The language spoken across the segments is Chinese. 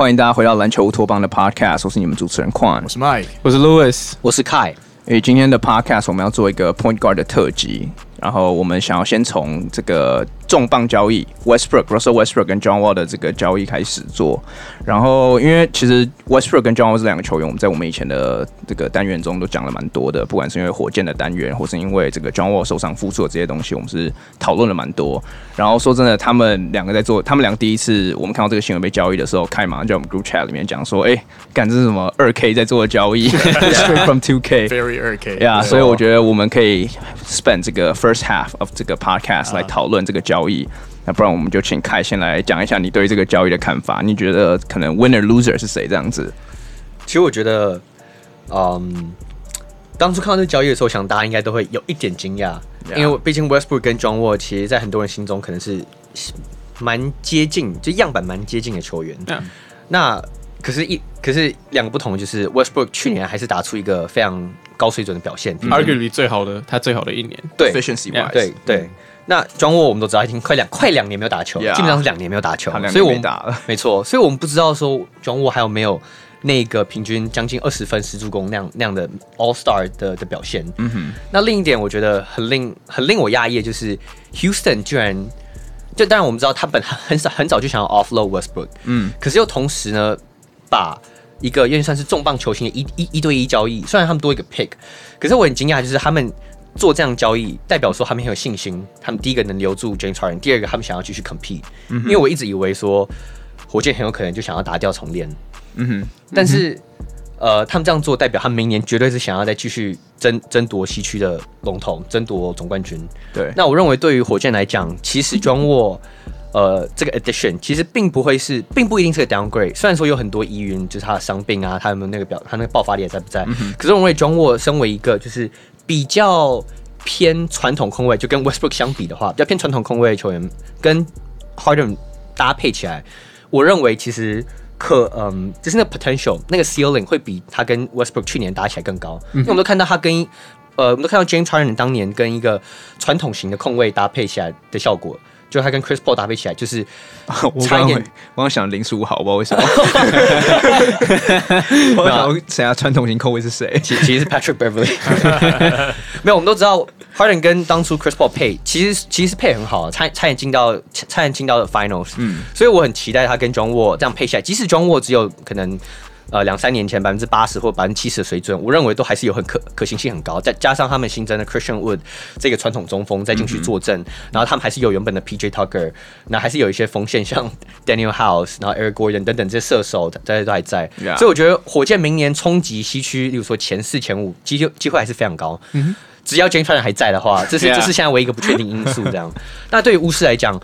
欢迎大家回到篮球乌托邦的 Podcast，我是你们主持人 Quan，我是 Mike，我是 Louis，我是 Kai。诶，今天的 Podcast 我们要做一个 Point Guard 的特辑。然后我们想要先从这个重磅交易 Westbrook、Russell Westbrook 跟 John Wall 的这个交易开始做。然后因为其实 Westbrook 跟 John Wall 这两个球员，我们在我们以前的这个单元中都讲了蛮多的，不管是因为火箭的单元，或是因为这个 John Wall 受伤复出的这些东西，我们是讨论了蛮多。然后说真的，他们两个在做，他们两个第一次我们看到这个新闻被交易的时候，开马上在我们 Group Chat 里面讲说，哎，干这是什么二 K 在做的交易，Straight from two K，Very 二 K，呀，所以我觉得我们可以 spend 这个 first half of 这个。个 podcast 来讨论这个交易，那不然我们就请凯先来讲一下你对这个交易的看法。你觉得可能 winner loser 是谁？这样子？其实我觉得，嗯，当初看到这个交易的时候，想大家应该都会有一点惊讶.因为毕竟 Westbrook 跟 John Wall 其实在很多人心中可能是蛮接近，就样板蛮接近的球员。Yeah. 那可是，一可是两个不同，就是 Westbrook 去年还是打出一个非常高水准的表现，arguably 最好的他最好的一年，对，efficiency wise，对对。那 John Wall 我们都知道，已经快两快两年没有打球，基本上是两年没有打球，所以我们打了，没错，所以我们不知道说 John Wall 还有没有那个平均将近二十分十助攻那样那样的 All Star 的的表现。嗯哼。那另一点我觉得很令很令我讶异的就是 Houston 居然，就当然我们知道他本 很早很早就想要 offload Westbrook，嗯，可是又同时呢。把一个因为算是重磅球星的一一一对一交易，虽然他们多一个 pick，可是我很惊讶，就是他们做这样交易，代表说他们很有信心。他们第一个能留住 James Harden，第二个他们想要继续 compete。嗯。因为我一直以为说火箭很有可能就想要打掉重练。嗯哼。但是呃，他们这样做代表他们明年绝对是想要再继续争争夺西区的龙头，争夺总冠军。对。那我认为对于火箭来讲，其实 John Wall 呃，这个 addition 其实并不会是，并不一定是个 downgrade。虽然说有很多疑云，就是他的伤病啊，他有没有那个表，他那个爆发力还在不在？嗯、可是我认为 John Wall 身为一个就是比较偏传统控卫，就跟 Westbrook 相比的话，比较偏传统控卫的球员，跟 Harden 搭配起来，我认为其实可嗯，就是那 potential 那个 ceiling 会比他跟 Westbrook 去年打起来更高。因为我们都看到他跟呃，我们都看到 James Harden 当年跟一个传统型的控卫搭配起来的效果。就他跟 Chris Paul 搭配起来，就是 差一点。我刚想林书豪，不知道为什么。我想谁啊？传统型控卫是谁？其其实是 Patrick Beverly。没有，我们都知道 Harden 跟当初 Chris Paul 配，其实其实是配很好，差差点进到差点进到 Finals。嗯，所以我很期待他跟 John Wall 这样配起来，即使 John Wall 只有可能。呃，两三年前百分之八十或百分之七十的水准，我认为都还是有很可可行性很高。再加上他们新增的 Christian Wood 这个传统中锋再进去坐镇，然后他们还是有原本的 PJ Tucker，那还是有一些锋线像 Daniel House，然后 Eric Gordon 等等这些射手，大家都还在。所以我觉得火箭明年冲击西区，例如说前四、前五，机机会还是非常高。嗯、只要 James Harden 还在的话，这是.这是现在唯一一个不确定因素。这样，那对于巫师来讲，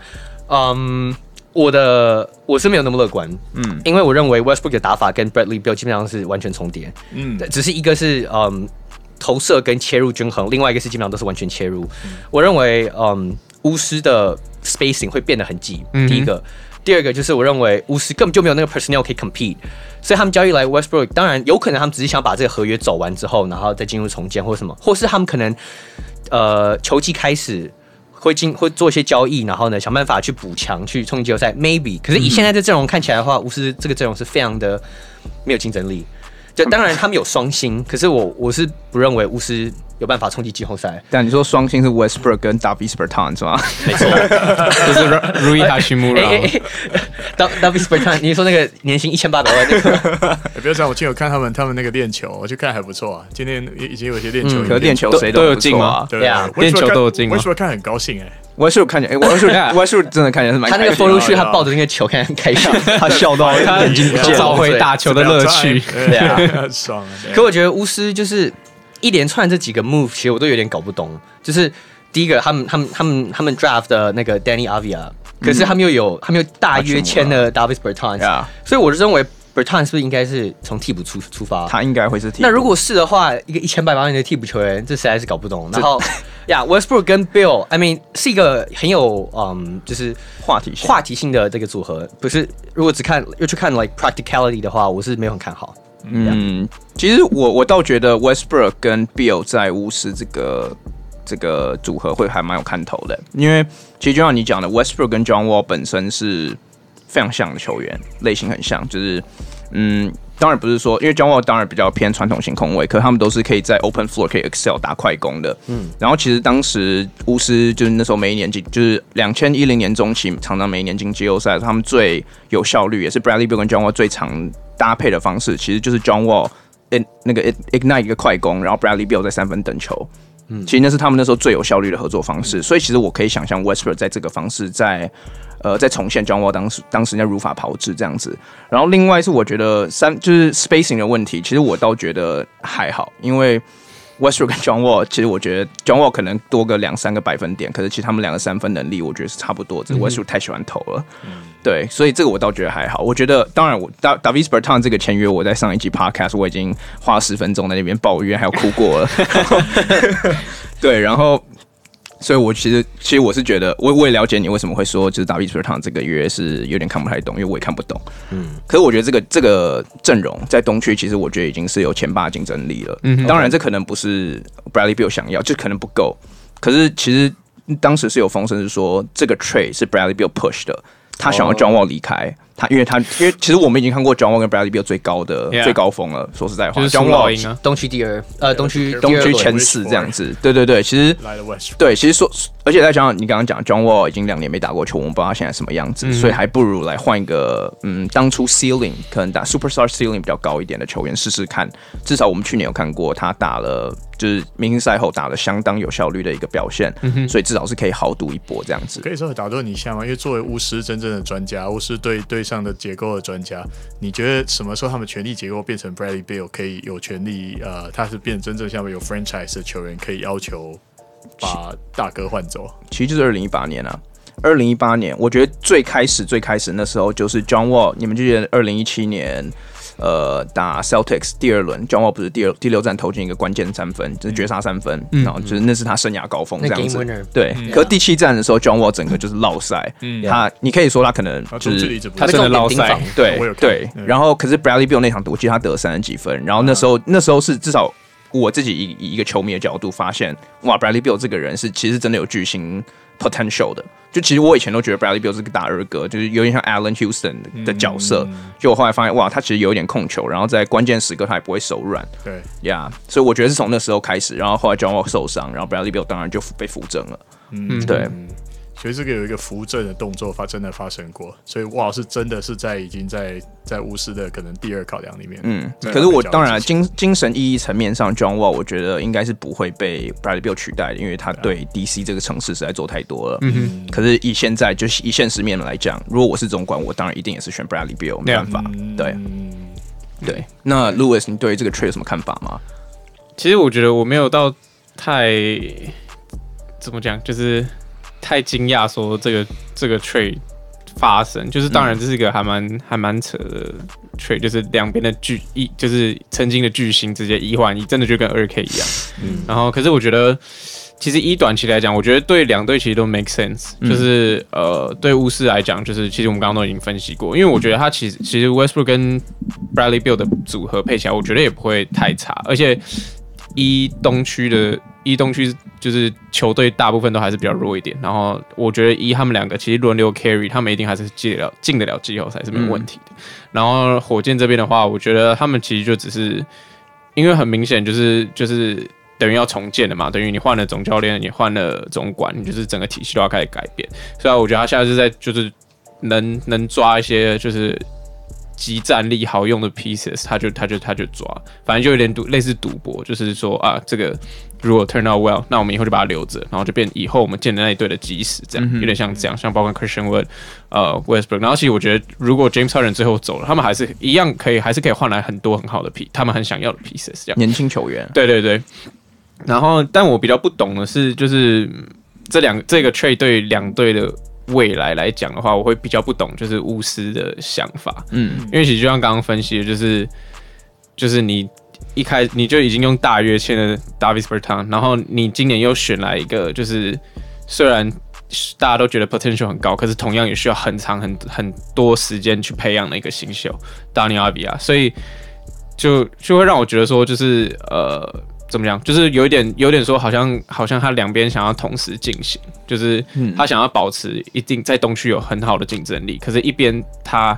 嗯。我的我是没有那么乐观，嗯，因为我认为 Westbrook 的打法跟 Bradley Beal 基本上是完全重叠，嗯，只是一个是嗯投射跟切入均衡，另外一个是基本上都是完全切入。嗯、我认为嗯巫师的 spacing 会变得很挤，嗯、第一个，第二个就是我认为巫师根本就没有那个 personnel 可以 compete，所以他们交易来 Westbrook，当然有可能他们只是想把这个合约走完之后，然后再进入重建或什么，或是他们可能呃球季开始。会进会做一些交易，然后呢，想办法去补强，去冲击季后赛。Maybe，可是以现在这阵容看起来的话，巫师这个阵容是非常的没有竞争力。就当然他们有双星，可是我我是不认为巫师。有办法冲击季后赛？但你说双星是 Westbrook 跟 Davis Bertans 是吗？没错，就是 Rui Hachimura。Davis Bertans，你说那个年薪一千八百万那个？不要讲，我今天有看他们他们那个练球，我去看还不错啊。今天已经有一些练球，可练球谁都有进啊。对啊，练球都有进。Westbrook 看很高兴哎，Westbrook 看起来，哎，Westbrook 真的看起来是蛮。他那个 shoot，他抱着那个球看很开心，他笑到他眼睛不见，找回打球的乐趣。对啊，爽。可我觉得巫师就是。一连串这几个 move，其实我都有点搞不懂。就是第一个，他们、他们、他们、他们 draft 的那个 Danny Avdija，可是他们又有，他们又大约签了 Davis Bertans，所以我就认为 Bertans 是不是应该是从替补出出发？他应该会是替补。那如果是的话，一个一千八百万的替补球员，这实在是搞不懂。然后 呀，Westbrook 跟 Bill，I mean 是一个很有嗯，就是话题性话题性的这个组合。不是，如果只看又去看 like practicality 的话，我是没有很看好。嗯，其实我我倒觉得 Westbrook 跟 Bill 在巫师这个这个组合会还蛮有看头的，因为其实就像你讲的，Westbrook 跟 John Wall 本身是非常像的球员，类型很像，就是嗯。当然不是说，因为 John Wall 当然比较偏传统型控卫，可他们都是可以在 open floor 可以 excel 打快攻的。嗯，然后其实当时巫师就是那时候每一年进，就是两千一零年中期，常常每一年进季后赛，他们最有效率也是 Bradley Beal 跟 John Wall 最常搭配的方式，其实就是 John Wall 那个 ignite 一个快攻，然后 Bradley Beal 在三分等球。嗯，其实那是他们那时候最有效率的合作方式。所以其实我可以想象 Westbrook 在这个方式在。呃，在重现 John Wall 当时当时那如法炮制这样子，然后另外是我觉得三就是 spacing 的问题，其实我倒觉得还好，因为 Westbrook 跟 John Wall 其实我觉得 John Wall 可能多个两三个百分点，可是其实他们两个三分能力我觉得是差不多，只是 Westbrook 太喜欢投了，嗯、对，所以这个我倒觉得还好。我觉得当然我 Davis Bertans 这个签约，我在上一集 Podcast 我已经花十分钟在那边抱怨还有哭过了，对，然后。所以，我其实其实我是觉得，我我也了解你为什么会说，就是 Davis Bertans 这个约是有点看不太懂，因为我也看不懂。嗯，可是我觉得这个这个阵容在东区，其实我觉得已经是有前八竞争力了。嗯，当然这可能不是 Bradley Bill 想要，就可能不够。可是其实当时是有风声是说，这个 trade 是 Bradley Bill push 的，他想要 John Wall 离开。他因为他因为其实我们已经看过 John Wall 跟 Bradley Beal 最高的 Yeah. 最高峰了。说实在话，John Wall 东区第二，呃，东区东区前四这样子。对对对，其实对，其实说，而且再加上你刚刚讲 John Wall 已经两年没打过球，我们不知道他现在什么样子，嗯、所以还不如来换一个，嗯，当初 ceiling 可能打 superstar ceiling 比较高一点的球员试试看。至少我们去年有看过他打了，就是明星赛后打了相当有效率的一个表现，嗯、哼所以至少是可以豪赌一波这样子。可以说打断你一下吗？因为作为巫师真正的专家，巫师对对上的结构的。专家，你觉得什么时候他们权力结构变成 Bradley Beal 可以有权利？呃，他是变真正像有 franchise 的球员，可以要求把大哥换走？其实就是二零一八年啊，二零一八年，我觉得最开始最开始那时候就是 John Wall，你们就觉得二零一七年。呃，打 Celtics 第二轮，John Wall 不是第二第六战投进一个关键三分，就是绝杀三分，嗯、然后就是那是他生涯高峰这样子。嗯、对，嗯、可是第七战的时候，John Wall 整个就是落赛，嗯、他你可以说他可能就是他真的落赛，对对。然后可是 Bradley Beal 那场赌，其实他得了三十几分，然后那时候、嗯、那时候是至少我自己以以一个球迷的角度发现，哇，Bradley Beal 这个人是其实真的有巨星 potential 的。就其实我以前都觉得 Bradley Beal 是个大二哥，就是有点像 Allen Houston 的角色。嗯、就我后来发现，哇，他其实有一点控球，然后在关键时刻他也不会手软。对，呀，yeah, 所以我觉得是从那时候开始，然后后来 John Wall 受伤，然后 Bradley Beal 当然就被扶正了。嗯，对。所以这个有一个扶正的动作发真的发生过，所以哇，是真的是在已经在在巫师的可能第二考量里面。嗯，可是我当然精精神意义层面上，John Wall 我觉得应该是不会被 Bradley Beal 取代的，因为他对 DC 这个城市实在做太多了。嗯哼。可是以现在就是以现实面来讲，如果我是总管，我当然一定也是选 Bradley Beal，没办法。嗯、对，对。那 Louis，你对这个 trade 有什么看法吗？其实我觉得我没有到太怎么讲，就是。太惊讶，说这个这个 trade 发生，就是当然这是一个还蛮、嗯、还蛮扯的 trade，就是两边的巨一，就是曾经的巨星直接一换一，真的就跟二 K 一样。嗯，然后可是我觉得，其实一短期来讲，我觉得对两队其实都 make sense，就是、嗯、呃对巫师来讲，就是其实我们刚刚都已经分析过，因为我觉得他其实其实 Westbrook 跟 Bradley Beal 的组合配起来，我觉得也不会太差，而且一东区的。一东区就是球队大部分都还是比较弱一点，然后我觉得一他们两个其实轮流 carry，他们一定还是进得了进得了季后赛是没有问题的。然后火箭这边的话，我觉得他们其实就只是因为很明显就是就是等于要重建了嘛，等于你换了总教练，你换了总管，你就是整个体系都要开始改变。所以我觉得他现在是在就是能能抓一些就是。即战力好用的 pieces，他就他就他就抓，反正就有点赌类似赌博，就是说啊，这个如果 turn out well，那我们以后就把它留着，然后就变以后我们建的那一队的基石，这样、嗯、有点像这样，像包括 Christian Wood，呃 Westbrook，然后其实我觉得如果 James Harden 最后走了，他们还是一样可以，还是可以换来很多很好的 piece，他们很想要的 pieces，这样。年轻球员，对对对，然后但我比较不懂的是，就是这两这个 trade 对两队的。未来来讲的话，我会比较不懂，就是巫师的想法，嗯，因为其实就像刚刚分析的，就是就是你一开你就已经用大约签了 Davis Bertans，然后你今年又选来一个，就是虽然大家都觉得 potential 很高，可是同样也需要很长很很多时间去培养的一个新秀 Dani Avdija，所以就就会让我觉得说，就是呃。怎么讲？就是有一点，有点说，好像好像他两边想要同时进行，就是他想要保持一定在东区有很好的竞争力，可是一边他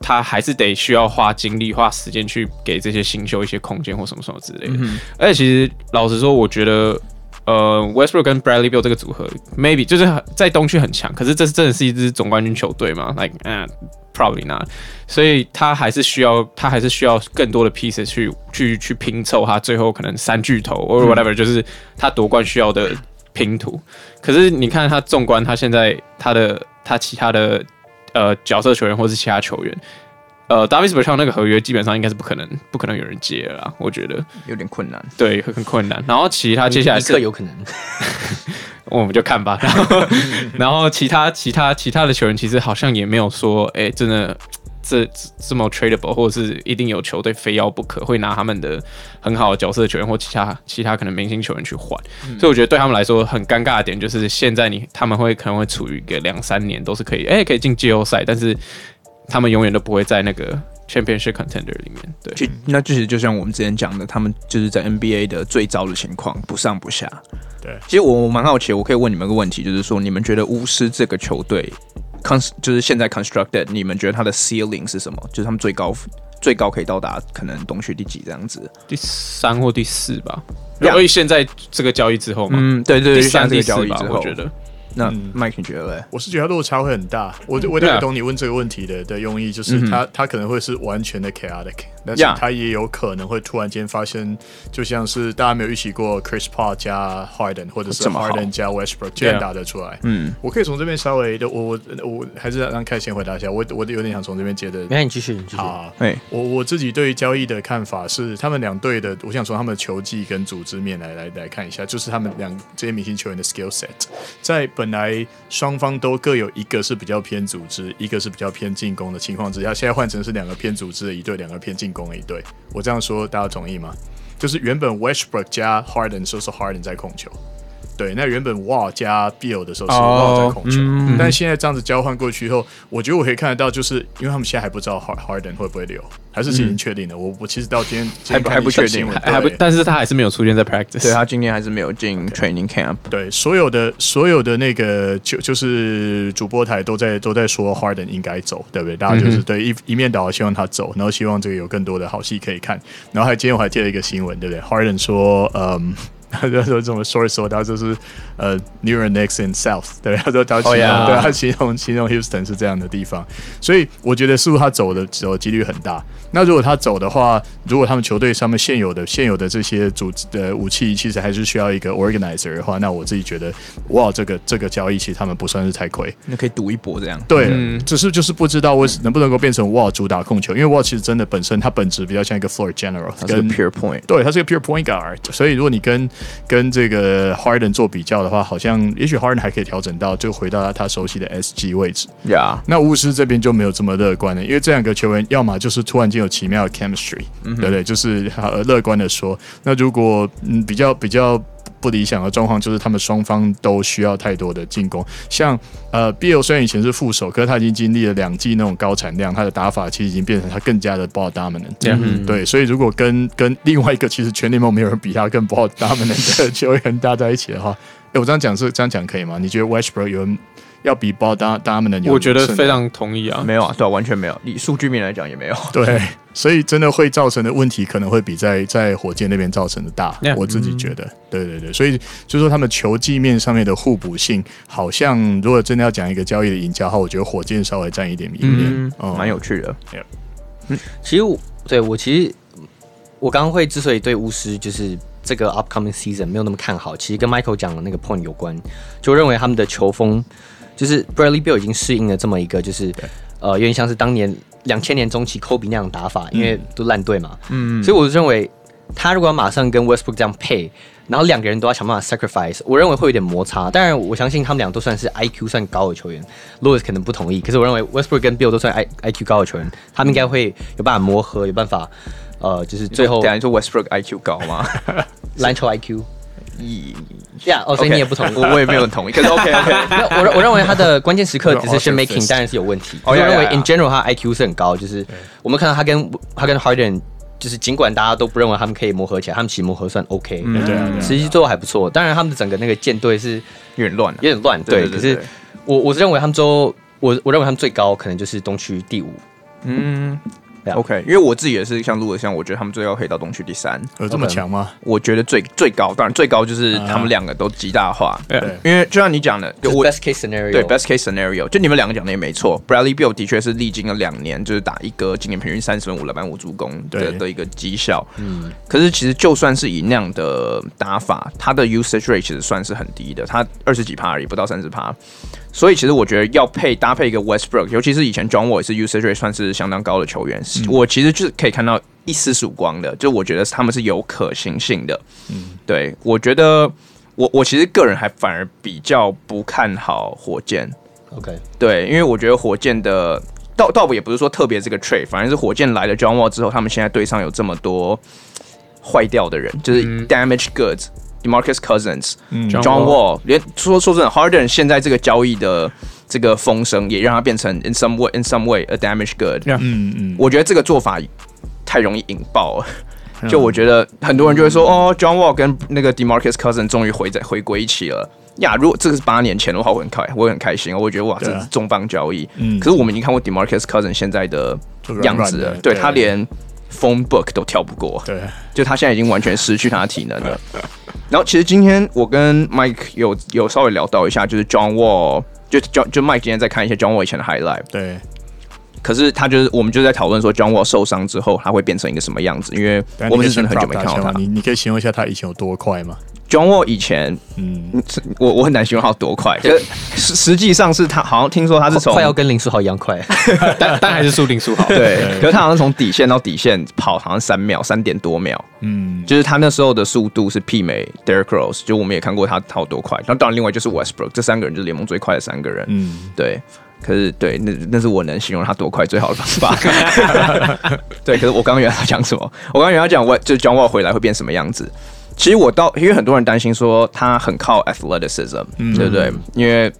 他还是得需要花精力、花时间去给这些新秀一些空间或什么什么之类的。嗯、而且其实老实说，我觉得呃，Westbrook 跟 Bradley Beal 这个组合，maybe 就是在东区很强，可是这是真的是一支总冠军球队吗？Like，嗯、uh。Probably not，所以他还是需要，他还是需要更多的 pieces 去去去拼凑他最后可能三巨头或 whatever，、嗯、就是他夺冠需要的拼图。可是你看他纵观他现在他的他其他的呃角色球员或是其他球员，呃，Davis Bertans 那个合约基本上应该是不可能不可能有人接了啦，我觉得有点困难，对，很困难。然后其他接下来是有可能。我们就看吧，然后，然后其他其他其他的球员其实好像也没有说，哎，真的这这么 tradable，或者是一定有球队非要不可，会拿他们的很好的角色球员或其他其他可能明星球员去换。嗯、所以我觉得对他们来说很尴尬的点就是，现在你他们会可能会处于一个两三年都是可以，哎，可以进季后赛，但是他们永远都不会在那个 championship contender 里面。对，其那其实就像我们之前讲的，他们就是在 NBA 的最糟的情况，不上不下。对，其实我我蛮好奇，我可以问你们一个问题，就是说，你们觉得巫师这个球队，con 就是现在 constructed，你们觉得它的 ceiling 是什么？就是他们最高最高可以到达可能东区第几这样子？第三或第四吧？因为现在这个交易之后嘛，嗯，对对对，第三第四交易之后，我觉得。那 Mike 你觉得嘞？我是觉得落差会很大。我我特别懂你问这个问题的的用意，就是他他可能会是完全的 chaotic，但是他也有可能会突然间发生，就像是大家没有预期过 Chris Paul 加 Harden，或者是 Harden 加 Westbrook 居然打得出来。嗯，我可以从这边稍微的，我我我还是让凯先回答一下。我我有点想从这边接的。那你继续，你继续。好，我我自己对于交易的看法是，他们两队的，我想从他们的球技跟组织面来来来看一下，就是他们两这些明星球员的 skill set，在本来。双方都各有一个是比较偏组织，一个是比较偏进攻的情况之下，现在换成是两个偏组织的一队，两个偏进攻的一队。我这样说，大家同意吗？就是原本 Westbrook 加 Harden 说是 Harden 在控球。对，那原本 Wall 加 Beal 的时候是 Wall 在控球，嗯、但现在这样子交换过去以后，我觉得我可以看得到，就是因为他们现在还不知道 Harden 会不会留，还是已经确定的。我我其实到今天，今天还不确定，还不，但是他还是没有出现在 Practice，对他今天还是没有进 Training Camp。对，所有的所有的那个就就是主播台都在都在说 Harden 应该走，对不对？大家就是对一一面倒希望他走，然后希望这个有更多的好戏可以看。然后还今天我还接了一个新闻，对不对？Harden 说，嗯。他说这么说一说，他就是呃，New York Knicks in South，对，他说他形容，oh, yeah. 对他形容形容 Houston 是这样的地方，所以我觉得是不是他走的走的几率很大。那如果他走的话，如果他们球队上面现有的现有的这些组织的武器，其实还是需要一个 organizer 的话，那我自己觉得，哇，这个这个交易其实他们不算是太亏，那可以赌一搏这样。对，嗯、只是就是不知道为能不能够变成哇主打控球，因为哇其实真的本身它本质比较像一个 floor general，它是个 pure point，对，它是个 pure point guard，所以如果你跟跟这个 Harden 做比较的话，好像也许 Harden 还可以调整到就回到他他熟悉的 SG 位置。呀，那巫师这边就没有这么乐观了，因为这两个球员要么就是突然间有奇妙的 chemistry，、嗯、对不对？就是乐观的说，那如果嗯比较比较不理想的状况，就是他们双方都需要太多的进攻。像呃，Bill 虽然以前是副手，可是他已经经历了两季那种高产量，他的打法其实已经变成他更加的 ball dominant。嗯哼，对，所以如果跟跟另外一个其实全联盟没有人比他更 ball dominant 的球员搭在一起的话，哎，我这样讲是这样讲可以吗？你觉得 Westbrook 有人？要比包搭搭们的，我觉得非常同意啊，没有啊，对啊，完全没有。以数据面来讲也没有。对，所以真的会造成的问题可能会比在在火箭那边造成的大。Yeah, 我自己觉得，嗯、对对对，所以就是说他们球技面上面的互补性，好像如果真的要讲一个交易的赢家的话，我觉得火箭稍微占一点赢面，嗯，蛮、嗯、有趣的。其实我对我其实我刚刚会之所以对巫师就是这个 upcoming season 没有那么看好，其实跟 Michael 讲的那个 point 有关，就认为他们的球风。就是 Bradley Bill 已经适应了这么一个，就是呃，有点像是当年两千年中期 Kobe 那样打法，因为都烂队嘛。嗯，所以我就认为他如果要马上跟 Westbrook 这样配，然后两个人都要想办法 sacrifice，我认为会有点摩擦。当然，我相信他们俩都算是 IQ 算高的球员，Louis 可能不同意。可是我认为 Westbrook 跟 Bill 都算 I IQ 高的球员，他们应该会有办法磨合，有办法呃，就是最后。等下你说 Westbrook IQ 高吗？篮球 IQ。一呀，哦，所以你也不同意，我我也没有很同意。可是 OK OK，我我认为他的关键时刻 decision making 当然是有问题。我认为 in general 他 IQ 是很高，就是我们看到他跟他跟 Harden。就是尽管大家都不认为他们可以磨合起来，他们其实磨合算 OK，实际最后还不错。当然，他们的整个那个舰队是有点乱，有点乱，对。可是我我是认为他们最后，我我认为他们最高可能就是东区第五，嗯。OK，因为我自己也是像路德像，我觉得他们最高可以到东区第三，有这么强吗？我觉得最最高，当然最高就是他们两个都极大化。对，对，因为就像你讲的，我 best case scenario，对 best case scenario，就你们两个讲的也没错。Bradley Beal 的确是历经了两年，就是打一个今年平均三十分、五篮板、五助攻的的一个绩效。嗯，可是其实就算是以那样的打法，他的 usage rate 其实算是很低的，他二十几趴而已，不到三十趴。所以其实我觉得要配搭配一个 Westbrook，尤其是以前 John Wall 也是 usage rate 算是相当高的球员，嗯、我其实就是可以看到一丝曙光的，就我觉得他们是有可行性的。嗯，对，我觉得我我其实个人还反而比较不看好火箭。OK，对，因为我觉得火箭的倒倒也不是说特别这个 trade，反正是火箭来了 John Wall 之后，他们现在队上有这么多坏掉的人，就是 damage goods。DeMarcus Cousins、嗯、John Wall，连说说真的，Harden 现在这个交易的这个风声，也让他变成 in some way in some way a damage good。嗯嗯，嗯我觉得这个做法太容易引爆了。嗯、就我觉得很多人就会说，哦，John Wall 跟那个 DeMarcus Cousins 终于回在回归一起了呀。如果这个是八年前的话，我很开，我会很开心。我会觉得哇，这是重磅交易。嗯、可是我们已经看过 DeMarcus Cousins 现在的样子了，对，对他连 phone book 都跳不过。对，就他现在已经完全失去他的体能了。然后其实今天我跟 Mike 有有稍微聊到一下，就是 John Wall，就 John 就 Mike 今天在看一些 John Wall 以前的 highlight。对。可是他就是我们就在讨论说，John Wall 受伤之后他会变成一个什么样子？因为我们是真的很久没看到他。你你可以形容一下他以前有多快吗？John Wall 以前，嗯，我我很难形容他有多快。实实际上是他好像听说他是从快要跟林书豪一样快，但但还是输林书豪。对，可是他好像从底线到底线跑好像三秒，三点多秒。嗯，就是他那时候的速度是媲美 Derrick Rose，就我们也看过他跑多快。然后当然另外就是 Westbrook，这三个人就是联盟最快的三个人。嗯，对。可是对，那那是我能形容他多快最好的方法。对，可是我刚刚原来要讲什么？我刚刚原来讲我就 John Wall 回来会变什么样子？其实我倒，因为很多人担心说他很靠 athleticism，、嗯、对不对？因为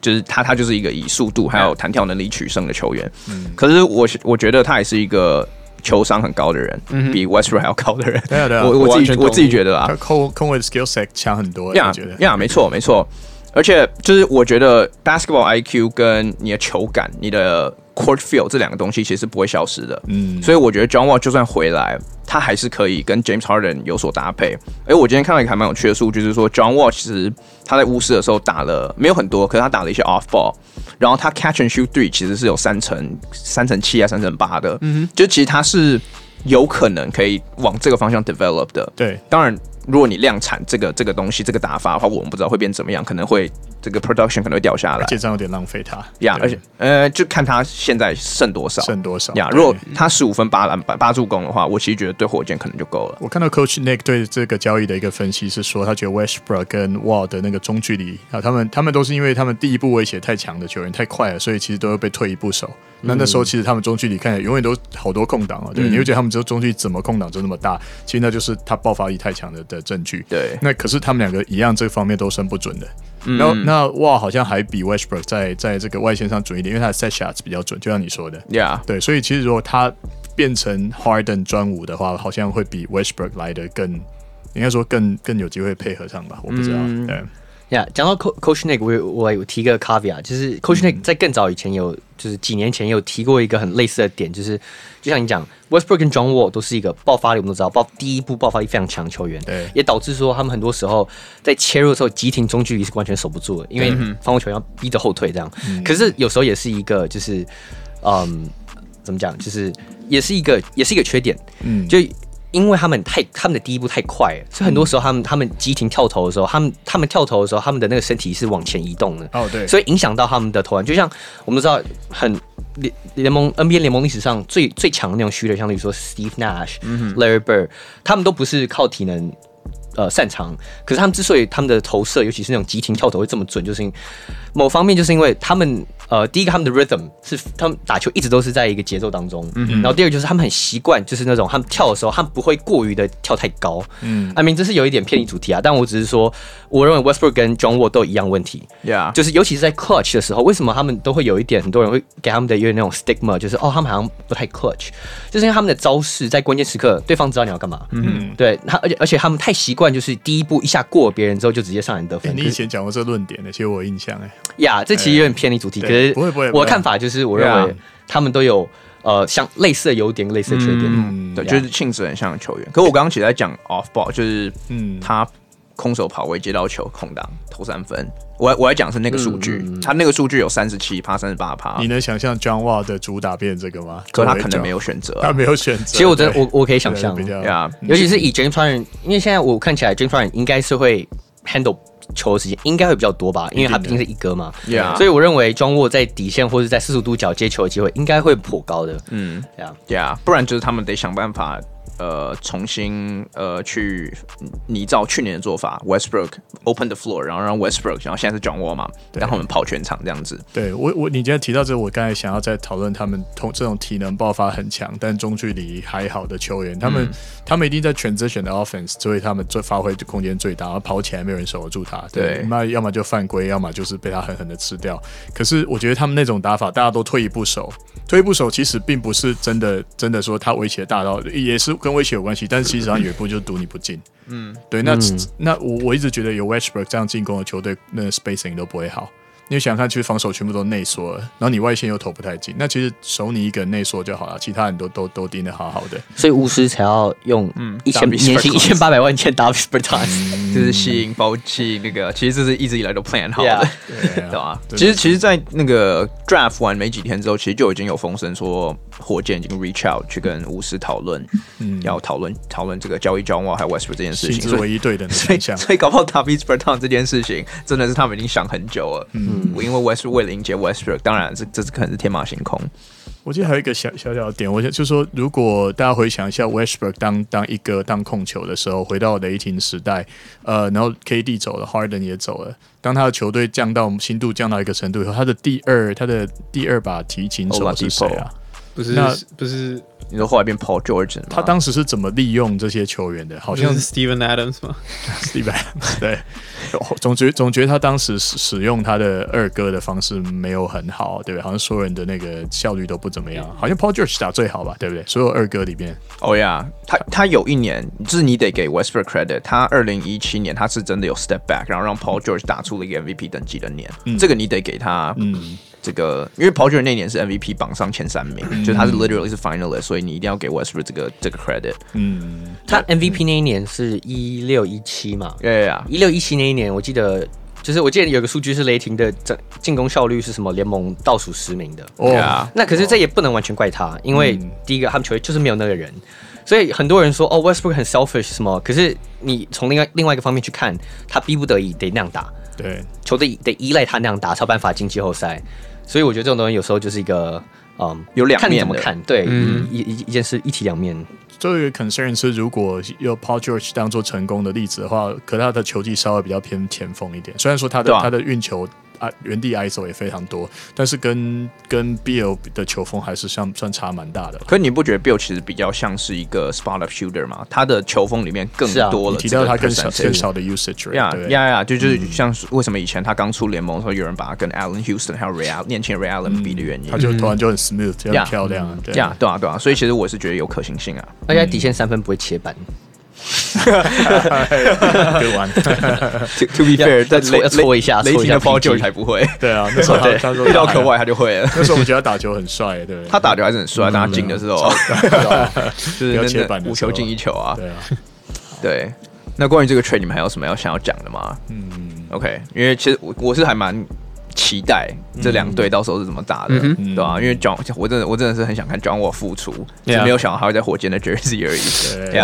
就是他，他就是一个以速度还有弹跳能力取胜的球员。嗯、可是我我觉得他也是一个球商很高的人，嗯、比 Westbrook 还要高的人。对啊，对啊，我我自己我自己觉得啊，控控卫的 skill set 强很多。呀呀，没错没错。而且就是我觉得 basketball IQ 跟你的球感、你的 court feel 这两个东西其实是不会消失的。嗯，所以我觉得 John Wall 就算回来，他还是可以跟 James Harden 有所搭配。哎，我今天看到一个还蛮有趣的数据，就是说 John Wall 其实他在巫师的时候打了没有很多，可是他打了一些 off ball，然后他 catch and shoot three 其实是有三成三成七啊三成八的。嗯哼，就其实他是有可能可以往这个方向 develop 的。对，当然。如果你量产这个这个东西，这个打法的话，我们不知道会变怎么样，可能会这个 production 可能会掉下来，这样有点浪费它呀。而且呃，就看他现在剩多少，剩多少呀。如果他十五分八篮板八助攻的话，我其实觉得对火箭可能就够了。我看到 Coach Nick 对这个交易的一个分析是说，他觉得 Westbrook 跟 Wall 的那个中距离啊，他们他们都是因为他们第一步威胁太强的球员太快了，所以其实都会被退一步守。那那时候其实他们中距离看起来永远都好多空档啊，对，嗯、你会觉得他们只有中距离怎么空档就那么大？其实那就是他爆发力太强的的证据。对，那可是他们两个一样，这方面都算不准的。嗯、然后那哇，好像还比 Westbrook 在在这个外线上准一点，因为他的 set shots 比较准，就像你说的。Yeah，对，所以其实如果他变成 Harden 专武的话，好像会比 Westbrook 来的更，应该说更更有机会配合上吧？我不知道。嗯、对。呀，讲、yeah, 到 Coach Nick，我我有提个 caveat，就是 Coach Nick 在更早以前有，就是几年前有提过一个很类似的点，就是就像你讲，Westbrook 跟 John Wall 都是一个爆发力，我们都知道，爆第一步爆发力非常强球员，对，也导致说他们很多时候在切入的时候急停中距离是完全守不住的，因为防守球员要逼着后退这样。嗯、可是有时候也是一个，就是嗯，怎么讲，就是也是一个，也是一个缺点，嗯，就。因为他们太他们的第一步太快了，所以很多时候他们他们急停跳投的时候，他们他们跳投的时候，他们的那个身体是往前移动的。哦，对，所以影响到他们的投篮。就像我们都知道，很联联盟 NBA 联盟历史上最最强的那种 shooter，像比如说 Steve Nash、嗯、Larry Bird，他们都不是靠体能呃擅长，可是他们之所以他们的投射，尤其是那种急停跳投会这么准，就是因为某方面就是因为他们。呃，第一个他们的 rhythm 是他们打球一直都是在一个节奏当中，嗯、然后第二个就是他们很习惯，就是那种他们跳的时候，他们不会过于的跳太高。嗯，I mean 这是有一点偏离主题啊，但我只是说，我认为 Westbrook 跟 John Wall 都有一样问题，Yeah，就是尤其是在 clutch 的时候，为什么他们都会有一点，很多人会给他们的有点那种 stigma，就是哦，他们好像不太 clutch，就是因为他们的招式在关键时刻，对方知道你要干嘛，嗯，对他，而且而且他们太习惯，就是第一步一下过别人之后就直接上篮得分。你以前讲过这个论点的，其实我有印象哎，呀，这其实有点偏离主题，可是不会不会，我的看。法就是，我认为他们都有呃像类似的优点、类似的缺点，嗯，对，就是性质很像的球员。可是我刚刚其实在讲 off ball，就是嗯，他空手跑位接到球空档投三分。我我要讲是那个数据，他那个数据有三十七趴、三十八趴。你能想象 John Wall 的主打变这个吗？可他可能没有选择，他没有选择。其实我真的我我可以想象，呀，尤其是以 James Harden，因为现在我看起来 James Harden 应该是会 handle。球的时间应该会比较多吧，因为他毕竟是一哥嘛，Yeah. 所以我认为庄沃在底线或者在四十度角接球的机会应该会颇高的，嗯，对啊，对啊，不然就是他们得想办法。呃，重新呃去拟造去年的做法，Westbrook open the floor，然后让 Westbrook，然后现在是 John Wall 嘛，让他们跑全场这样子。对我我你今天提到这个，我刚才想要再讨论他们同这种体能爆发很强，但中距离还好的球员，他们、嗯、他们一定在 transition 的 offense，所以他们最发挥的空间最大，然后跑起来没有人守得住他。对，那要么就犯规，要么就是被他狠狠的吃掉。可是我觉得他们那种打法，大家都退一步守，退一步守其实并不是真的真的说他威胁大到，也是跟威胁有关系，但是其实际上有一步就是赌你不进。嗯，对，那、嗯、那我我一直觉得有 Westbrook 这样进攻的球队，那 spacing 都不会好。你想看，其实防守全部都内缩了，然后你外线又投不太进，那其实守你一个人内缩就好了，其他人都都都盯得好好的。所以巫师才要用一千年薪 一千八百万签 Davis Bertans，就是吸引包气那个，其实这是一直以来都 plan 好的，Yeah. 对吧？其实其实，在那个 draft 完没几天之后，其实就已经有风声说，火箭已经 reach out 去跟巫师讨论，嗯，要讨论讨论这个交易 John Wall 还有 Westbrook 这件事情，是唯一对的所以。所以搞不好 Davis Bertans 这件事情，真的是他们已经想很久了，嗯。因为 Westbrook 为了迎接 Westbrook，当然这这是可能是天马行空。我记得还有一个小小小的点，我想就是说，如果大家回想一下 Westbrook 当当一个当控球的时候，回到雷霆时代，呃，然后 KD 走了，Harden 也走了，当他的球队降到新度降到一个程度以后，他的第二他的第二把提琴手是谁啊？不是，那不是。你说后来变 Paul George 吗？他当时是怎么利用这些球员的？好像是 Steven Adams 吗？Steven 对，总觉总觉得他当时使使用他的二哥的方式没有很好，对不对？好像所有人的那个效率都不怎么样。好像 Paul George 打最好吧，对不对？所有二哥里边，哦呀，他他有一年，就是你得给 Westbrook credit，他二零一七年他是真的有 step back，然后让 Paul George 打出了一个 MVP 等级的年，嗯、这个你得给他，嗯。这个，因为 Paul George 那年是 MVP 榜上前三名，嗯、就他是 literally 是 finalist，所以你一定要给 Westbrook 这个这个 credit。嗯，他 MVP 那一年是一六一七嘛？对呀，一六一七那一年，我记得就是我记得有个数据是雷霆的进进攻效率是什么联盟倒数十名的。哦.那可是这也不能完全怪他，因为第一个他们球队就是没有那个人，所以很多人说哦 Westbrook 很 selfish 什么，可是你从另外另外一个方面去看，他逼不得已得那样打，对，球队得依赖他那样打，才有办法进季后赛。所以我觉得这种东西有时候就是一个，嗯，有两面，看怎么看，对，嗯、一一一件事一体两面。最后一个 concern 是，如果有 Paul George 当做成功的例子的话，可他的球技稍微比较偏前锋一点。虽然说他的、啊、他的运球。啊，原地 ISO 也非常多，但是跟跟 Bill 的球风还是相算差蛮大的。可你不觉得 Bill 其实比较像是一个 spot up shooter 吗？他的球风里面更多了、啊。提到他更少更少的 usage，呀呀呀，就就是像是为什么以前他刚出联盟的时候，有人把他跟 Allen Houston 还有 Ray 年轻 Ray Allen 比的原因，他就突然就很 smooth，就很漂亮。对呀，对啊，对啊，所以其实我是觉得有可行性啊，而且底线三分不会切板。哈哈哈哈玩。To be fair，再搓搓一下，雷霆的 Paul George 才不会。对啊，那时候他说遇到课外他就会了。那时候我们觉得他打球很帅，对。他打球还是很帅，但他进的时候，就是那五球进一球啊。对啊。对。那关于这个 trade，你们还有什么要想要讲的吗？嗯。OK，因为其实我我是还蛮。期待这两队到时候是怎么打的，对吧？因为 John，我真的我真的是很想看 John Wall 复出，只没有想到他会在火箭的 Jersey 而已。对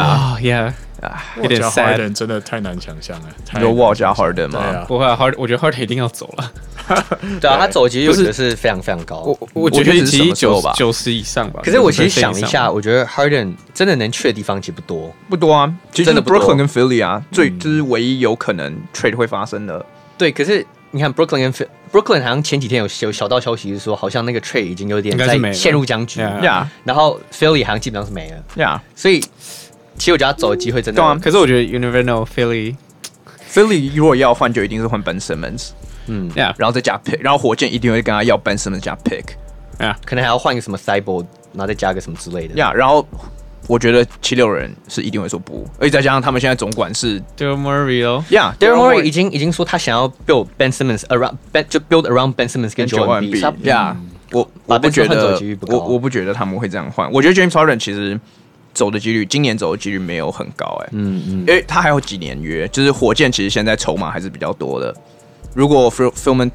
啊，Yeah，啊，有点 sad，真的太难想象了。有 Wall 加 Harden 吗？不会啊，Harden，我觉得 Harden 一定要走了。对啊，他走其实就是是非常非常高。我我觉得其实九九十以上吧。可是我其实想了一下，我觉得 Harden 真的能去的地方其实不多，不多啊。其实真的 Brooklyn 跟 Philly 啊，最就是唯一有可能 trade 会发生的。对，可是。你看 Brooklyn 跟 Brooklyn 好像前几天有有小道消息是说，好像那个 trade 已经有点在陷入僵局。呀，然后 Philly 好像基本上是没了。呀，所以其实我觉得他走的机会真的。对啊，可是我觉得 You never know Philly Philly 如果要换，就一定是换 Ben Simmons。嗯，Yeah，然后再加 pick，然后火箭一定会跟他要 Ben Simmons 加 pick。呀，可能还要换个什么 Cyborg，然后再加个什么之类的。呀，然后。我觉得七六人是一定会说不，而且再加上他们现在总管是 Daryl Morey 哦，Yeah，Daryl Morey 已经已经说他想要 build Ben Simmons around Ben 就 build around Ben Simmons 跟 Joel Embiid，Yeah，我我不觉得我我不觉得他们会这样换，我觉得 James Harden 其实走的几率今年走的几率没有很高哎、欸，嗯嗯，因为他还有几年约，就是火箭其实现在筹码还是比较多的，如果 Filman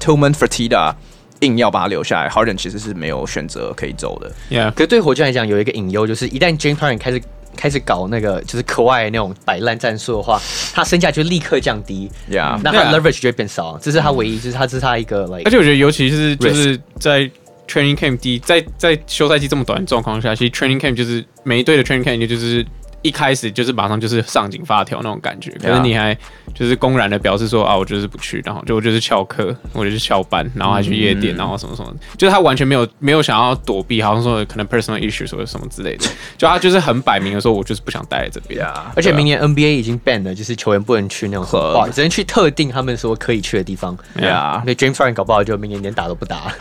Tillman Fertitta 硬要把他留下来，Harden 其实是没有选择可以走的。Yeah，可是对火箭来讲有一个隐忧，就是一旦 James Harden 开始开始搞那个就是 Kawhi 那种摆烂战术的话，他身价就立刻降低。Yeah，那他 leverage 就会变少。这是他唯一，就是他这是他一个 like。而且我觉得，尤其是就是在 training camp 第在在休赛季这么短的状况下，其实 training camp 就是每一队的 training camp 就是。一开始就是马上就是上紧发条那种感觉，可是你还就是公然的表示说啊，我就是不去，然后就我就是翘课，我就是翘班，然后还去夜店，然后什么什么，就是他完全没有没有想要躲避，好像说可能 personal issues 或者什么之类的，就他就是很摆明的说，我就是不想待在这边。而且明年 NBA 已经 ban 了，就是球员不能去那种话，只能去特定他们说可以去的地方。对啊，那 James Harden 搞不好就明年连打都不打。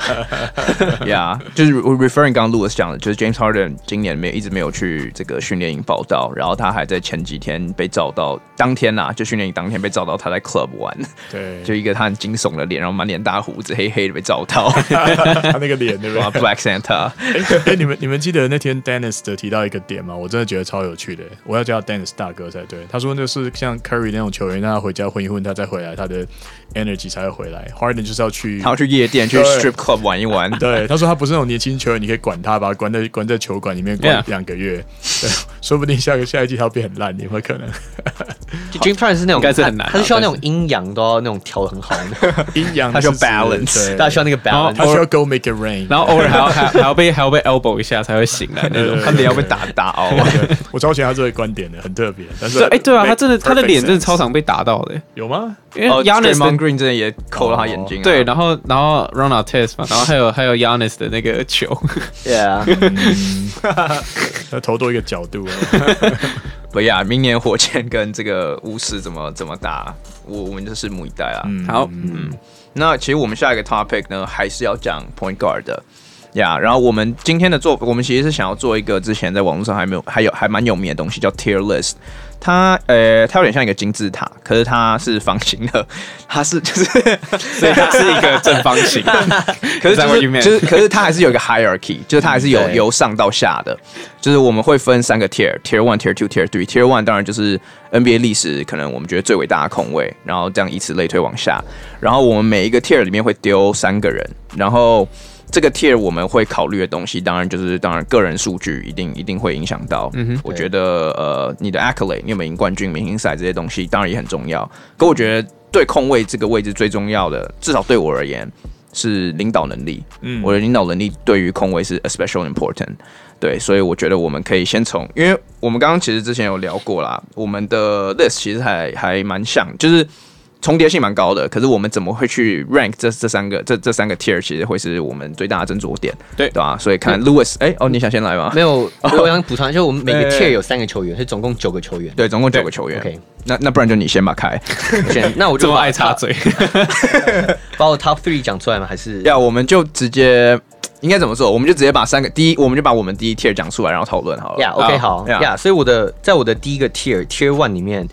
呀，就是 referring 刚刚 Louis 讲的，就是 James Harden 今年没有一直没有去这个训练营报到。然后他还在前几天被照到，当天呐、啊，就训练营当天被照到他在 club 玩，对，就一个他很惊悚的脸，然后满脸大胡子，黑黑的被照到，他那个脸对吧？Black Santa。哎，你们你们记得那天 Dennis 的提到一个点吗？我真的觉得超有趣的，我要叫 Dennis 大哥才对。他说那是像 Curry 那种球员，让他回家混一混，他再回来，他的 energy 才会回来。Harden 就是要去，他要去夜店，去 strip club 玩一玩。对，他说他不是那种年轻球员，你可以管他，把他关在关在球馆里面关两个月，对，说不定下个下一季他要变很烂，有没有可能？就 James Harden 是那种，应该是很难，他是需要那种阴阳都要那种调很好的，阴阳他需要 balance，他需要那个 balance，他需要 go make it rain，然后偶尔还要还还要被还要被 elbow 一下才会醒来那种，他脸要被打打凹。我超喜欢他这个观点的，很特别。但是哎，对啊，他真的他的脸真的超常被打到的，有吗？因为 Green 真的也抠了他眼睛。对，然后然后 Ron Artest 嘛，然后还有 还有 Giannis 的那个球，Yeah，要投多一个角度。不呀，明年火箭跟这个巫师怎么怎么打，我我们就拭目以待啊。嗯、好，嗯，那其实我们下一个 topic 呢，还是要讲 point guard 的呀。Yeah, 然后我们今天的做，我们其实是想要做一个之前在网络上还没有，还有还蛮有名的东西，叫 tier list。它呃，它有点像一个金字塔，可是它是方形的，它是就是，所以它是一个正方形。可是就是，就是，可是它还是有一个 hierarchy，就是它还是有对由上到下的，就是我们会分三个 tier，tier one，tier two，tier three，tier one 当然就是 NBA 历史可能我们觉得最伟大的控卫，然后这样以此类推往下，然后我们每一个 tier 里面会丢三个人，然后。这个 tier 我们会考虑的东西，当然就是当然个人数据一定一定会影响到。嗯哼，我觉得呃，你的 accolade，你有没有赢冠军、明星赛这些东西，当然也很重要。可我觉得对控卫这个位置最重要的，至少对我而言是领导能力。嗯，我的领导能力对于控卫是 especially important。对，所以我觉得我们可以先从，因为我们刚刚其实之前有聊过啦，我们的 list 其实还还蛮像，就是。重叠性蛮高的，可是我们怎么会去 rank 这这三个这这三个 tier，其实会是我们最大的斟酌点，对对吧？所以看 Louis，哎哦，你想先来吗？没有，我想补充，就我们每个 tier 有三个球员，所以总共九个球员，对，总共九个球员。OK，那那不然就你先吧，开，先，那我就 这么爱插嘴，把我 top three 讲出来吗？还是要我们就直接应该怎么做？我们就直接把三个第一，我们就把我们第一 tier 讲出来，然后讨论好了。Yeah，OK，好，Yeah，所以我的在我的第一个 tier tier one 里面。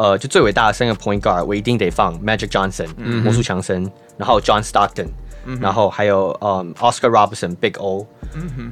呃，就最伟大的三个 point guard，我一定得放 Magic Johnson，魔术强森，然后 John Stockton，然后还有嗯 Oscar Robertson，Big O。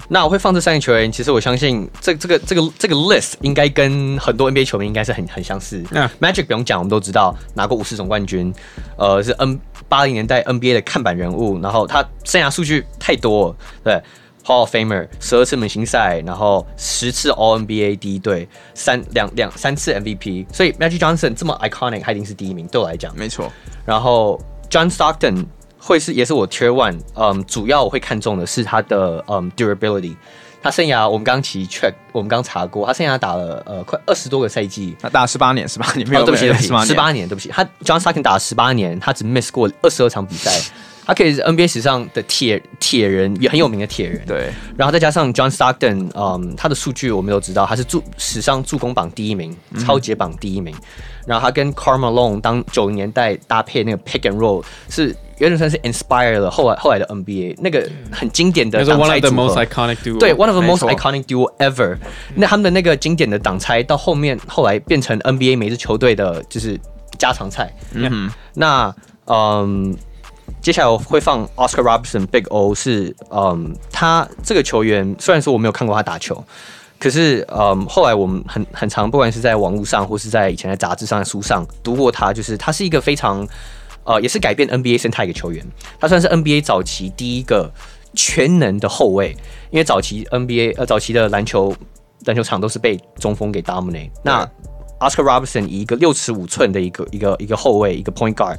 那我会放这三个球员，其实我相信这这个这个这个 list 应该跟很多 NBA 球迷应该是很很相似。Magic 不用讲，我们都知道拿过五次总冠军，呃，是 N 八零年代 NBA 的看板人物，然后他生涯数据太多，对。Hall of Famer，十二次明星赛，然后十次 All NBA 第一队，三两两三次 MVP，所以 Magic Johnson 这么 iconic，他一定是第一名，对我来讲。没错。然后 John Stockton 会是也是我 Tier One，嗯，主要我会看重的是他的嗯 durability，他他生涯我们刚齐 check，我们刚查过，他生涯打了呃快二十多个赛季，他打了十八年，十八年没有，哦、对不起，对不起，十八年，对不起，他 John Stockton 打了十八年，他只 miss 过二十二场比赛，他可以是 NBA 史上的铁铁人，也很有名的铁人。对，然后再加上 John Stockton，嗯，他的数据我们都知道，他是助史上助攻榜第一名，超级榜第一名。嗯、然后他跟 Karl Malone 当九零年代搭配那个 pick and roll 是。有点算是 inspire 了后来后来的 NBA 那个很经典的挡拆组合。One of the most iconic duo。对，one of the most iconic duo ever。那他们的那个经典的挡拆到后面后来变成 NBA 每支球队的就是家常菜。嗯哼。那嗯，接下来我会放 Oscar Robertson Big O 是嗯，他这个球员虽然说我没有看过他打球，可是嗯，后来我们很很常不管是在网络上或是在以前的杂志上的书上读过他，就是他是一个非常。呃，也是改变 NBA 生态一个球员，他算是 NBA 早期第一个全能的后卫，因为早期 NBA 呃早期的篮球篮球场都是被中锋给 dominate。那 Oscar Robertson 以一个六尺五寸的一个一个一个后卫一个 point guard，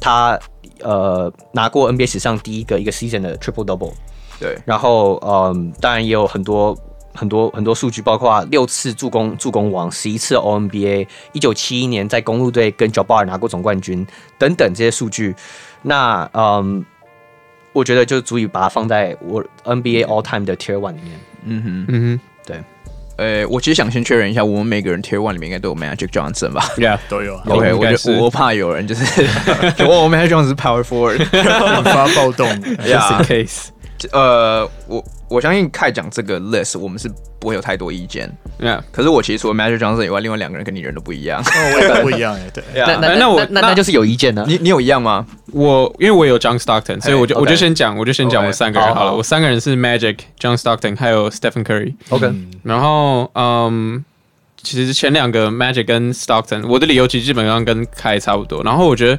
他呃拿过 NBA 史上第一个一个 season 的 triple double。对，然后嗯，当然也有很多。很多很多数据，包括六次助攻助攻王，十一次 All NBA，一九七一年在公路队跟 Jabbar 拿过总冠军等等这些数据，那嗯，我觉得就足以把它放在我 NBA All Time 的 Tier One 里面。嗯哼，嗯哼，对。呃，我其实想先确认一下，我们每个人 Tier One 里面应该都有 Magic Johnson 吧？Yeah，都有。OK，我就我怕有人就是，我 Magic Johnson 是 Power Forward，引发暴动，Just in case。呃，我我相信凯讲这个 list，我们是不会有太多意见。Yeah. 可是我其实除了 Magic Johnson 以外，另外两个人跟你人都不一样。哦，我也不一样哎。对。那那那我那那就是有意见呢？你你有一样吗？我因为我有 John Stockton，所以我就我就先讲，我就先讲我三个人好了。我三个人是 Magic、John Stockton 还有 Stephen Curry。OK。然后嗯，其实前两个 Magic 跟 Stockton，我的理由其实基本上跟凯差不多。然后我觉得。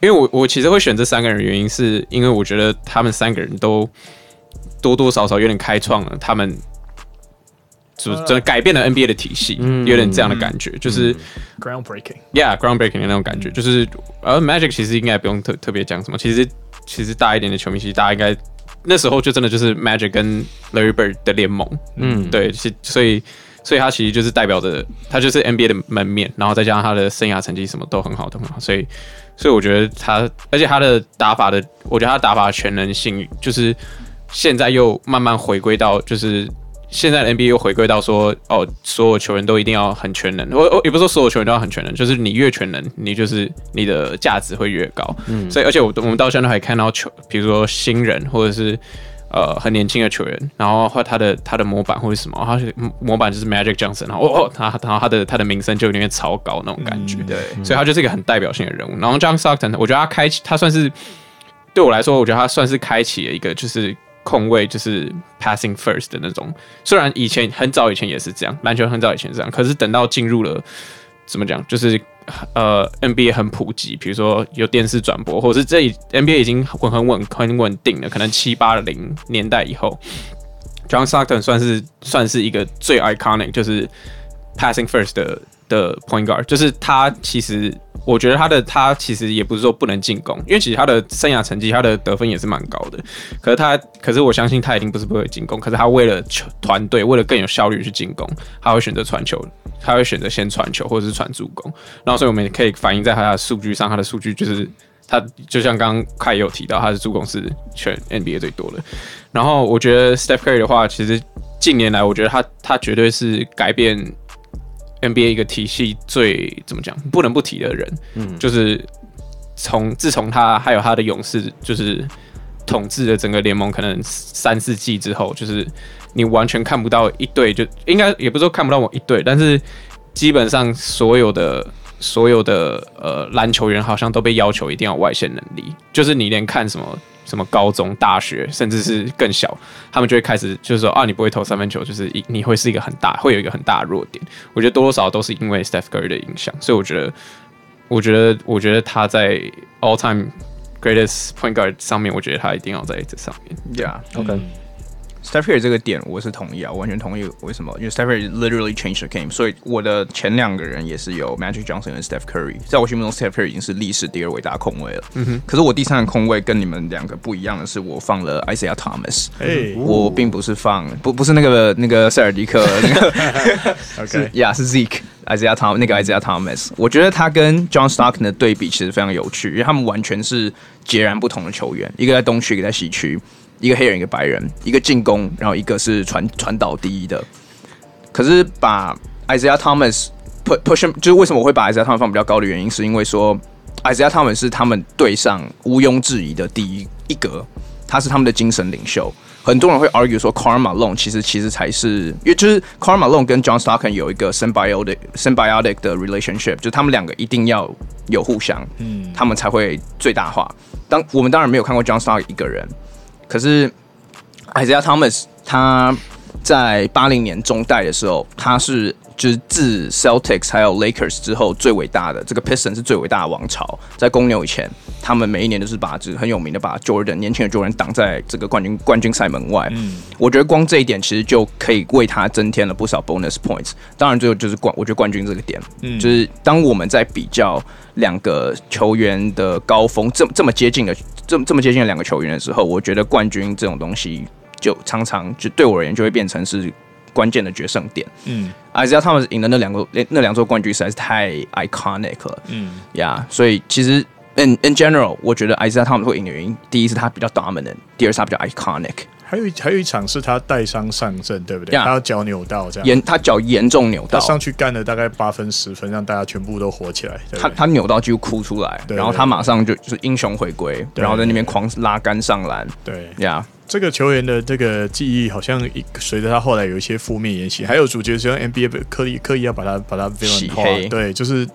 因为我我其实会选这三个人，原因是因为我觉得他们三个人都多多少少有点开创了他们，就真的改变了 NBA 的体系，嗯、有点这样的感觉，嗯、就是 groundbreaking，yeah，groundbreaking 的那种感觉，就是而 Magic 其实应该不用特特别讲什么，其实其实大一点的球迷其实大家应该那时候就真的就是 Magic 跟 Larry Bird 的联盟，嗯，对，所以所以他其实就是代表着他就是 NBA 的门面，然后再加上他的生涯成绩什么都很好，都很好，所以。所以我觉得他，而且他的打法的，我觉得他打法的全能性，就是现在又慢慢回归到，就是现在的 NBA 又回归到说，哦，所有球员都一定要很全能。我我也不是说所有球员都要很全能，就是你越全能，你就是你的价值会越高。嗯，所以而且我我们到现在还看到球，比如说新人或者是。呃，很年轻的球员，然后或他的他的模板或者什么，他是模板就是 Magic Johnson，然后哦，他然后他的他的名声就有点超高那种感觉，嗯、对，所以他就是一个很代表性的人物。然后 John Stockton，我觉得他开启，他算是对我来说，我觉得他算是开启了一个就是控卫，就是 passing first 的那种。虽然以前很早以前也是这样，篮球很早以前是这样，可是等到进入了怎么讲，就是。呃，NBA 很普及，比如说有电视转播，或者是这 NBA 已经很很稳很稳定了。可能七八零年代以后，John Stockton 算是算是一个最 iconic，就是 passing first 的的 point guard，就是他其实。我觉得他的他其实也不是说不能进攻，因为其实他的生涯成绩，他的得分也是蛮高的。可是他，可是我相信他一定不是不会进攻。可是他为了球团队，为了更有效率去进攻，他会选择传球，他会选择先传球或者是传助攻。然后所以我们也可以反映在他的数据上，他的数据就是他就像刚刚凯有提到，他的助攻是全 NBA 最多的。然后我觉得 Steph Curry 的话，其实近年来我觉得他他绝对是改变。NBA 一个体系最怎么讲不能不提的人，嗯，就是从自从他还有他的勇士，就是统治了整个联盟可能三四季之后，就是你完全看不到一队，就应该也不是说看不到我一队，但是基本上所有的所有的呃篮球员好像都被要求一定要外线能力，就是你连看什么。什么高中、大学，甚至是更小，他们就会开始就是说啊，你不会投三分球，就是一你会是一个很大，会有一个很大的弱点。我觉得多多少少都是因为 Steph Curry 的影响，所以我觉得，我觉得，我觉得他在 All Time Greatest Point Guard 上面，我觉得他一定要在这上面。Yeah，OK。Steph Curry 这个点我是同意啊，我完全同意。为什么？因为 Steph Curry literally changed the game，所以我的前两个人也是有 Magic Johnson 跟 Steph Curry，在我心目中 Steph Curry 已经是历史第二伟大控卫了。嗯哼。可是我第三个控卫跟你们两个不一样的是，我放了 Isaiah Thomas。哎。我并不是放不不是那个那个塞尔迪克那个。OK。呀，是 Zeke Isaiah Thomas 那个 Isaiah Thomas，我觉得他跟 John Stockton 的对比其实非常有趣，因为他们完全是截然不同的球员，一个在东区，一个在西区。一个黑人，一个白人，一个进攻，然后一个是传传导第一的。可是把 Isaiah Thomas push push，就是为什么我会把 Isaiah Thomas 放比较高的原因，是因为说 Isaiah Thomas 是他们队上毋庸置疑的第一一格，他是他们的精神领袖。很多人会 argue 说 Karl Malone 其实其实才是，因为就是 Karl Malone 跟 John Stockton 有一个 symbiotic symbiotic 的 relationship，就他们两个一定要有互相，嗯，他们才会最大化。当我们当然没有看过 John Stockton 一个人。可是还是要 Thomas 他在八零年中代的时候，他是就是自 Celtics 还有 Lakers 之后最伟大的这个 Pistons 是最伟大的王朝。在公牛以前，他们每一年都是把就是很有名的把 Jordan 年轻的 Jordan 挡在这个冠军冠军赛门外。嗯，我觉得光这一点其实就可以为他增添了不少 bonus points。当然，最后就是冠，我觉得冠军这个点，嗯，就是当我们在比较两个球员的高峰这么这么接近的。这么这么接近的两个球员的时候，我觉得冠军这种东西就常常就对我而言就会变成是关键的决胜点。嗯，Isaiah Thomas 赢的那两个那那两座冠军实在是太 iconic 了。嗯，呀，yeah, 所以其实 in in general，我觉得 Isaiah Thomas 会赢的原因，第一是他比较 dominant，第二是他比较 iconic。还有还有一场是他带伤上阵，对不对？Yeah, 他脚扭到这样，严他脚严重扭到，他上去干了大概八分十分，让大家全部都火起来。对对，他他扭到几乎哭出来，然后他马上就就是英雄回归，然后在那边狂拉杆上篮。对呀，yeah, 这个球员的这个记忆好像随着他后来有一些负面言行，还有主角就像 NBA 刻意刻意要把他把他洗黑，对，就是。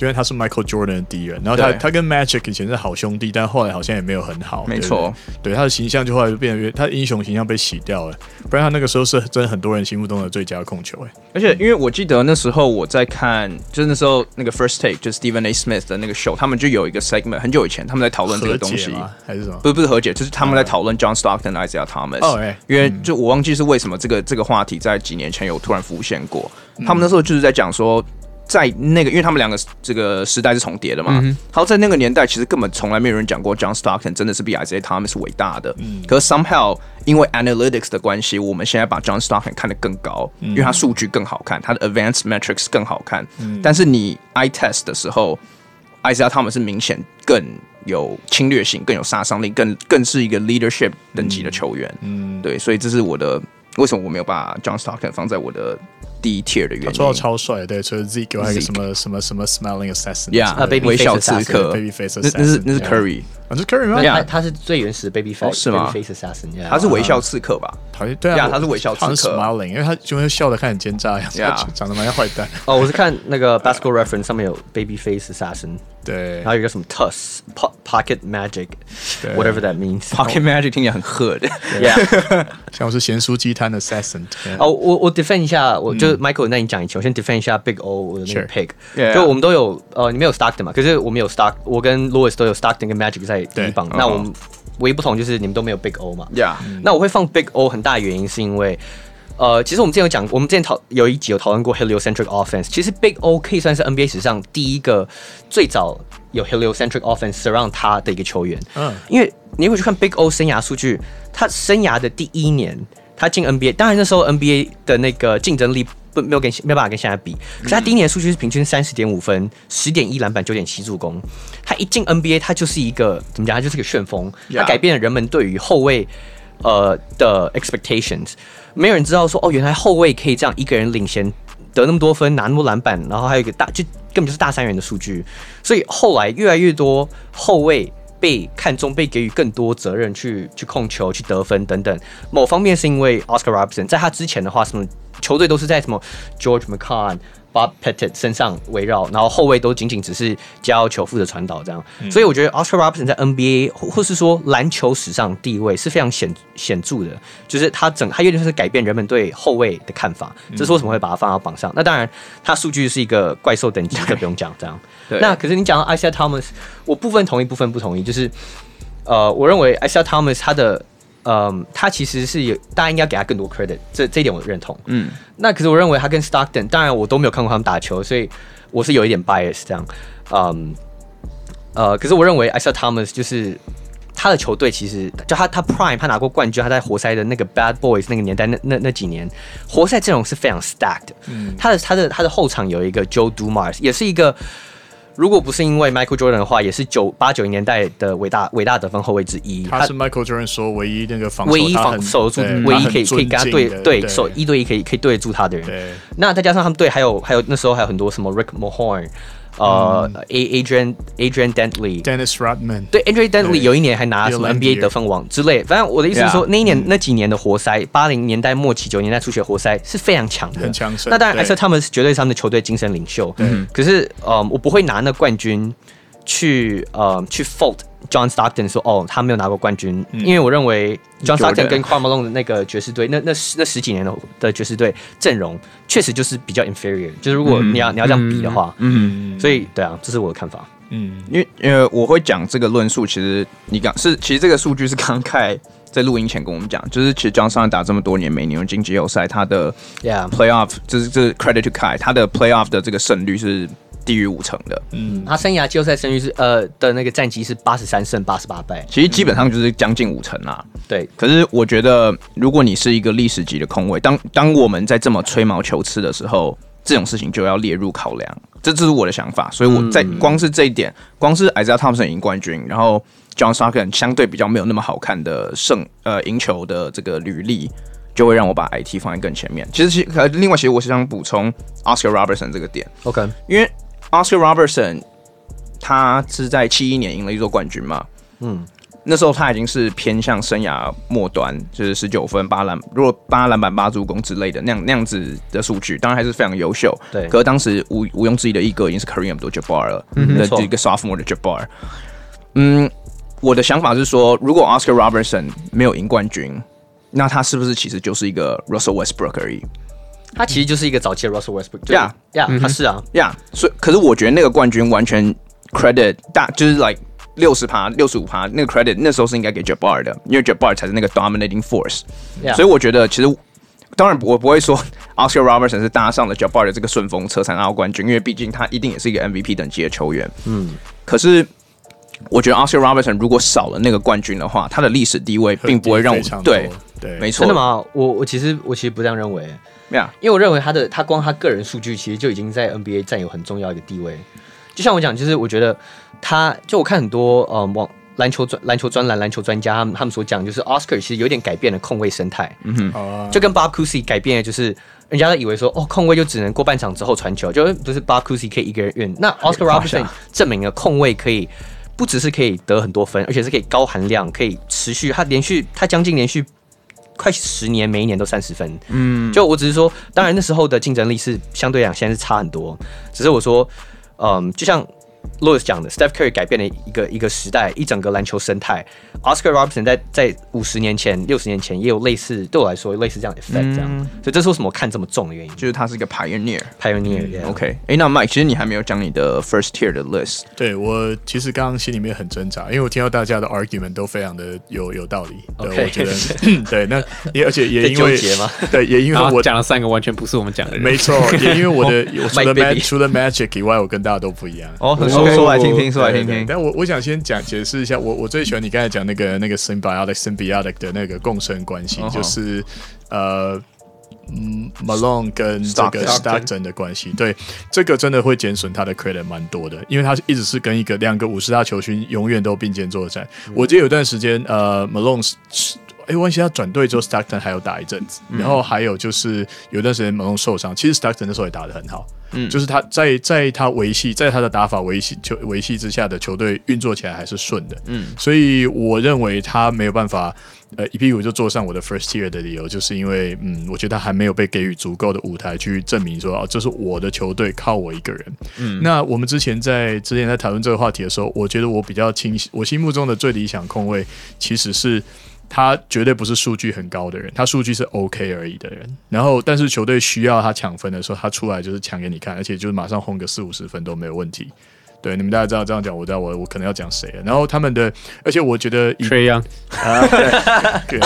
因为他是 Michael Jordan 的敌人，然后他他跟 Magic 以前是好兄弟，但后来好像也没有很好。没错，对他的形象就后来就变得越，他的英雄形象被洗掉了。不然他那个时候是真的很多人心目中的最佳控球。哎，而且因为我记得那时候我在看，就是那时候那个 First Take 就是 Stephen A. Smith 的那个 show，他们就有一个 segment，很久以前他们在讨论这个东西，还是什么？不是不是和解，就是他们在讨论 John Stockton、Isaiah Thomas。哦，哎，因为就我忘记是为什么这个这个话题在几年前有突然浮现过。他们那时候就是在讲说。在那个，因为他们两个这个时代是重叠的嘛，嗯、好，在那个年代，其实根本从来没有人讲过 John Stockton 真的是比 Isaiah Thomas 伟大的。嗯、可是 somehow 因为 analytics 的关系，我们现在把 John Stockton 看得更高，嗯、因为他数据更好看，他的 advanced metrics 更好看。嗯、但是你 eye test 的时候，Isaiah Thomas 是明显更有侵略性，更有杀伤力，更更是一个 leadership 等级的球员。嗯，对，所以这是我的为什么我没有把 John Stockton 放在我的。第一 tier 的原因，他做到超帅，对，除了 Zeke 还有一个什么什么什么 Smiling Assassin，Yeah，微笑刺客，Baby Face Assassin，那是那是 Curry，那是 Curry 吗？他他是最原始的 Baby Face，是吗？Face Assassin，他是微笑刺客吧？好像对啊，他是微笑刺客，Smiling，因为他就会笑的看很奸诈一样，长得蛮像坏蛋。哦，我是看那个 Basketball Reference 上面有 Baby Face Assassin，对，然后有一个什么 Tuss Pocket Magic，whatever that means，Pocket Magic 听起来很喝的，Yeah，像我是咸酥鸡摊的 Assassin。哦，我我 defend 一下，我就 Michael，那你讲一。首先 defend 一下 Big O 的那个 pick，就我们都有呃，你没有 Stockton 嘛？可是我们有 Stock，我跟 Louis 都有 Stockton 跟 Magic 在第一榜。那我们唯一不同就是你们都没有 Big O 嘛？Yeah。那我会放 Big O 很大的原因是因为，呃，其实我们之前有讲，我们之前讨有一集有讨论过 Heliocentric Offense。其实 Big O 可以算是 NBA 史上第一个最早有 Heliocentric Offense surround 他的一个球员。嗯。因为你会去看 Big O 生涯数据，他生涯的第一年他进 NBA，当然那时候 NBA 的那个竞争力。不，没有跟没有办法跟现在比。可是他第一年的数据是平均三十点五分、十点一篮板、九点七助攻。他一进 NBA，他就是一个怎么讲？他就是个旋风。他改变了人们对于后卫呃的 expectations。没有人知道说哦，原来后卫可以这样一个人领先得那么多分，拿那么多篮板，然后还有一个大就根本就是大三元的数据。所以后来越来越多后卫被看中，被给予更多责任去去控球、去得分等等。某方面是因为 Oscar Robertson，在他之前的话什么？球队都是在什么 George McCon、Bob Pettit 身上围绕，然后后卫都仅仅只是交球负责传导这样，嗯、所以我觉得 Oscar Robertson 在 NBA 或或是说篮球史上地位是非常显显著的，就是他整他有点是改变人们对后卫的看法，这是为什么会把他放到榜上。嗯、那当然，他数据是一个怪兽等级，这不用讲这样。对那可是你讲到 Isaiah Thomas，我部分同意，部分不同意，就是呃，我认为 Isaiah Thomas 他的嗯，他其实是有大家应该给他更多 credit，这这一点我认同。嗯，那可是我认为他跟 Stockton，当然我都没有看过他们打球，所以我是有一点 bias 这样。嗯，呃，可是我认为 Isaiah Thomas 就是他的球队，其实就他他 Prime 他拿过冠军，他在活塞的那个 Bad Boys 那个年代，那那那几年活塞阵容是非常 stacked。嗯，他的他的他的后场有一个 Joe Dumars，也是一个。如果不是因为 Michael Jordan 的话，也是九八九零年代的伟大伟大得分后卫之一。他是 Michael Jordan 说唯一那个防唯一防守住，唯一可以可以跟他对对手一对一可以可以对得住他的人。那再加上他们队还有还有那时候还有很多什么 Rick Mahorn。呃、uh,，A Adrian Adrian Dantley，Dennis Rodman，对，Adrian Dantley 有一年还拿了什么 NBA 得分王之类。反正我的意思是说，yeah, 那一年、嗯、那几年的活塞，八零年代末期、九零年代初期的活塞是非常强的，很强。那当然，艾瑟他们是绝对是他们的球队精神领袖。嗯，可是呃，我不会拿那冠军去呃去 fault。John Stockton 说：“哦，他没有拿过冠军，嗯、因为我认为 John Stockton 跟 Karl Malone 的那个爵士队，那那十那十几年的的爵士队阵容，确实就是比较 inferior。就是如果你要、嗯、你要这样比的话，嗯，所以对啊，这是我的看法。嗯，因为因为我会讲这个论述，其实你刚是其实这个数据是刚开在录音前跟我们讲，就是其实 John Stockton 打这么多年，每年进季后赛，他的 playoff 就是这是 credit to Kai，他的 playoff 的这个胜率是。”低于五成的，嗯，他生涯季后赛胜率是呃的那个战绩是八十三胜八十八败，其实基本上就是将近五成啦。对，可是我觉得，如果你是一个历史级的空位，当当我们在这么吹毛求疵的时候，这种事情就要列入考量。这这是我的想法，所以我在光是这一点，光是 Isaiah Thompson 赢冠军，然后 John Stockton 相对比较没有那么好看的胜呃赢球的这个履历，就会让我把 IT 放在更前面。其实其呃另外其实我是想补充 Oscar Robertson 这个点，OK，因为。Oscar Robertson，他是在七一年赢了一座冠军嘛？嗯，那时候他已经是偏向生涯末端，就是十九分八篮，如果八篮板八助攻之类的那样那样子的数据，当然还是非常优秀。对，可是当时毋毋庸置疑的一个已经是 Kareem Abdul-Jabbar 了，嗯，的一个 Sophomore 的 Jabbar。嗯，我的想法是说，如果 Oscar Robertson 没有赢冠军，那他是不是其实就是一个 Russell Westbrook 而已？他其实就是一个早期的 Russell Westbrook，呀呀，他是啊，呀，所以可是我觉得那个冠军完全 credit 大，就是 like 六十趴、六十五趴，那个 credit 那时候是应该给 Jabbar 的，因为 Jabbar 才是那个 dominating force。Yeah. 所以我觉得其实当然我不会说 Oscar Robertson 是搭上了 Jabbar 的这个顺风车才拿到冠军，因为毕竟他一定也是一个 MVP 等级的球员。嗯，可是我觉得 Oscar Robertson 如果少了那个冠军的话，他的历史地位并不会让我对对没错。真的吗？我我其实我其实不这样认为。Yeah. 因为我认为他的他光他个人数据其实就已经在 NBA 占有很重要一个地位。就像我讲，就是我觉得他就我看很多呃网篮球专篮球专栏篮球专家他们他们所讲，就是 Oscar 其实有点改变了控卫生态。嗯哼，就跟 Bob Cousy 改变了，就是人家都以为说哦控卫就只能过半场之后传球，就不是 Bob Cousy 可以一个人运。那 Oscar Robertson 证明了控卫可以不只是可以得很多分，而且是可以高含量，可以持续他连续他将近连续。快十年，每一年都三十分。嗯，就我只是说，当然那时候的竞争力是相对来讲现在是差很多。只是我说，嗯，就像。Louis 讲的，Steph Curry 改变了一个一个时代，一整个篮球生态。Oscar Robertson 在在五十年前、六十年前也有类似，对我来说类似这样的 effect，这样。嗯、所以这是为什么我看这么重的原因，就是他是一个 pioneer，pioneer。OK，哎、欸，那 Mike，其实你还没有讲你的 first tier 的 list。对我其实刚刚心里面很挣扎，因为我听到大家的 argument 都非常的有有道理。对，okay. 我觉得 对，那也而且也因为 对，也因为我 讲了三个完全不是我们讲的人，没错，也因为我的我除了 Mag 除了 Magic 以外，我跟大家都不一样。哦，说说来听听。说来听听，但我我想先讲解释一下，我我最喜欢你刚才讲那个那个 symbiotic symbiotic 的那个共生关系，uh. 就是呃，嗯，Malone 跟这个 Stockton 的关系，对，这个真的会减损他的 credit 蛮多的，因为他一直是跟一个两个五十大球星永远都并肩作战。嗯、我记得有段时间，呃，Malone 是。哎，关系他转队之后，Stockton 还有打一阵子，然后还有就是有一段时间 Malone 受伤，其实 Stockton 那时候也打得很好，嗯，就是他在在他维系在他的打法维系球维系之下的球队运作起来还是顺的，嗯，所以我认为他没有办法，呃，一屁股就坐上我的 First Tier 的理由，就是因为，嗯，我觉得他还没有被给予足够的舞台去证明说，哦，这是我的球队，靠我一个人，嗯，那我们之前在之前在讨论这个话题的时候，我觉得我比较清晰，我心目中的最理想控卫其实是。他绝对不是数据很高的人，他数据是 OK 而已的人。然后，但是球队需要他抢分的时候，他出来就是抢给你看，而且就是马上轰个四五十分都没有问题。对，你们大家知道这样讲，我知道我我可能要讲谁了。然后他们的，而且我觉得以 Young 啊，对，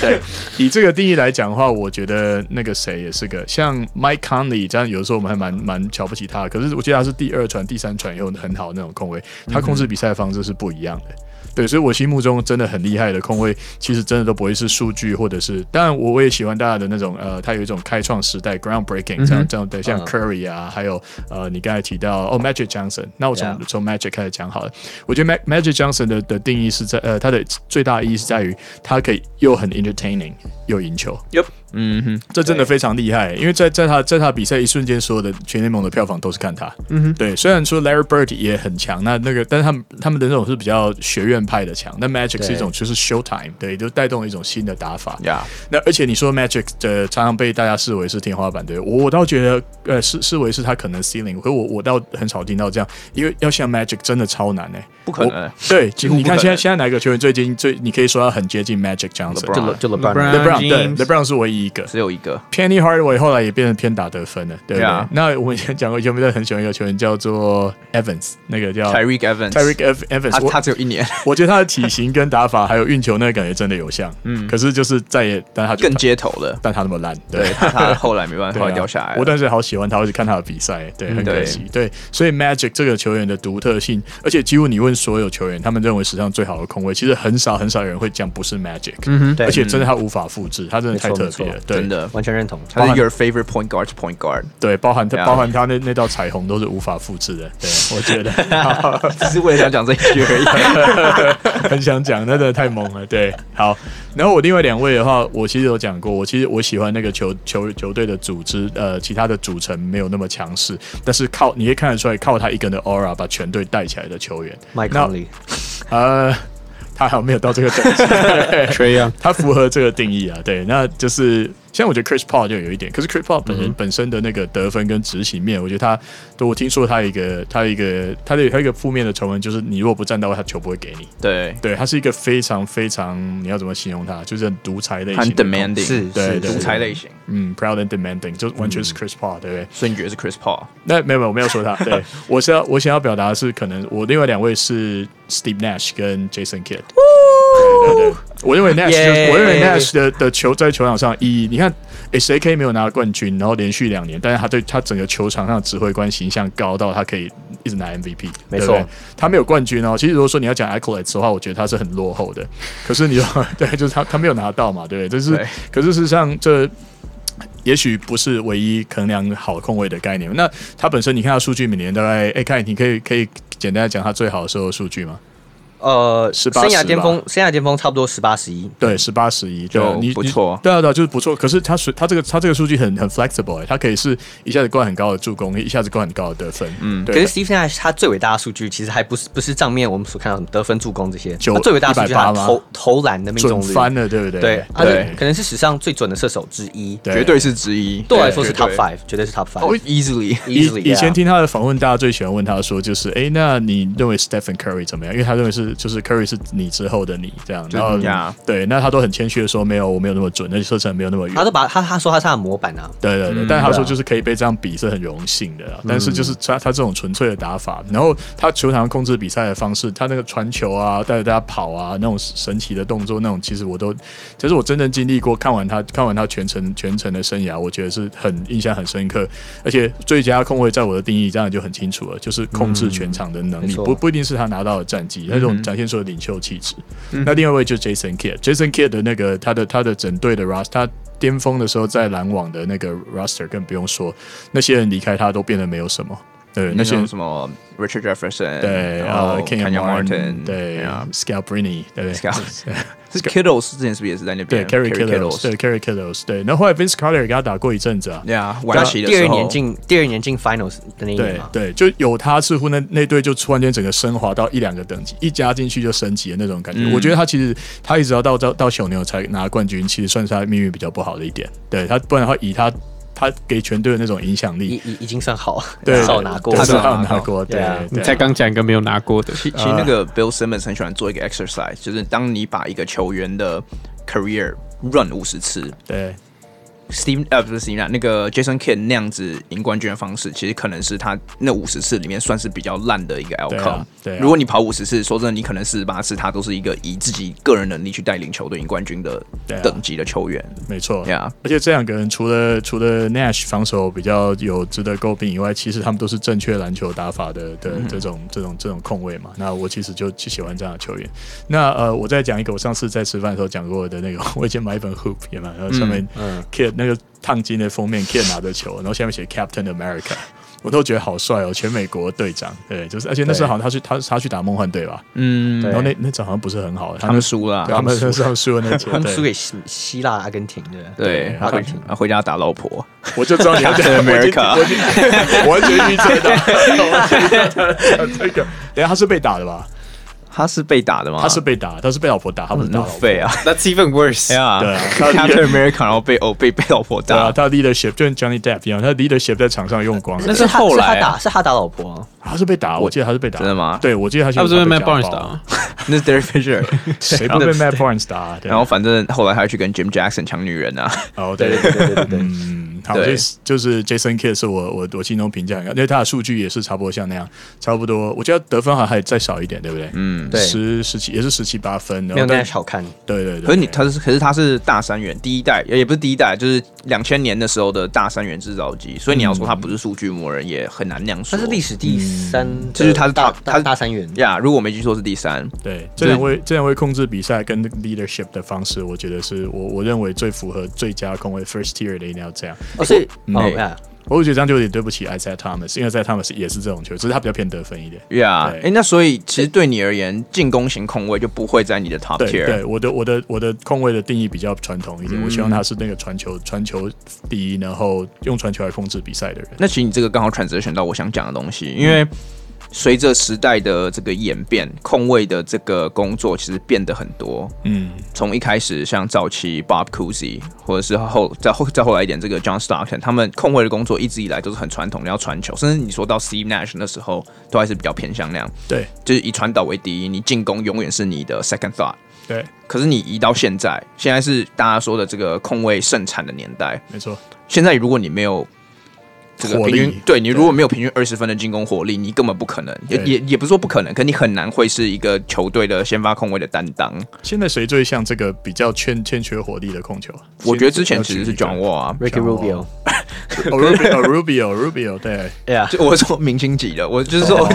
对，以这个定义来讲的话，我觉得那个谁也是个像 Mike Conley 这样，有的时候我们还蛮蛮瞧不起他。可是我记得他是第二传、第三传又很好的那种控卫，他控制比赛的方式是不一样的。对，所以我心目中真的很厉害的控卫，其实真的都不会是数据，或者是，当然我我也喜欢大家的那种，呃，他有一种开创时代 （groundbreaking） 这样这样的，像 Curry 啊，还有呃，你刚才提到哦，Magic Johnson，那我从从 Magic 开始讲好了。我觉得 Magic Johnson 的的定义是在，呃，他的最大意义是在于，他可以又很 entertaining 又赢球。Yep. 嗯哼，这真的非常厉害，因为在在他在他比赛一瞬间，所有的全联盟的票房都是看他。嗯哼，对，虽然说 Larry Bird 也很强，那那个，但是他们他们的那种是比较学院派的强，那 Magic 是一种就是 Showtime，对，就带动了一种新的打法。呀，Yeah. 那而且你说 Magic 的常常被大家视为是天花板，对我我倒觉得呃视视为是他可能 ceiling，可我我倒很少听到这样，因为要像 Magic 真的超难呢，不可能。对，你看现在现在哪个球员最近最你可以说他很接近 Magic 这样子，就就 LeBron，LeBron 对 LeBron 是唯一一个，只有一个。Penny Hardaway 后来也变成偏打得分了，对.那我们以前讲过，有没有很喜欢一个球员叫做 Evans，那个叫 Tyreke Evans，Tyreke Evans，他他只有一年，我觉得他的体型跟打法还有运球那个感觉真的有像，嗯，可是就是再也，但他更街头了，但他那么烂，对，对他，他后来没办法，后来掉下来。我但是好喜欢他，我一直看他的比赛，对，很可惜，对，所以 Magic 这个球员的独特性，而且几乎你问所有球员，他们认为史上最好的控卫，其实很少很少有人会讲不是 Magic，嗯而且真的他无法复制，他真的太特别了，真的。完全认同，他是 Your favorite point guard point guard，对，包含他包含他那那道彩虹都是无法复制的，对，我觉得。只是为了想讲这一句而已，很想讲，那真的太猛了，对，好，然后我另外两位的话，我其实有讲过，我其实我喜欢那个球球球队的组织，呃，其他的组成没有那么强势，但是靠你可以看得出来，靠他一个人的 aura 把全队带起来的球员，Mike Conley，呃。他还没有到这个等级，对啊，他符合这个定义啊，对，那就是。像我觉得 Chris Paul 就有一点，可是 Chris Paul 本人本身的那个得分跟执行面，我觉得他，都我听说他一个他一个他的他一个负面的传闻就是，你如果不站到位，他球不会给你。对对，他是一个非常非常，你要怎么形容他？就是很独裁类型，很 demanding，是对独裁类型。嗯，proud and demanding，就完全是 Chris Paul，对不对？所以你觉得是 Chris Paul？那没有没有，我没有说他。对，我是要我想要表达的是，可能我另外两位是 Steve Nash 跟 Jason Kidd。我认为 Nash，我认为 Nash 的的球在球场上意义，你看。诶，谁可以没有拿冠军，然后连续两年，但是他对他整个球场上的指挥官形象高到他可以一直拿 MVP，没错错，他没有冠军哦。其实如果说你要讲 accolades 的话，我觉得他是很落后的。可是你说 对，就是他他没有拿到嘛，对不对？这是，可是事实上这也许不是唯一衡量好控卫的概念。那他本身，你看他数据每年大概，哎，看你可以可以简单讲他最好的时候数据吗？呃，生涯巅峰，生涯巅峰差不多十八十一，对，十八十一，就你不错，对啊，对啊，就是不错。可是他是他这个他这个数据很很 flexible，他可以是一下子灌很高的助攻，一下子灌很高的得分，嗯。可是 Steve Nash 他最伟大的数据其实还不是不是账面我们所看到的得分助攻这些，他最伟大的数据他投投篮的命中率。翻了，对不对？对对，可能是史上最准的射手之一，绝对是之一。对我来说是 top five，绝对是 top five，easily easily。以前听他的访问，大家最喜欢问他说，就是哎，那你认为 Stephen Curry 怎么样？因为他认为是就是 Curry 是。你之后的你这样，然后对，那他都很谦虚的说，没有，我没有那么准，那射程没有那么远。他都把他他说他是他的模板啊，对对对，但他说就是可以被这样比是很荣幸的，但是就是他他这种纯粹的打法，然后他球场控制比赛的方式，他那个传球啊，带着大家跑啊，那种神奇的动作，那种其实我都，其实我真正经历过，看完他看完他全程全程的生涯，我觉得是很印象很深刻，而且最佳控卫在我的定义这样就很清楚了，就是控制全场的能力，不不一定是他拿到的战绩，那种展现出的领袖。气质。那另外一位就是 Jason Kidd，Jason Kidd 的那个他的他的整队的 roster，他巅峰的时候在篮网的那个 roster 更不用说，那些人离开他都变得没有什么。对，那些什么 Richard Jefferson，对，然后 Kenyon Martin，对，Scalprini，对是 Kittles 之前是不是也是在那边？对，Carry Kittles，对，Carry Kittles，对。然后后来 Vince Carter 给他打过一阵子啊，对啊，晚期的第二年进第二年进 Finals 的那一年对，就有他，似乎那那队就突然间整个升华到一两个等级，一加进去就升级的那种感觉。我觉得他其实他一直要到到到小牛才拿冠军，其实算是他命运比较不好的一点。对他，不然的话以他。他给全队的那种影响力，已已已经算好，少拿过，至少拿过，对啊。你才刚讲一个没有拿过的，其其实那个 Bill Simmons 很喜欢做一个 exercise，就是当你把一个球员的 career run 五十次，对，Steve 呃不是 Steve 那个 Jason Kidd 那样子赢冠军的方式，其实可能是他那五十次里面算是比较烂的一个 outcome。对啊对啊，如果你跑五十次，说真的，你可能四十八次他都是一个以自己个人能力去带领球队赢冠军的等级的球员。啊、没错，Yeah. 而且这两个人除了除了 Nash 防守比较有值得诟病以外，其实他们都是正确篮球打法的的这种、嗯、这种这种控卫嘛。那我其实就喜欢这样的球员。那呃，我再讲一个，我上次在吃饭的时候讲过的那个，我以前买一本 Hoop 也嘛，然后上面嗯 Kid 那个。烫金的封面，Kid 拿着球，然后下面写 Captain America，我都觉得好帅哦，全美国队长。对，就是，而且那时候好像他去他他去打梦幻队吧，嗯，然后那那场好像不是很好，他们输了，他们那时候输了那场，他们输给希希腊、阿根廷的，对，阿根廷，回家打老婆，我就知道你要 讲 America，我完全预测的，这个，等下他是被打的吧？他是被打的吗？他是被打，他是被老婆打，他不是打废啊！That's even worse。对啊，他 Captain America，然后被哦被被老婆打。对啊，他的 leadership 就跟 Johnny Depp 一样，他的 leadership 在场上用光。那是后来他打，是他打老婆。他是被打，我记得他是被打。真的吗？对，我记得他。他不是被 Matt Barnes 打？那是 Derek Fisher。谁不被 Matt Barnes 打？然后反正后来还去跟 Jim Jackson 抢女人啊。哦，对对对对对对。好，就是就是 Jason Kidd 是我我我心中评价，因为他的数据也是差不多像那样，差不多。我觉得得分好像还再少一点，对不对？嗯，对，十十七也是十七八分，没有那么好看。对对对。可是你他是可是他是大三元第一代，也不是第一代，就是两千年的时候的大三元制造机，所以你要说他不是数据魔人，也很难那样说。他是历史第三，就是他是大他是大三元呀。如果我没记错是第三。对，这两位这两位控制比赛跟 leadership 的方式，我觉得是我我认为最符合最佳控卫 first tier 的，一定要这样。哦，所以哦。Yeah. 我会觉得这样就有点对不起 Thomas，因为 Isaiah Thomas 也是这种球，只是他比较偏得分一点。Yeah，哎、欸，那所以其实对你而言，进攻型控卫就不会在你的 top tier。对，我的我的我的控卫的定义比较传统一点，嗯、我希望他是那个传球传球第一，然后用传球来控制比赛的人。那其实你这个刚好 transition 到我想讲的东西，因为。嗯随着时代的这个演变，控卫的这个工作其实变得很多。嗯，从一开始像早期 Bob Cousy，或者是后再后再后来一点这个 John Stockton，他们控卫的工作一直以来都是很传统的，要传球。甚至你说到 Steve Nash 那时候，都还是比较偏向那样。对，就是以传导为第一，你进攻永远是你的 second thought。对。可是你移到现在，现在是大家说的这个控卫盛产的年代。没错。现在如果你没有这个平均，对你如果没有平均二十分的进攻火力，你根本不可能，也也也不是说不可能，可你很难会是一个球队的先发控卫的担当。现在谁最像这个比较欠欠缺火力的控球？我觉得之前其实是 John Wall 啊，Ricky Rubio，Rubio Rubio Rubio，对。啊，就我说明星级的，我就是说。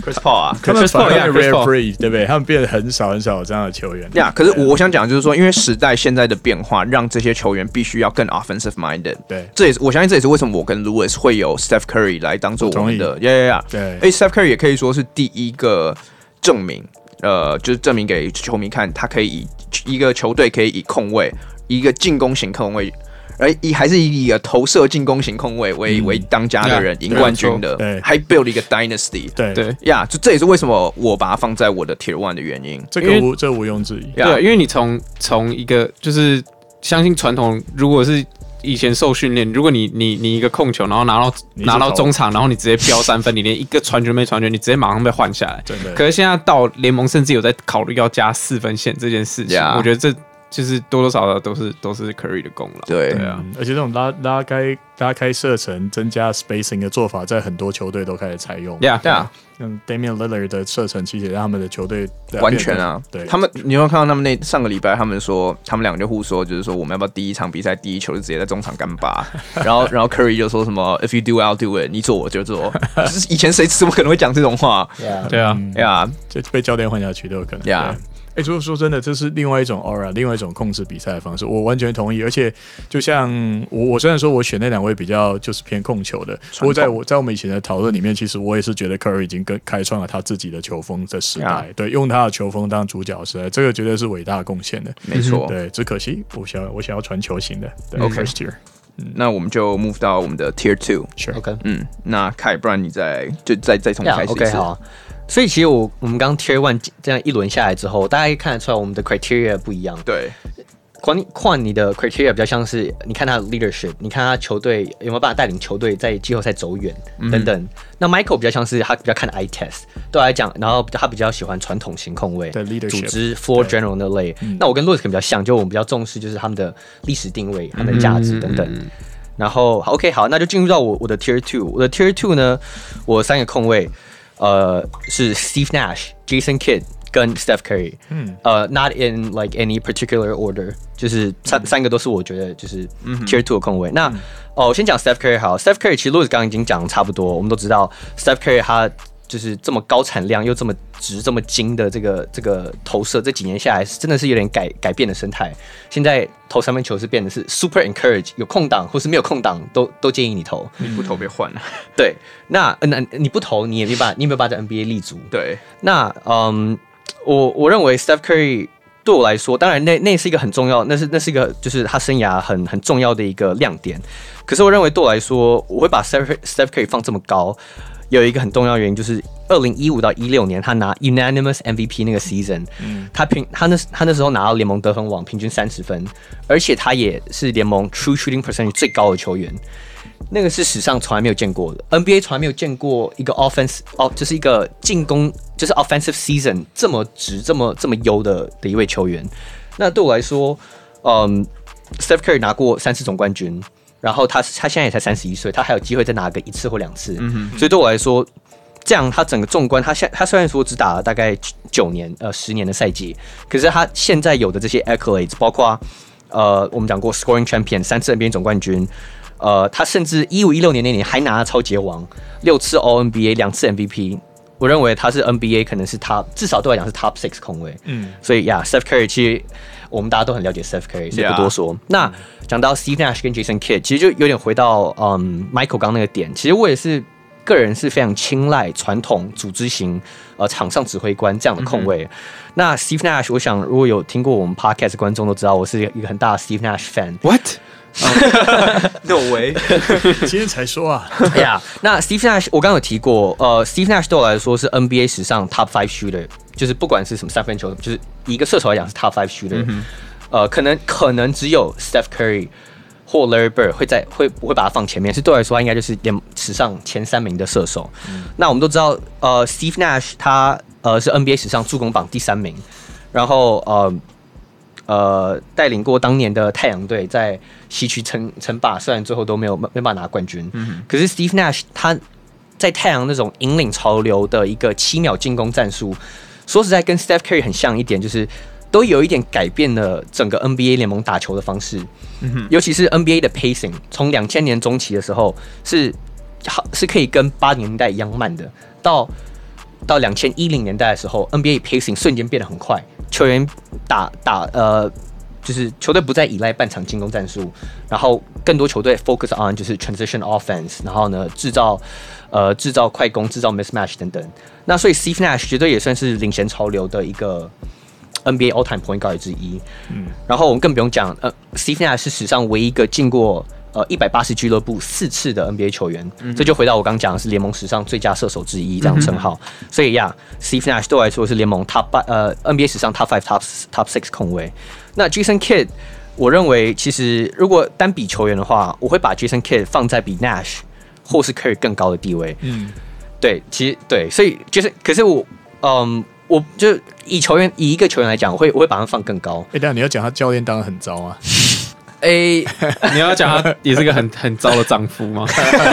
Chris Paul 啊，Chris Paul 也 rare breed，对不对？他们变得很少很少有这样的球员。呀，可是我想讲就是说，因为时代现在的变化，让这些球员必须要更 offensive minded。对，这也是我相信这也是为什么我跟 Lewis 会有 Steph Curry 来当做我们的。呀呀呀，对。哎，Steph Curry 也可以说是第一个证明，呃，就是证明给球迷看，他可以以一个球队可以以控卫，一个进攻型控卫。而以还是以一个投射进攻型控卫为为当家的人赢冠军的，对还 build 一个 dynasty，对对呀，就这也是为什么我把它放在我的 tier one 的原因。这个无这毋庸置疑，对，因为你从从一个就是相信传统，如果是以前受训练，如果你你你一个控球，然后拿到拿到中场，然后你直接飙三分，你连一个传球没传球，你直接马上被换下来。真的。可是现在到联盟甚至有在考虑要加四分线这件事情，我觉得这。就是多多少少都是都是 Curry 的功劳，对。对啊，嗯、而且这种拉拉开拉开射程、增加 spacing 的做法，在很多球队都开始采用。Yeah，对啊，像 Damian Lillard 的射程，其实也让他们的球队完全啊，对。他们，你有没有看到他们那上个礼拜，他们说他们两个就互说，就是说我们要不要第一场比赛第一球就直接在中场干拔，然后然后 Curry 就说什么 If you do, I'll do it，你做我就做。就是以前谁怎么可能会讲这种话？Yeah, 对啊，呀、嗯，就被教练换下去都有可能。Yeah. 哎，如果说真的，这是另外一种 aura，另外一种控制比赛的方式，我完全同意。而且，就像我，我虽然说我选那两位比较就是偏控球的，不过在我在我们以前的讨论里面，其实我也是觉得 Curry 已经跟开创了他自己的球风的时代.对，用他的球风当主角时代，这个绝对是伟大贡献的，没错。对，只可惜我想要我想要传球型的。那我们就 move 到我们的 Tier Two，OK。嗯，那凯，不然你再就再再从开始，OK，好。所以其实我我们刚 Tier One 这样一轮下来之后，大家可以看得出来我们的 criteria 不一样。对，管你换你的 criteria 比较像是，你看他的 leadership，你看他球队有没有办法带领球队在季后赛走远等等。嗯、那 Michael 比较像是他比较看 eye test，对我来讲，然后他比较喜欢传统型控卫，对 leadership，组织 floor general 那类。那我跟 Louis 可能比较像，就我们比较重视就是他们的历史定位、他们的价值等等。嗯、然后 OK 好，那就进入到我我的 Tier Two，我的 Tier Two 呢，我三个控卫，呃是 Steve Nash、Jason Kidd。跟 Steph Curry，嗯，呃、uh,，not in like any particular order，就是三、嗯、三个都是我觉得就是 tier two 的控卫。嗯、那哦，嗯 oh, 先讲 Steph Curry 好，Steph Curry 其实 Louis 刚刚已经讲的差不多，我们都知道 Steph Curry 他就是这么高产量又这么直这么精的这个这个投射，这几年下来是真的是有点改改变的生态。现在投三分球是变得是 super encourage，有空档或是没有空档都都建议你投，你不投被换了。对，那那你不投你也没办法，你也没有办法在 NBA 立足？对，那嗯。我我认为 Steph Curry 对我来说，当然那那是一个很重要，那是那是一个就是他生涯很很重要的一个亮点。可是我认为对我来说，我会把 Steph Steph Curry 放这么高，有一个很重要的原因就是二零一五到一六年他拿 Unanimous MVP 那个 season，嗯，他平他那他那时候拿到联盟得分王平均三十分，而且他也是联盟 True Shooting Percentage 最高的球员。那个是史上从来没有见过的，NBA 从来没有见过一个 offense 哦，就是一个进攻就是 offensive season 这么直这么这么优的的一位球员。那对我来说，嗯，Steph Curry 拿过三次总冠军，然后他他现在也才三十一岁，他还有机会再拿个一次或两次。嗯哼，所以对我来说，这样他整个纵观，他现他虽然说只打了大概九年呃十年的赛季，可是他现在有的这些 accolades，包括呃我们讲过 scoring champion 三次 NBA 总冠军。呃，他甚至一五一六年那年还拿了超级王，六次 All NBA，两次 MVP。我认为他是 NBA 可能是 Top，至少对我来讲是 Top Six 控卫。嗯，所以呀，Steph Curry 其实我们大家都很了解 Steph Curry，所以不多说。Yeah. 那讲到 Steve Nash 跟 Jason Kidd，其实就有点回到嗯 Michael 刚那个点。其实我也是个人是非常青睐传统组织型呃场上指挥官这样的控卫。嗯、那 Steve Nash，我想如果有听过我们 Podcast 的观众都知道，我是一个很大的 Steve Nash fan。What？No way！今天才说啊。对呀，那 Steve Nash 我刚刚有提过，呃，Steve Nash 对我来说是 NBA 史上 Top Five Shooter，就是不管是什么三分球，就是以一个射手来讲是 Top Five Shooter。嗯、哼呃，可能可能只有 Steph Curry 或 Larry Bird 会在会不会把它放前面，是对我来说他应该就是联史上前三名的射手。嗯、那我们都知道，呃，Steve Nash 他呃是 NBA 史上助攻榜第三名，然后呃。呃，带领过当年的太阳队在西区称称霸，虽然最后都没有没办法拿冠军，嗯、可是 Steve Nash 他在太阳那种引领潮流的一个七秒进攻战术，说实在跟 Steph Curry 很像一点，就是都有一点改变了整个 NBA 联盟打球的方式，嗯、哼。尤其是 NBA 的 pacing，从两千年中期的时候是好是可以跟八零年代一样慢的，到到两千一零年代的时候，NBA pacing 瞬间变得很快。球员打打呃，就是球队不再依赖半场进攻战术，然后更多球队 focus on 就是 transition offense，然后呢制造呃制造快攻、制造 mismatch 等等。那所以 Steve Nash 绝对也算是领衔潮流的一个 NBA all time point guard 之一。嗯，然后我们更不用讲，呃，Steve Nash 是史上唯一一个进过。呃，一百八十俱乐部四次的 NBA 球员，这、就回到我刚讲的是联盟史上最佳射手之一这样称号。嗯、所以呀、yeah，Steve Nash 对我来说是联盟 Top 八呃 NBA 史上 Top Five Top Top Six 控卫。那 Jason Kidd，我认为其实如果单比球员的话，我会把 Jason Kidd 放在比 Nash 或是 Curry 更高的地位。嗯，对，其实对，所以就是可是我嗯，我就以球员以一个球员来讲，我会我会把他放更高。哎，这样你要讲他教练当然很糟啊。哎，欸、你要讲他也是个很很糟的丈夫吗？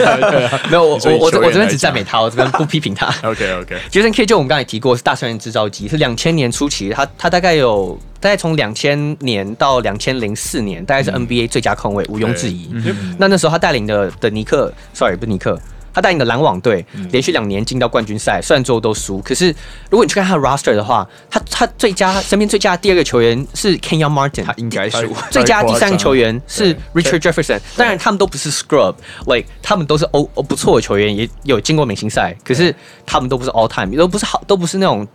没有，我我我我这边只赞美他，我这边不批评他。OK OK。Jason Kidd 就我们刚才提过是大校园制造机，是两千年初期，他他大概有大概从两千年到两千零四年，大概是 NBA 最佳控卫，毋庸置疑。嗯、那那时候他带领的的尼克，sorry 不是尼克。他带领的篮网队连续两年进到冠军赛，虽然最后都输，可是如果你去看他的 roster 的话，他他最佳身边最佳的第二个球员是 Kenyon Martin，他应该是。最佳第三个球员是 Richard Jefferson，当然他们都不是 scrub，like 他们都是欧不错的球员，也有进过明星赛，可是他们都不是 all time，都不是好，都不是那种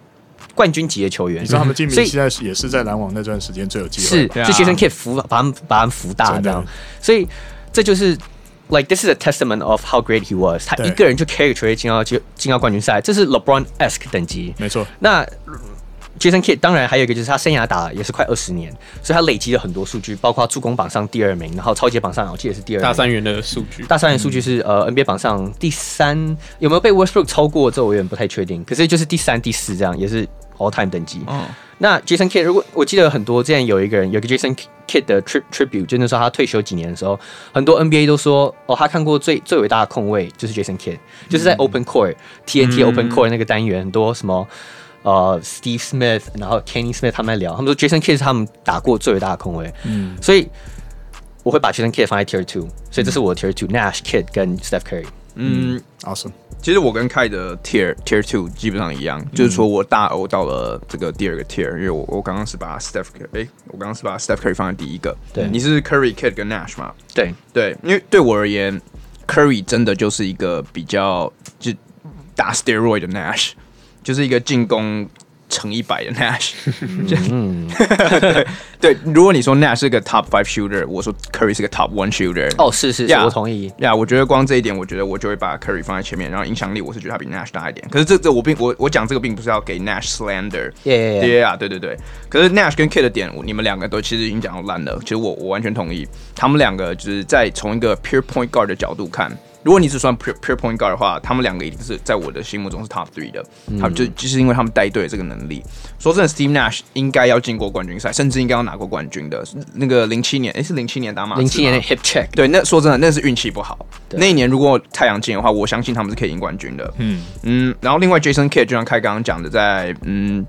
冠军级的球员。你知道他们进明星赛也是在篮网那段时间最有机会，是就 Jason Kidd 扶把他们把他们扶大这样，所以这就是。Like this is a testament of how great he was。他一个人就 carry 球队进到进进到冠军赛，这是 LeBron esque 等级。没错。那 Jason Kidd 当然还有一个就是他生涯打了也是快二十年，所以他累积了很多数据，包括助攻榜上第二名，然后超级榜上我记得是第二名。大三元的数据，大三元数据是、嗯、呃 NBA 榜上第三，有没有被 Westbrook 超过？这我有点不太确定。可是就是第三、第四这样，也是 All Time 等级。嗯。那 Jason Kidd 如果我记得很多，之前有一个人有个 Jason Kidd 的 tri tribute，就是说他退休几年的时候，很多 NBA 都说哦，他看过最最伟大的控卫就是 Jason Kidd，就是在 Open Court、嗯、TNT Open Court 那个单元，很多什么呃 Steve Smith，然后 Kenny Smith 他们在聊，他们说 Jason Kidd 是他们打过最伟大的控卫，嗯，所以我会把 Jason Kidd 放在 Tier Two，所以这是我的 Tier Two，Nash Kidd 跟 Steph Curry，嗯，Awesome。其实我跟凯的 tier tier two 基本上一样，嗯、就是说我大欧到了这个第二个 tier，因为我我刚刚是把 Steph 哎、欸，我刚刚是把 Steph Curry 放在第一个。对，你是 Curry Kidd 跟 Nash 嘛？对对，因为对我而言，Curry 真的就是一个比较就打 steroid 的 Nash，就是一个进攻。乘一百的 Nash，嗯，对，如果你说 Nash 是个 Top Five Shooter，我说 Curry 是个 Top One Shooter。哦，是是，是，yeah, 我同意。呀，yeah, 我觉得光这一点，我觉得我就会把 Curry 放在前面，然后影响力，我是觉得他比 Nash 大一点。可是这这我并我我讲这个并不是要给 Nash slander，耶耶啊，对对对。可是 Nash 跟 Kidd 的点，你们两个都其实已经讲到烂了。其实我我完全同意，他们两个就是在从一个 pure point guard 的角度看。如果你只算 pure pure point guard 的话，他们两个一定是在我的心目中是 top three 的。嗯、他们就就是因为他们带队这个能力。说真的，Steve Nash 应该要进过冠军赛，甚至应该要拿过冠军的。那个零七年，诶、欸，是零七年打马刺。零七年的 hip check。对，那说真的，那是运气不好。那一年如果太阳进的话，我相信他们是可以赢冠军的。嗯嗯。然后另外 Jason Kidd 就像开刚刚讲的，在嗯。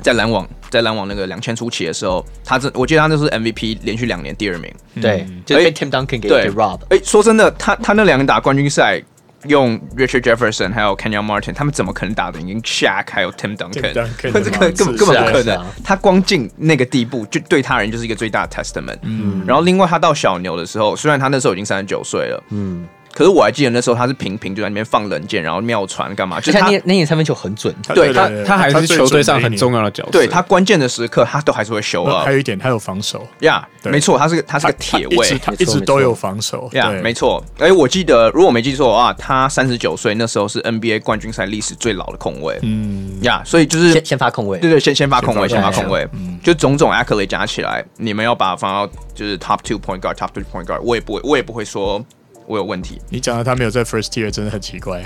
在篮网，在篮网那个两千初期的时候，他这我记得他那是 MVP 连续两年第二名，对，就是被 Tim Duncan 给 rob。哎，说真的，他他那两年打冠军赛，用 Richard Jefferson 还有 Kenyon Martin，他们怎么可能打得赢 Shaq 还有 Tim Duncan？这根本根本不可能。他光进那个地步，就对他人就是一个最大的 testament。嗯，然后另外他到小牛的时候，虽然他那时候已经三十九岁了，嗯。可是我还记得那时候他是频频就在那边放冷箭，然后妙传干嘛？就是他那那年三分球很准，对他他还是球队上很重要的角色。对他关键的时刻他都还是会 show up。还有一点他有防守呀，没错，他是个他是个铁卫，他一直都有防守呀，没错。哎，我记得如果我没记错啊，他三十九岁那时候是 NBA 冠军赛历史最老的控卫。嗯呀，所以就是先发控卫，对对，先先发控卫，先发控卫。就种种 accolade 加起来，你们要把它放到就是 top two point guard，top three point guard，我也不会，我也不会说。我有问题，你讲的他没有在 first tier 真的很奇怪。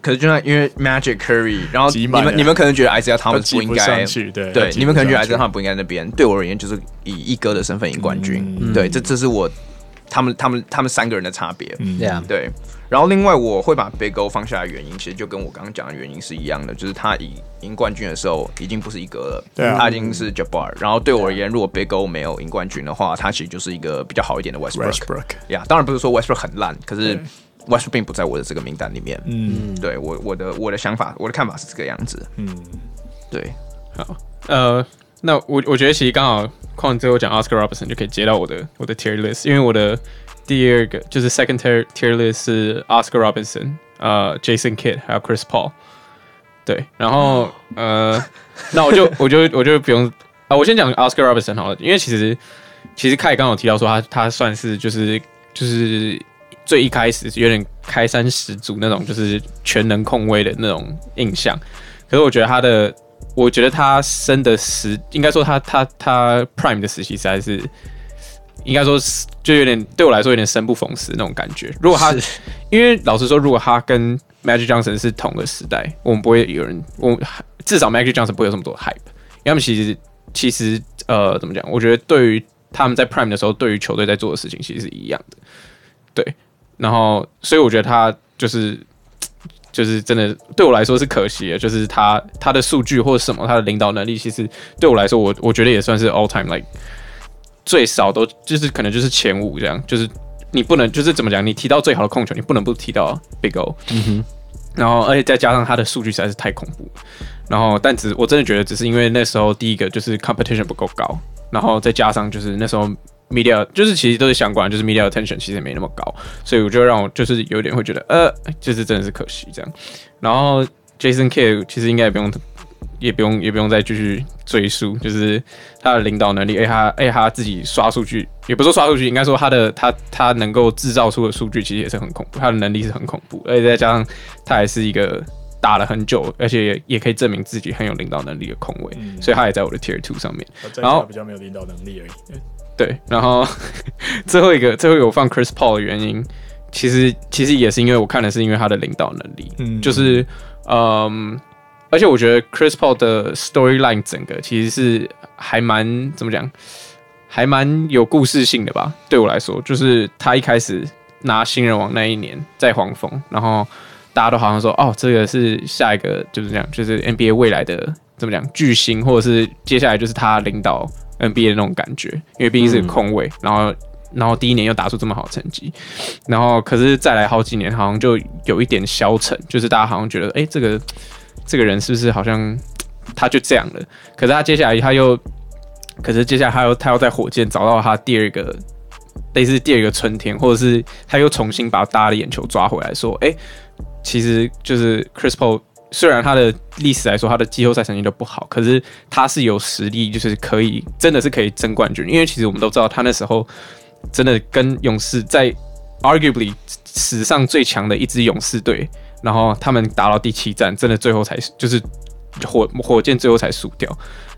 可是就算因为 Magic Curry，然后你们你们可能觉得 Isaiah Thomas 不应该去，对对，你们可能觉得 Isaiah Thomas 不应该在那边。对我而言，就是以一哥的身份赢冠军。嗯、对，这这是我他们他们他们三个人的差别。嗯，对。然后另外我会把 Big O 放下的原因，其实就跟我刚刚讲的原因是一样的，就是他赢赢冠军的时候已经不是一哥了，对啊，他已经是 Jabbar。然后对我而言，如果 Big O 没有赢冠军的话，他其实就是一个比较好一点的 Westbrook。Westbrook，呀，yeah, 当然不是说 Westbrook 很烂，可是 Westbrook 并不在我的这个名单里面。嗯，对我我的我的想法，我的看法是这个样子。嗯，对，好，呃，那我我觉得其实刚好矿最后讲 Oscar Robertson 就可以接到我的我的 tier list，因为我的。第二个就是 second tier tier list 是 Oscar Robertson，呃，Jason Kidd 还有 Chris Paul，对，然后呃，那我就我就我就不用啊，我先讲 Oscar Robertson 好了，因为其实其实凯刚刚有提到说他他算是就是就是最一开始有点开山始祖那种就是全能控卫的那种印象，可是我觉得他的我觉得他生的时应该说他他他 Prime 的时期实在是。应该说是，就有点对我来说有点生不逢时那种感觉。如果他，因为老实说，如果他跟 Magic Johnson 是同个时代，我们不会有人，我至少 Magic Johnson 不会有这么多 hype。因为他们其实其实呃，怎么讲？我觉得对于他们在 Prime 的时候，对于球队在做的事情其实是一样的。对，然后所以我觉得他就是就是真的对我来说是可惜的，就是他他的数据或者什么，他的领导能力，其实对我来说，我我觉得也算是 all time like。最少都就是可能就是前五这样，就是你不能就是怎么讲，你提到最好的控球，你不能不提到 Big O。嗯哼。然后，而且再加上他的数据实在是太恐怖。然后，但只我真的觉得，只是因为那时候第一个就是 competition 不够高，然后再加上就是那时候 media 就是其实都是相关，就是 media attention 其实也没那么高，所以我就让我就是有点会觉得呃，就是真的是可惜这样。然后 Jason Kidd 其实应该也不用。也不用也不用再继续追溯，就是他的领导能力，哎，他哎他自己刷数据，也不是说刷数据，应该说他的他他能够制造出的数据其实也是很恐怖，他的能力是很恐怖，而且再加上他还是一个打了很久，而且也也可以证明自己很有领导能力的空位，嗯所以他也在我的 Tier Two 上面。然后比较没有领导能力而已。对，然后 最后一个最后一个我放 Chris Paul 的原因，其实其实也是因为我看的是因为他的领导能力，嗯就是嗯，而且我觉得 Chris Paul 的 storyline 整个其实是还蛮怎么讲，还蛮有故事性的吧。对我来说，就是他一开始拿新人王那一年在黄蜂，然后大家都好像说，哦，这个是下一个就是这样，就是 NBA 未来的怎么讲巨星，或者是接下来就是他领导 NBA 的那种感觉，因为毕竟是个控卫，然后然后第一年又打出这么好成绩，然后可是再来好几年，好像就有一点消沉，就是大家好像觉得，哎，这个这个人是不是好像他就这样了？可是他接下来他又，可是接下来他又他又在火箭找到他第二个类似第二个春天，或者是他又重新把大家的眼球抓回来，说，哎，其实就是 Chris Paul。虽然他的历史来说，他的季后赛成绩都不好，可是他是有实力，就是可以真的是可以争冠军。因为其实我们都知道，他那时候真的跟勇士在 arguably 史上最强的一支勇士队，然后他们打到第七战，真的最后才就是火火箭最后才输掉。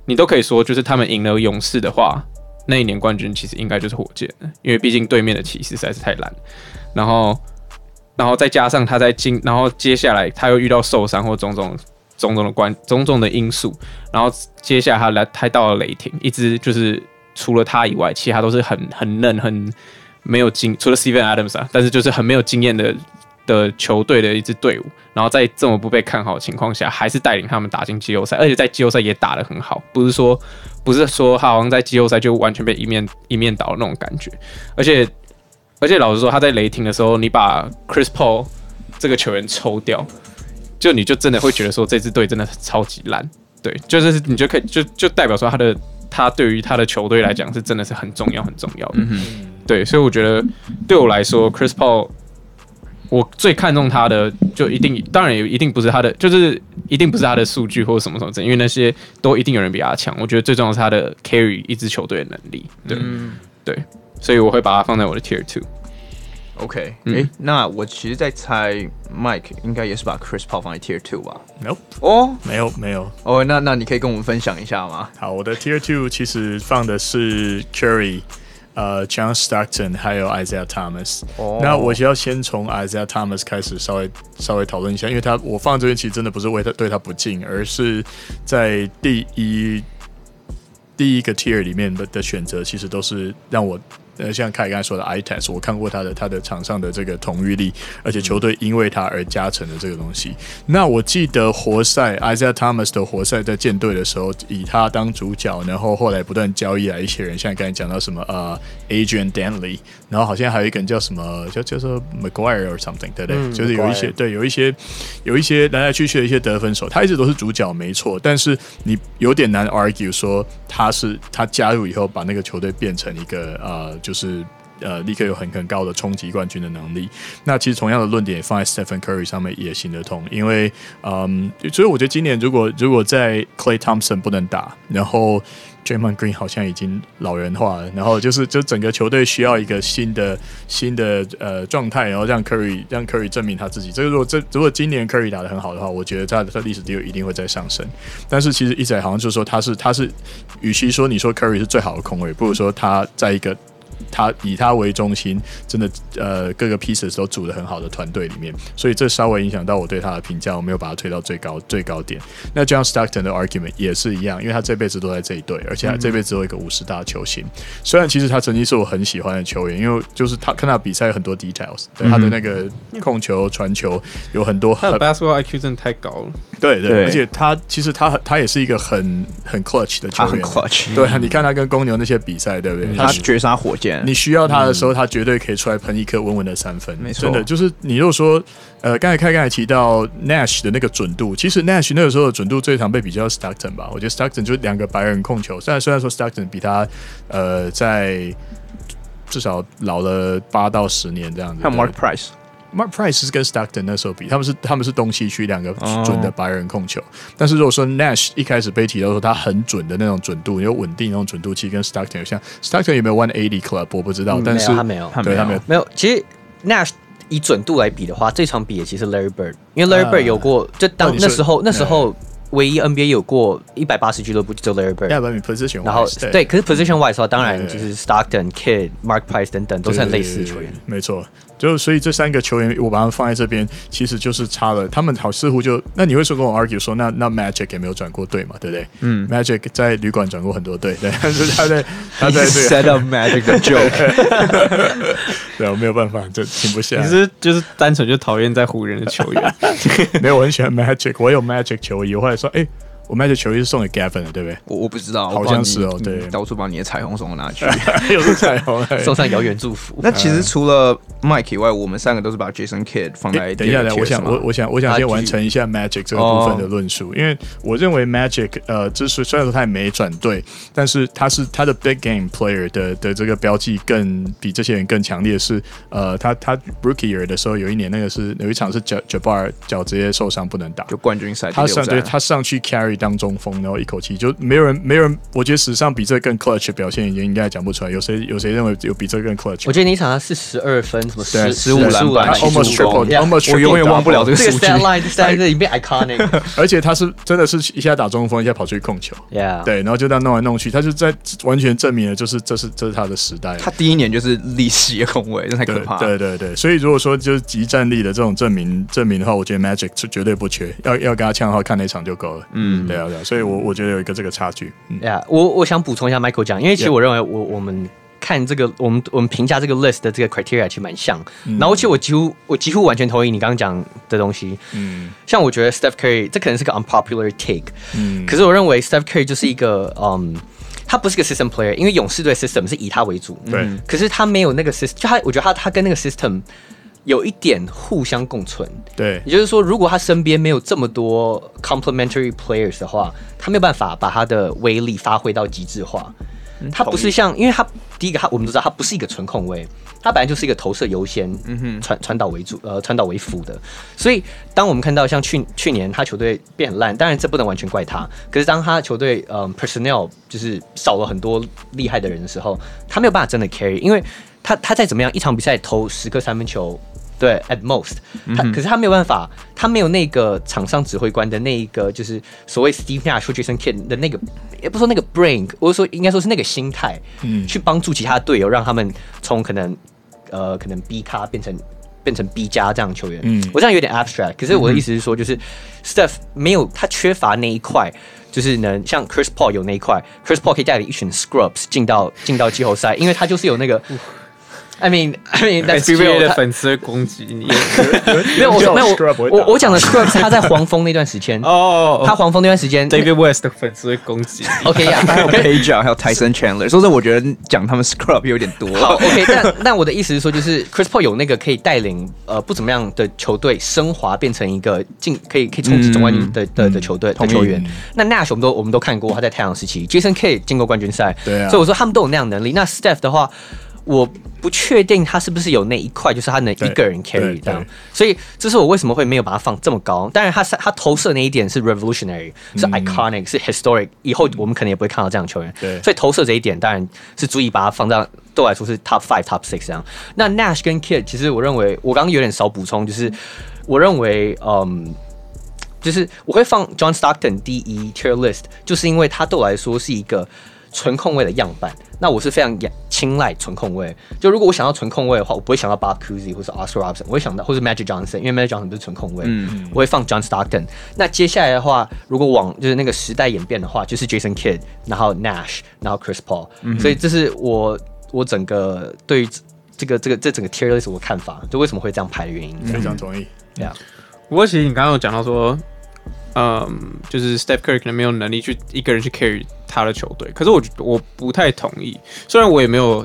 你都可以说，就是他们赢了勇士的话，那一年冠军其实应该就是火箭，因为毕竟对面的骑士实在是太烂。然后。然后再加上他在进，然后接下来他又遇到受伤或种种种种的关种种的因素，然后接下来他来他到了雷霆，一支就是除了他以外，其他都是很很嫩很没有经，除了 Steven Adams 啊，但是就是很没有经验的的球队的一支队伍，然后在这么不被看好的情况下，还是带领他们打进季后赛，而且在季后赛也打得很好，不是说不是说他好像在季后赛就完全被一面一面倒的那种感觉，而且。而且老实说，他在雷霆的时候，你把 Chris Paul 这个球员抽掉，就你就真的会觉得说这支队真的超级烂。对，就是你就可以就就代表说他的他对于他的球队来讲是真的是很重要很重要的。嗯对，所以我觉得对我来说，Chris Paul 我最看重他的就一定当然也一定不是他的，就是一定不是他的数据或者什么什么的，因为那些都一定有人比他强。我觉得最重要是他的 carry 一支球队的能力。对，嗯、对。所以我会把它放在我的 Tier Two。OK，哎、欸，那我其实，在猜 Mike 应该也是把 Chris Paul 放在 Tier Two 吧？Nope，哦，没有没有。哦、oh,，那那你可以跟我们分享一下吗？好，我的 Tier Two 其实放的是 Curry，呃，John Stockton 还有 Isaiah Thomas。哦，那我就要先从 Isaiah Thomas 开始稍微稍微讨论一下，因为他我放这边其实真的不是为他对他不敬，而是在第一第一个 Tier 里面的的选择，其实都是让我。呃，像凯刚才说的 test，我看过他的他的场上的这个统御力，而且球队因为他而加成的这个东西。那我记得活塞 Isaiah Thomas 的活塞在建队的时候，以他当主角，然后后来不断交易来一些人，像刚才讲到什么呃 Adrian Dantley，然后好像还有一个人叫什么叫叫做 McGuire or something，对不对？嗯、就是有一些对有一些有一些来来去去的一些得分手，他一直都是主角没错，但是你有点难 argue 说他是他加入以后把那个球队变成一个呃。就是呃，立刻有很很高的冲击冠军的能力。那其实同样的论点放在 Stephen Curry 上面也行得通，因为嗯，所以我觉得今年如果如果在 Klay Thompson 不能打，然后 Draymond Green 好像已经老人化了，然后就是就整个球队需要一个新的新的呃状态，然后让 Curry 让 Curry 证明他自己。这个如果这如果今年 Curry 打得很好的话，我觉得他的他历史地位一定会再上升。但是其实一直好像就是说他是他是，与其说你说 Curry 是最好的控卫，不如说他在一个。他以他为中心，真的呃各个 pieces 都组的很好的团队里面，所以这稍微影响到我对他的评价，我没有把他推到最高最高点。那 John Stockton 的 argument 也是一样，因为他这辈子都在这一队，而且他这辈子只有一个五十大球星。虽然其实他曾经是我很喜欢的球员，因为就是他看他比赛有很多 details，对他的那个控球传球有很多很。他的 basketball IQ 真的太高了。对对，对，而且他其实他他也是一个很很 clutch 的球员，很 clutch。对，你看他跟公牛那些比赛，对不对？他绝杀火箭。你需要他的时候，他绝对可以出来喷一颗稳稳的三分。没错，真的就是你如果说，呃，刚才开刚才提到 Nash 的那个准度，其实 Nash 那个时候的准度最常被比较 Stockton 吧？我觉得 Stockton 就是两个白人控球，虽然虽然说 Stockton 比他呃在至少老了八到十年这样子。还有 Mark Price。Mark Price 是跟 Stockton 那时候比，他们是他们是东西区两个准的白人控球。Oh. 但是如果说 Nash 一开始被提到说他很准的那种准度，有稳定那种准度，其实跟 Stockton 有像。Stockton 有没有 One Eighty Club 我不知道，嗯、但是他没有，对他没有，没有。其实 Nash 以准度来比的话，这场比的其实 Larry Bird，因为 Larry Bird 有过，呃、就当那时候那时候。嗯唯一 NBA 有过一百八十俱乐部就 Larry Bird，然后对，对，可是 position wise 的话，当然就是 Stockton、Kidd、Mark Price 等等都是很类似的球员，没错。就所以这三个球员，我把他们放在这边，其实就是差了。他们好似乎就，那你会说跟我 argue 说，那那 Magic 也没有转过队嘛，对不对？嗯，Magic 在旅馆转过很多队，对，但 是他在他在 set up Magic 的 joke，对，我没有办法，就停不下来。其实就是单纯就讨厌在湖人的球员，没有，我很喜欢 Magic，我有 Magic 球衣，我后来说，哎。我 Magic 球衣是送给 Gavin 的，对不对？我我不知道，好像是哦。对，到处把你的彩虹送到哪去？又是彩虹，送上遥远祝福。那其实除了 Mike 以外，我们三个都是把 Jason Kidd 放在。等一下，我想，我我想，我想先完成一下 Magic 这个部分的论述，因为我认为 Magic 呃，就是虽然说他也没转队，但是他是他的 Big Game Player 的的这个标记更比这些人更强烈。是呃，他他 Rookie Year 的时候，有一年那个是有一场是脚脚 bar 脚直接受伤不能打，就冠军赛，他上对他上去 Carry 当中锋，然后。一口气就没有人，没有人，我觉得史上比这更 clutch 的表现，已经应该讲不出来。有谁有谁认为有比这更 clutch？我觉得那一场他是十二分，什么十十五篮板，almost triple，almost 我永远忘不了这个数据。这个 stat line 在这里变 iconic，而且他是真的是一下打中锋，一下跑出去控球，yeah，对，然后就这样弄来弄去，他就在完全证明了，就是这是这是他的时代。他第一年就是历史的控卫，这太可怕。对对对，所以如果说就是即战力的这种证明证明的话，我觉得 Magic 是绝对不缺，要要跟他呛的话，看那场就够了。嗯，对啊对啊，所以我我觉得有一个这个差。对呀，我我想补充一下 Michael 讲，因为其实我认为我我们看这个，我们我们评价这个 list 的这个 criteria 其实蛮像。然后其实我几乎我几乎完全同意你刚刚讲的东西。嗯，像我觉得 Steph Curry 这可能是个 unpopular take。嗯，可是我认为 Steph Curry 就是一个嗯，他不是个 system player，因为勇士队 system 是以他为主。对，可是他没有那个 system，就他我觉得他他跟那个 system。有一点互相共存，对，也就是说，如果他身边没有这么多 complementary players 的话，他没有办法把他的威力发挥到极致化。他不是像，因为他第一个，他我们都知道，他不是一个纯控位，他本来就是一个投射优先，传传导为主，呃，传导为辅的。所以，当我们看到像去去年他球队变很烂，当然这不能完全怪他。可是当他球队呃 personnel 就是少了很多厉害的人的时候，他没有办法真的 carry，因为他他再怎么样，一场比赛投十个三分球。对，at most，他可是他没有办法，他没有那个场上指挥官的那一个，就是所谓 Steve Nash 或 Jason Kidd 的那个，也不说那个 brain，或者说应该说是那个心态，嗯，去帮助其他队友，让他们从可能呃可能 B 咖变成变成 B 加这样的球员。嗯，我这样有点 abstract，可是我的意思是说，就是 Steph 没有他缺乏那一块，就是能像 Chris Paul 有那一块，Chris Paul 可以带领一群 scrubs 进到进到季后赛，因为他就是有那个。I mean, I mean, that's real 的粉丝会攻击你。没有，我没有，我我讲的 scrub 是他在黄蜂那段时间。哦，他黄蜂那段时间，David West 的粉丝会攻击。OK 呀，还有 Page 还有 Tyson Chandler。说真的，我觉得讲他们 scrub 有点多。好，OK，但但我的意思是说，就是 Chris Paul 有那个可以带领呃不怎么样的球队升华，变成一个进可以可以冲击总冠军的的的球队的球员。那 Nash 我们都我们都看过他在太阳时期，Jason Kidd 进过冠军赛。对啊。所以我说他们都有那样能力。那 Steph 的话。我不确定他是不是有那一块，就是他能一个人 carry 这样，所以这是我为什么会没有把它放这么高。当然，他他投射那一点是 revolutionary，是 iconic，是 historic，以后我们可能也不会看到这样的球员。对，所以投射这一点当然是足以把它放到对我来说是 top five、top six 这样。那 Nash 跟 Kidd，其实我认为我刚刚有点少补充，就是我认为，嗯，就是我会放 John Stockton 第一 tier list，就是因为他对我来说是一个。纯控卫的样板，那我是非常青睐纯控位。就如果我想要纯控位的话，我不会想到 Bob Cousy 或是 Oscar Robertson，我会想到或是 Magic Johnson，因为 Magic Johnson 不是纯控位。嗯，我会放 John Stockton。那接下来的话，如果往就是那个时代演变的话，就是 Jason Kidd，然后 Nash，然后 Chris Paul。嗯，所以这是我我整个对于这个这个这整个 tier list 我的看法，就为什么会这样排的原因。非常同意。对啊。不过其实你刚刚有讲到说。嗯，就是 Steph Curry 可能没有能力去一个人去 carry 他的球队，可是我我不太同意。虽然我也没有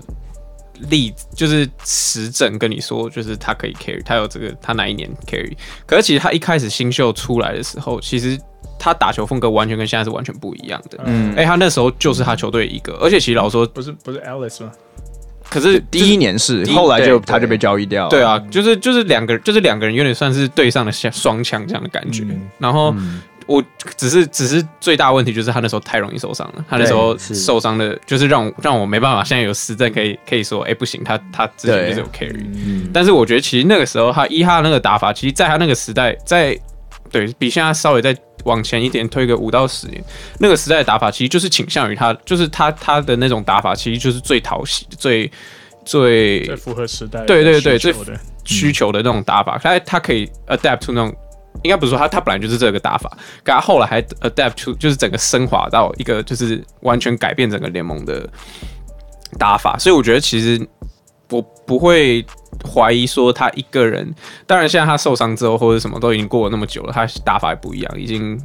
例子，就是实证跟你说，就是他可以 carry，他有这个他哪一年 carry，可是其实他一开始新秀出来的时候，其实他打球风格完全跟现在是完全不一样的。嗯，哎、欸，他那时候就是他球队一个，而且其实老实说不是不是 Alice 吗？可是第一年是，后来就他就被交易掉了。对啊，就是就是两个就是两个人有点算是对上的双枪这样的感觉。然后我只是只是最大问题就是他那时候太容易受伤了，他那时候受伤的，就是让让我没办法现在有实证可以可以说，哎、欸，不行，他他之前就是有 carry，嗯，但是我觉得其实那个时候他一哈那个打法，其实在他那个时代，在对比现在稍微再往前一点推个五到十年，那个时代的打法其实就是倾向于他，就是他他的那种打法其实就是最讨喜、最最最符合时代，对对对，最需求的那种打法，他他可以 adapt to 那种。应该不是说他，他本来就是这个打法，可他后来还 adapt to，就是整个升华到一个就是完全改变整个联盟的打法，所以我觉得其实我不会怀疑说他一个人，当然现在他受伤之后或者什么都已经过了那么久了，他打法也不一样，已经。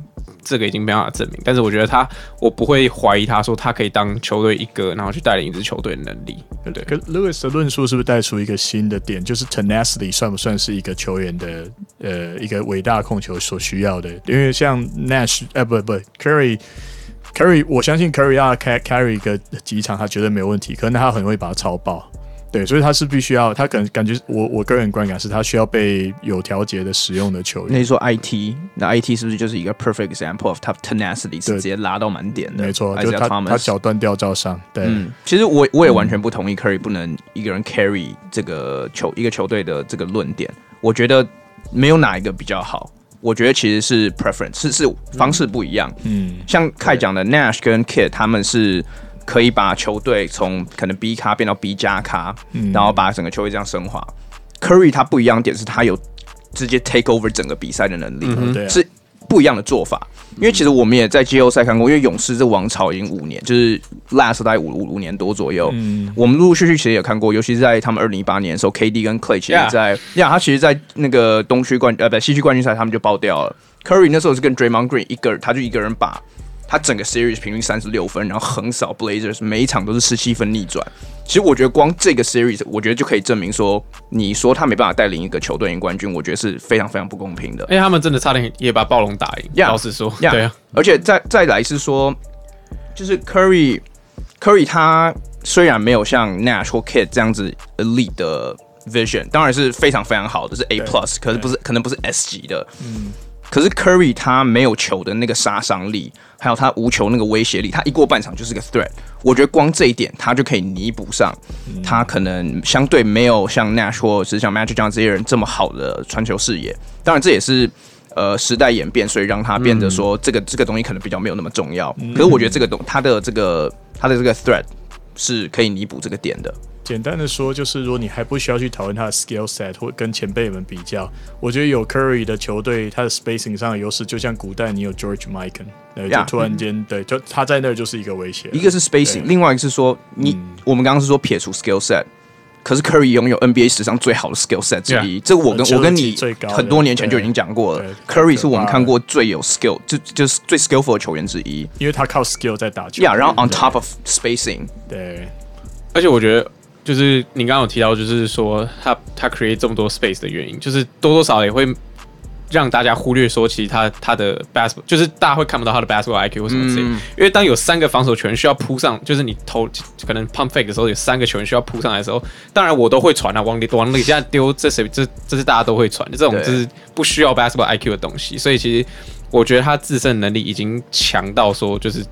这个已经没办法证明，但是我觉得他，我不会怀疑他说他可以当球队一哥，然后去带领一支球队的能力，对不对？跟 Lewis 的论述是不是带出一个新的点，就是 tenacity 算不算是一个球员的呃一个伟大控球所需要的？因为像 Nash，呃不不，Curry，Curry，我相信 Curry 要 carry 一个几场他绝对没有问题，可能他很会把他超爆。对，所以他是必须要，他可能感觉我我个人观感是他需要被有调节的使用的球员。那你说 IT，那 IT 是不是就是一个 perfect example of tough tenacity，是直接拉到满点的？没错，就是他他脚断掉照上。对，嗯，其实我我也完全不同意 Curry 不能一个人 carry 这个球一个球队的这个论点。我觉得没有哪一个比较好，我觉得其实是 preference，是是方式不一样。嗯，像凯讲的 Nash 跟 Kidd 他们是。可以把球队从可能 B 咖变到 B 加咖，嗯、然后把整个球队这样升华。Curry 他不一样的点是他有直接 take over 整个比赛的能力，嗯、是不一样的做法。因为其实我们也在季后赛看过，因为勇士这王朝已经五年，就是 last 大概五五五年多左右。嗯、我们陆陆续续其实也看过，尤其是在他们二零一八年的时候，KD 跟 Clay 其实在呀，他其实，在那个东区冠呃不西区冠军赛他们就爆掉了。Curry 那时候是跟 Draymond Green 一个人，他就一个人把。他整个 series 平均三十六分，然后横扫 Blazers，每一场都是十七分逆转。其实我觉得光这个 series，我觉得就可以证明说，你说他没办法带领一个球队赢冠军，我觉得是非常非常不公平的。因为他们真的差点也把暴龙打赢。Yeah, 老实说，yeah, 对啊。而且再再来是说，就是 Curry，Curry Curry 他虽然没有像 Nash 或 Kidd 这样子 elite 的 vision，当然是非常非常好的，是 A plus，可是不是可能不是 S 级的。嗯。可是 Curry 他没有球的那个杀伤力，还有他无球那个威胁力，他一过半场就是个 threat。我觉得光这一点，他就可以弥补上他可能相对没有像 Nash 或者是像 Magic 这样这些人这么好的传球视野。当然，这也是呃时代演变，所以让他变得说这个这个东西可能比较没有那么重要。可是我觉得这个东他的这个他的这个 threat 是可以弥补这个点的。简单的说，就是如果你还不需要去讨论他的 skill set 或跟前辈们比较，我觉得有 Curry 的球队，他的 spacing 上的优势，就像古代你有 George Mikan，对，就突然间、嗯、对，就他在那儿就是一个威胁。一个是 spacing，另外一个是说你，嗯、我们刚刚是说撇除 skill set，可是 Curry 拥有 NBA 史上最好的 skill set 之一，yeah, 这个我跟我跟你很多年前就已经讲过了，Curry 是我们看过最有 skill，就就是最 skillful 的球员之一，因为他靠 skill 在打球。Yeah，然后 on top of spacing，对，而且我觉得。就是你刚刚有提到，就是说他他 create 这么多 space 的原因，就是多多少少也会让大家忽略说，其实他他的 basketball 就是大家会看不到他的 basketball IQ 或什么之类。嗯、因为当有三个防守球员需要扑上，就是你投可能 pump fake 的时候，有三个球员需要扑上来的时候，当然我都会传啊，往里往里现在丢，这谁这这是大家都会传，这种就是不需要 basketball IQ 的东西。所以其实我觉得他自身能力已经强到说就是。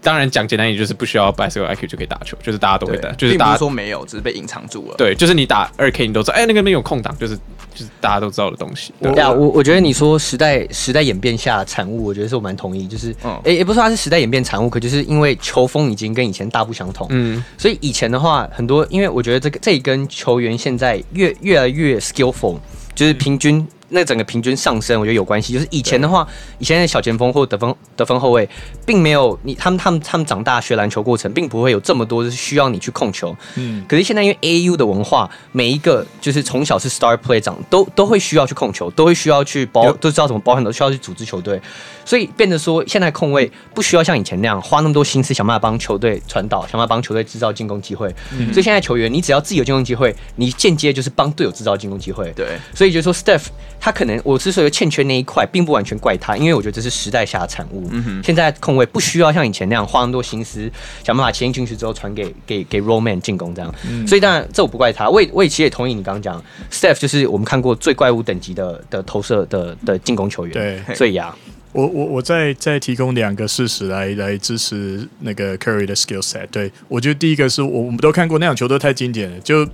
当然讲简单一点，就是不需要 basketball IQ 就可以打球，就是大家都会打，就是大家说没有，只是被隐藏住了。对，就是你打二 K，你都知道，哎、欸，那个那有空档，就是就是大家都知道的东西。对啊，我我觉得你说时代时代演变下产物，我觉得是我蛮同意，就是，哎、嗯，也、欸、不是说它是时代演变产物，可就是因为球风已经跟以前大不相同，嗯，所以以前的话，很多因为我觉得这个这一跟球员现在越越来越 skillful，就是平均。嗯那整个平均上升，我觉得有关系。就是以前的话，以前的小前锋或得分得分后卫，并没有你他们他们他们长大学篮球过程，并不会有这么多是需要你去控球。嗯。可是现在因为 AAU 的文化，每一个就是从小是 star player 长，都都会需要去控球，都会需要去包，都知道怎么包，很多需要去组织球队。所以变得说，现在控卫不需要像以前那样花那么多心思想办法帮球队传导，想办法帮球队制造进攻机会。嗯。所以现在球员，你只要自己有进攻机会，你间接就是帮队友制造进攻机会。对。所以就说 Steph。他可能我之所以欠缺那一块，并不完全怪他，因为我觉得这是时代下的产物。嗯哼，现在控卫不需要像以前那样花那么多心思想办法切进去之后传给给给 roll man 进攻这样。嗯，所以当然这我不怪他，我也我也其实也同意你刚刚讲，Steph 就是我们看过最怪物等级的的投射的的进攻球员。对，所以呀。我我我再再提供两个事实来来支持那个 Curry 的 skill set。对，我觉得第一个是我我们都看过那场球都太经典了，就。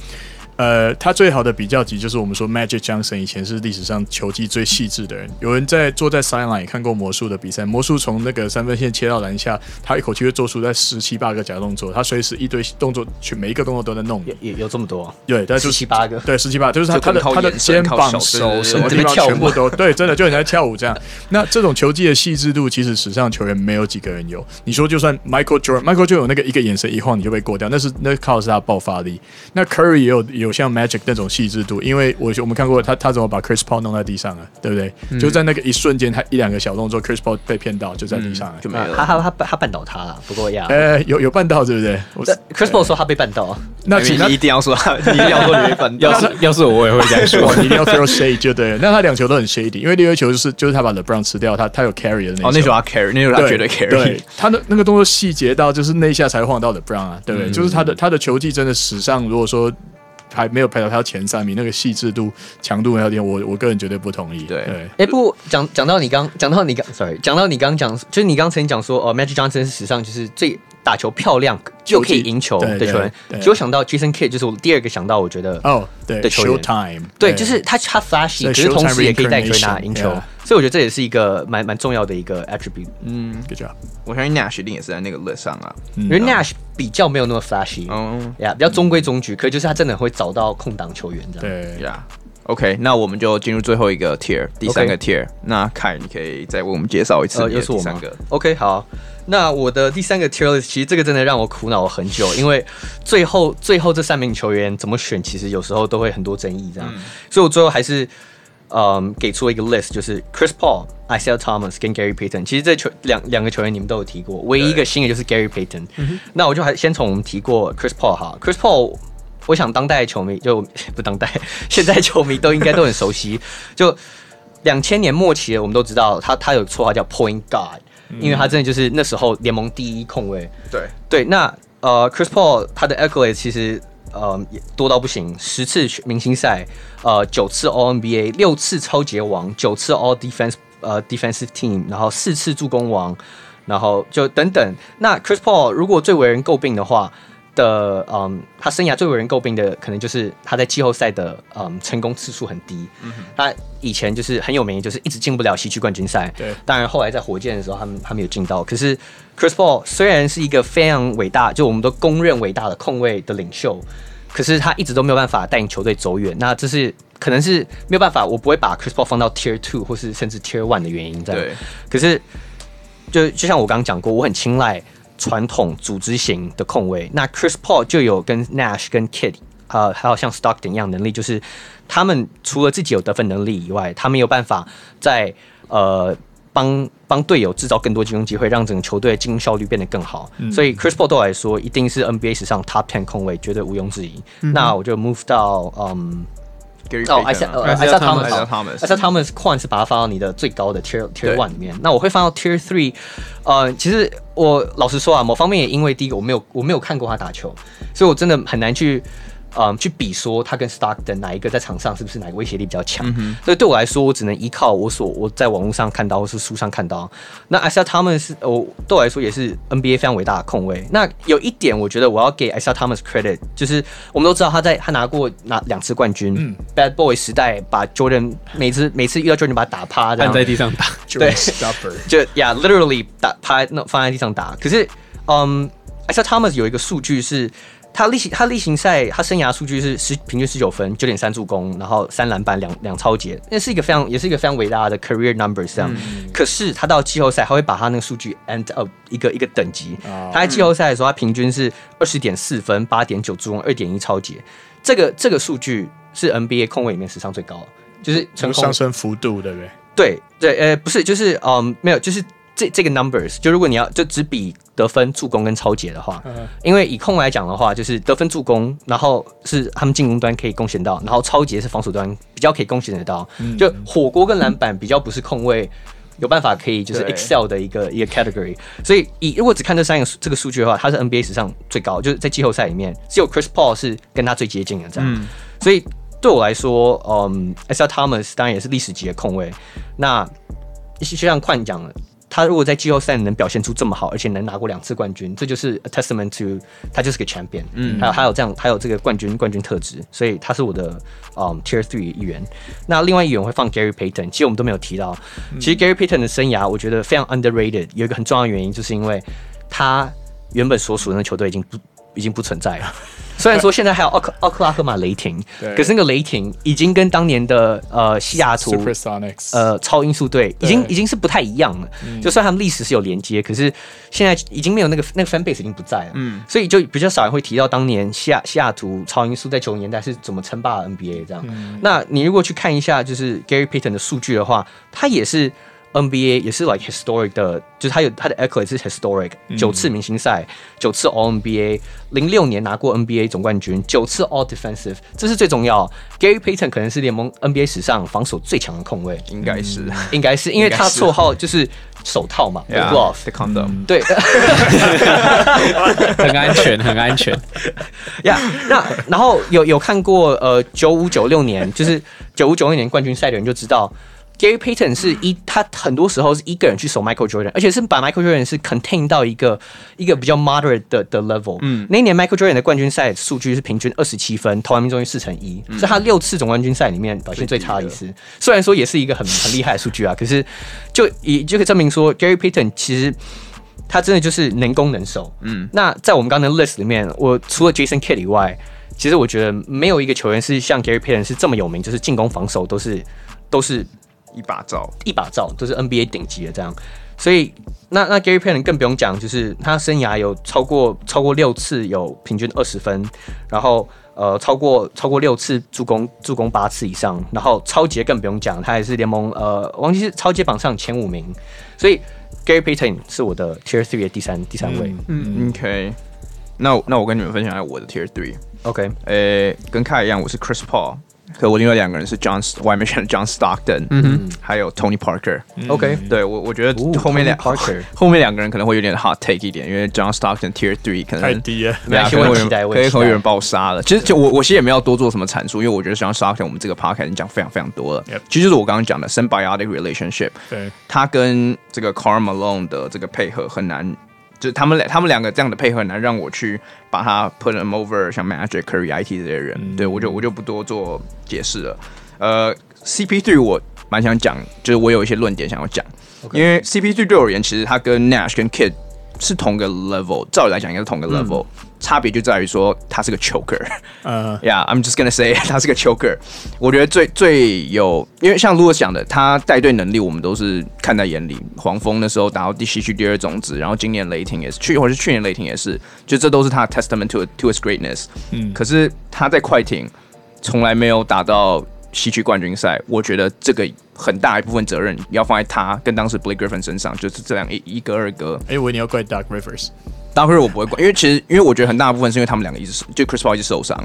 呃，他最好的比较级就是我们说 Magic Johnson 以前是历史上球技最细致的人。有人在坐在 sideline 也看过魔术的比赛，魔术从那个三分线切到篮下，他一口气会做出在十七八个假动作，他随时一堆动作，全每一个动作都在弄。也也有这么多？对，但是十七八个。对，十七八就是他他的他的肩膀、手什么地方全部都 对，真的就很像跳舞这样。那这种球技的细致度，其实史上球员没有几个人有。你说就算 Michael Jordan，Michael Jordan 那个一个眼神一晃你就被过掉，那是那靠的是他爆发力。那 Curry 也有有像 Magic 那种。细致度，因为我我们看过他他怎么把 Chris Paul 弄在地上了，对不对？嗯、就在那个一瞬间，他一两个小动作，Chris Paul 被骗到就在地上了，嗯、就没了。他他他他绊倒他了，不过呀，呃，有有绊倒，对不对？我 Chris Paul 说他被绊倒，那你一定要说，你一定要说你被 绊倒。要是要是我也会这样说，你一定要 throw shade 就对了。那他两球都很 shady，因为第二球就是就是他把 LeBron 吃掉，他他有 carry 的那球，哦，那球他 carry，那球他绝对 carry。对，他的那个动作细节到就是那一下才晃到 LeBron 啊，对不对？嗯、就是他的他的球技真的史上，如果说。还没有排到他前三名，那个细致度、强度有点，我我个人绝对不同意。对，哎、欸，不讲讲到你刚讲到你刚，sorry，讲到你刚讲，就是你刚曾经讲说，哦，Magic Johnson 是史上就是最打球漂亮就可以赢球的球员。其实我想到 Jason Kidd 就是我第二个想到，我觉得哦，对的球员。Showtime，对，就是他他 flashy，可是同时也可以带球拿赢球。所以我觉得这也是一个蛮蛮重要的一个 attribute。嗯，Good job。我相信 Nash 一定也是在那个 list 上啊，因为 Nash 比较没有那么 flashy，嗯，呀，比较中规中矩，可就是他真的会找到空档球员这样。对呀。OK，那我们就进入最后一个 tier，第三个 tier。那凯，你可以再为我们介绍一次，又是我三个？OK，好。那我的第三个 tier，其实这个真的让我苦恼了很久，因为最后最后这三名球员怎么选，其实有时候都会很多争议这样，所以我最后还是。嗯，给出了一个 list，就是 Chris Paul、Isaiah Thomas 跟 Gary Payton。其实这球两两个球员你们都有提过，唯一一个新的就是 Gary Payton。那我就还先从我们提过 Chris Paul 哈，Chris Paul，我想当代球迷就 不当代，现在球迷都应该都很熟悉。就两千年末期的，我们都知道他他有绰号叫 Point Guard，因为他真的就是那时候联盟第一控卫。对对，那呃 Chris Paul 他的 accolade 其实。呃，也多到不行，十次明星赛，呃，九次 All NBA，六次超级王，九次 All Defense，呃，Defensive Team，然后四次助攻王，然后就等等。那 Chris Paul 如果最为人诟病的话的，嗯，他生涯最为人诟病的，可能就是他在季后赛的，嗯，成功次数很低。嗯哼，他以前就是很有名，就是一直进不了西区冠军赛。对，当然后来在火箭的时候，他们他们有进到。可是 Chris Paul 虽然是一个非常伟大，就我们都公认伟大的控卫的领袖。可是他一直都没有办法带领球队走远，那这是可能是没有办法，我不会把 Chris Paul 放到 Tier Two 或是甚至 Tier One 的原因在。对。可是就就像我刚刚讲过，我很青睐传统组织型的控卫。那 Chris Paul 就有跟 Nash 跟 Kidd 呃，还有像 Stockton 一样能力，就是他们除了自己有得分能力以外，他们有办法在呃。帮帮队友制造更多进攻机会，让整个球队的进攻效率变得更好。嗯、所以 Chris Paul 对我来说，一定是 NBA 史上 Top Ten 控卫，绝对毋庸置疑。嗯、那我就 move 到嗯，哦，Isaiah Isaiah Thomas，Isaiah Thomas Quan 是把它放到你的最高的 Tier Tier One 里面。那我会放到 Tier Three。呃，其实我老实说啊，某方面也因为第一个我没有我没有看过他打球，所以我真的很难去。嗯，去比说他跟 Stockton 哪一个在场上是不是哪个威胁力比较强？嗯、所以对我来说，我只能依靠我所我在网络上看到或是书上看到。那 Isaiah Thomas 是我对我来说也是 NBA 非常伟大的控卫。那有一点，我觉得我要给 Isaiah Thomas credit，就是我们都知道他在他拿过拿两次冠军。嗯、Bad Boy 时代把 Jordan 每次每次遇到 Jordan 把他打趴，这样在地上打，对，就 Yeah，literally 打趴那放在地上打。可是，嗯，Isaiah Thomas 有一个数据是。他例行他例行赛他生涯数据是十平均十九分九点三助攻，然后三篮板两两抄截，那是一个非常也是一个非常伟大的 career numbers 这样。嗯、可是他到季后赛，他会把他那个数据 end up 一个一个等级。哦、他在季后赛的时候，他平均是二十点四分八点九助攻二点一抄截，这个这个数据是 NBA 控卫里面史上最高，就是成功上升幅度对不对？对对呃不是就是嗯没有就是。这这个 numbers，就如果你要就只比得分、助攻跟抄截的话，嗯因为以控来讲的话，就是得分、助攻，然后是他们进攻端可以贡献到，然后抄截是防守端比较可以贡献得到。嗯就火锅跟篮板比较不是控位有办法可以就是 excel 的一个一个 category，所以以如果只看这三个这个数据的话，他是 NBA 史上最高，就是在季后赛里面只有 Chris Paul 是跟他最接近的这样。所以对我来说，嗯，Isaiah Thomas 当然也是历史级的控卫。那就像宽讲的，他如果在季后赛能表现出这么好，而且能拿过两次冠军，这就是 a testament to 他就是个 champion。嗯，还有还有这样，还有这个冠军冠军特质，所以他是我的嗯 tier three 一员。那另外一员会放 Gary Payton，其实我们都没有提到。其实 Gary Payton 的生涯，我觉得非常 underrated，有一个很重要的原因，就是因为他原本所属的那球队已经不已经不存在了。虽然说现在还有奥克奥克拉荷马雷霆，可是那个雷霆已经跟当年的呃西雅图呃超音速队已经已经是不太一样了。就算他们历史是有连接，可是现在已经没有那个那个 fan base 已经不在了。嗯，所以就比较少人会提到当年西雅西雅图超音速在九零年代是怎么称霸 NBA 这样。那你如果去看一下就是 Gary Payton 的数据的话，他也是。NBA 也是 like historic 的，就是他有他的 accolade 是 historic，九次明星赛，九次 All NBA，零六年拿过 NBA 总冠军，九次 All Defensive，这是最重要。Gary Payton 可能是联盟 NBA 史上防守最强的控卫，应该是应该是因为他绰号就是手套嘛 Yeah,，glove，the condom。对，很安全，很安全。呀、那然后有有看过呃九五九六年，就是九五九六年冠军赛的人就知道，Gary Payton 是一他很多时候是一个人去守 Michael Jordan，而且是把 Michael Jordan 是 contain 到一个一个比较 moderate 的的 level。嗯，那一年 Michael Jordan 的冠军赛数据是平均二十七分，投篮命中率四成一，是他六次总冠军赛里面表现最差的一次。虽然说也是一个很很厉害的数据啊，可是就以就可以证明说 Gary Payton 其实。他真的就是能攻能守。嗯，那在我们刚刚的 list 里面，我除了 Jason Kidd 以外，其实我觉得没有一个球员是像 Gary Payton 是这么有名，就是进攻防守都是都是一把照，一把照，都是 NBA 顶级的这样。所以那那 Gary Payton 更不用讲，就是他生涯有超过超过六次有平均二十分，然后呃超过超过六次助攻助攻八次以上，然后超级更不用讲，他也是联盟呃忘记是超级榜上前五名，所以。Gary Payton 是我的 Tier Three 的第三第三位。嗯，OK。那那我跟你们分享一下我的 Tier Three。OK，呃，跟凯一样，我是 Chris Paul，可我另外两个人是 John 外面选的 John Stockton，嗯哼，还有 Tony Parker。OK，对我我觉得后面两 Parker 后面两个人可能会有点 hot take 一点，因为 John Stockton Tier Three 可能太低了。可能会有人可以可能有人把我杀了。其实就我我其实也没有多做什么阐述，因为我觉得 John Stockton 我们这个 podcast 已经讲非常非常多了。Yep 其实就是我刚刚讲的 symbiotic relationship。对，他跟这个 Karl Malone 的这个配合很难，就是他们俩他们两个这样的配合很难让我去把他 put them over 像 Magic、Curry、IT 这些人，嗯。对我就我就不多做解释了。呃，CP3 我蛮想讲，就是我有一些论点想要讲。因为 CP3 对我而言，其实他跟 Nash 跟 Kid 是同个 level，照理来讲应该是同个 level，、差别就在于说他是个 choker。呃，Yeah，I'm just gonna say 他是个 choker。我觉得最最有，因为像 Louis 讲的，他带队能力我们都是看在眼里。黄蜂那时候打到第西区第二种子，然后今年雷霆也是，去或是去年雷霆也是，就这都是他的 testament to to his greatness。嗯可是他在快艇从来没有打到西区冠军赛，我觉得这个很大一部分责任要放在他跟当时 Blake Griffin 身上，就是这样一一个二个。哎，我你要怪 Doc Rivers，当然我不会管，因为其实因为我觉得很大部分是因为他们两个一直就 Chris Paul 一直受伤。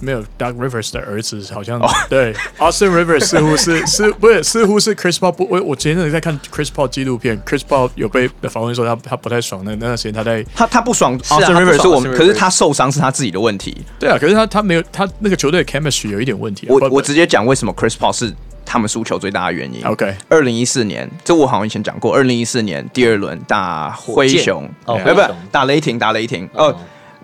没有 dog Rivers 的儿子好像哦对 Austin Rivers 似乎是是不是似乎是 Chris Paul 不我我前阵子在看 Chris Paul 纪录片，Chris Paul 有被访问说他他不太爽，那那段时间他在他他不爽 Austin 他不 Rivers 是我们，可是他受伤是他自己的问题。对啊，可是他他没有他那个球队的 chemistry 有一点问题啊。我我直接讲为什么 Chris Paul 是他们输球最大的原因。OK 二零一四年，这我好像以前讲过。二零一四年第二轮打灰熊，哦呃不打雷霆，打雷霆。哦哦，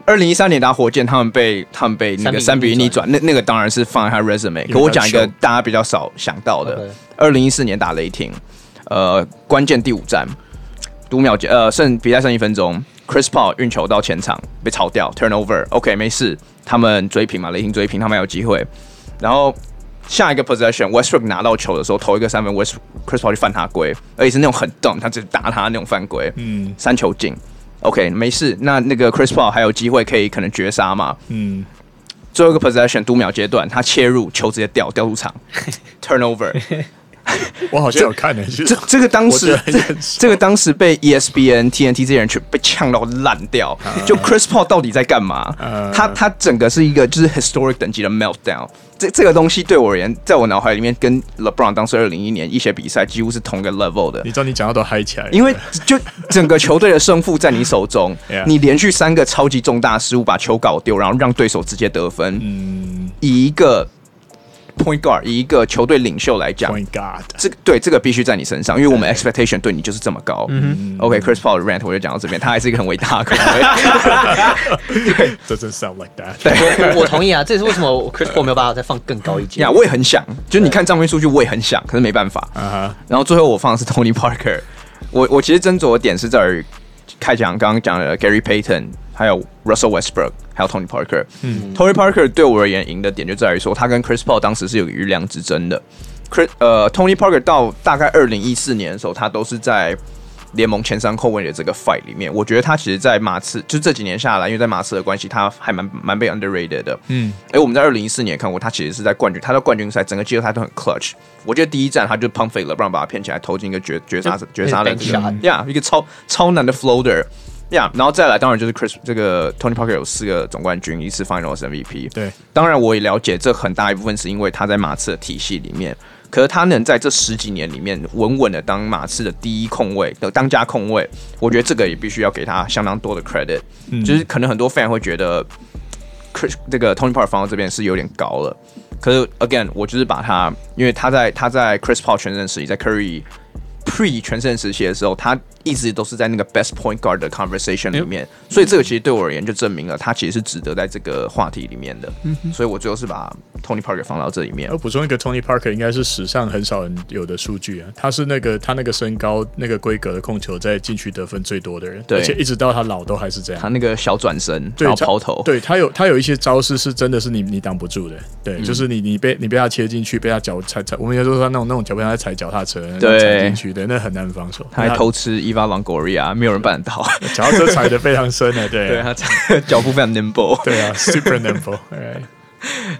二零一三年打火箭，他们被他们被那个三三比一逆转，那那个当然是放在他 resume。可我讲一个大家比较少想到的 OK，二零一四年打雷霆，呃，关键第五战，读秒阶，呃，剩比赛剩一分钟，Chris Paul 运球到前场被炒掉，turnover，OK，、没事，他们追平嘛，雷霆追平，他们还有机会。然后下一个 possession，Westbrook 拿到球的时候投一个三分，West Chris Paul 就犯他规，而且是那种很 dumb，他只打他那种犯规，嗯三球进，OK，没事。那那个 Chris Paul 还有机会可以可能绝杀嘛？嗯最后一个 possession 读秒阶段，他切入球直接掉掉出场，turnover。我好像有看的，这这个当时这个当时被 E ESPN、TNT 这些人全被呛到烂掉。就 Chris Paul 到底在干嘛？呃他他整个是一个就是 historic 等级的 meltdown。这这个东西对我而言，在我脑海里面跟 LeBron 当时二零一年一些比赛几乎是同个 level 的你。知道你讲到都嗨起来，因为就整个球队的胜负在你手中 你连续三个超级重大失误把球搞丢，然后让对手直接得分。嗯以一个 point guard，以一个球队领袖来讲，，Point guard 这个对这个必须在你身上，因为我们 expectation 对你就是这么高。OK，Chris、Paul 的 rant 我就讲到这边，他还是一个很伟大的 doesn't sound like that。我我同意啊，这也是为什么我 Chris Paul 没有办法再放更高一阶。呀，我也很想，就是你看账面数据，我也很想，可是没办法。啊哈，然后最后我放的是 Tony Parker，我我其实斟酌的点是在于开讲刚刚讲的 Gary Payton，还有 Russell Westbrook，还有 Tony Parker。嗯，Tony Parker 对我而言赢的点就在于说，他跟 Chris Paul 当时是有余量之争的。Chris 呃 Tony Parker 到大概二零一四年的时候，他都是在联盟前三控卫的这个 fight 里面，我觉得他其实，在马刺就这几年下来，因为在马刺的关系，他还蛮蛮被 underrated 的。嗯，哎，我们在二零一四年也看过，他其实是在冠军，他在冠军赛整个季后赛都很 clutch。我记得第一站他就 pump fake 了，不然把他骗起来投进一个绝绝杀绝杀的这个呀一个超超难的 floater。呀然后再来当然就是 Chris 这个 Tony Parker 有四个总冠军，一次 Finals MVP。对，当然我也了解，这很大一部分是因为他在马刺的体系里面，可是他能在这十几年里面稳稳的当马刺的第一控卫的当家控卫，我觉得这个也必须要给他相当多的 credit。嗯就是可能很多 fan 会觉得 Chris 这个 Tony Parker 放到这边是有点高了，可是 again 我就是把他，因为他在他在 Chris Paul 全盛时期，在 Curry pre 全盛时期的时候，他一直都是在那个 best point guard 的 conversation 里面，所以这个其实对我而言就证明了他其实是值得在这个话题里面的。嗯所以我最后是把 Tony Parker 放到这里面我。补充一个 Tony Parker 应该是史上很少人有的数据啊，他是那个他那个身高那个规格的控球在禁区得分最多的人，对而且一直到他老都还是这样。他那个小转身，对然后抛投，对他有他有一些招式是真的是你你挡不住的，对，嗯就是你你被你被他切进去，被他脚踩踩，我们有时候说那种那种脚被他踩脚踏车，对踩进去的，那很难防守。他还偷吃 Eva Longoria，没有人办得到。他 脚踏车踩的非常深的，对 对他脚步非常 nimble。对啊，super nimble，哎，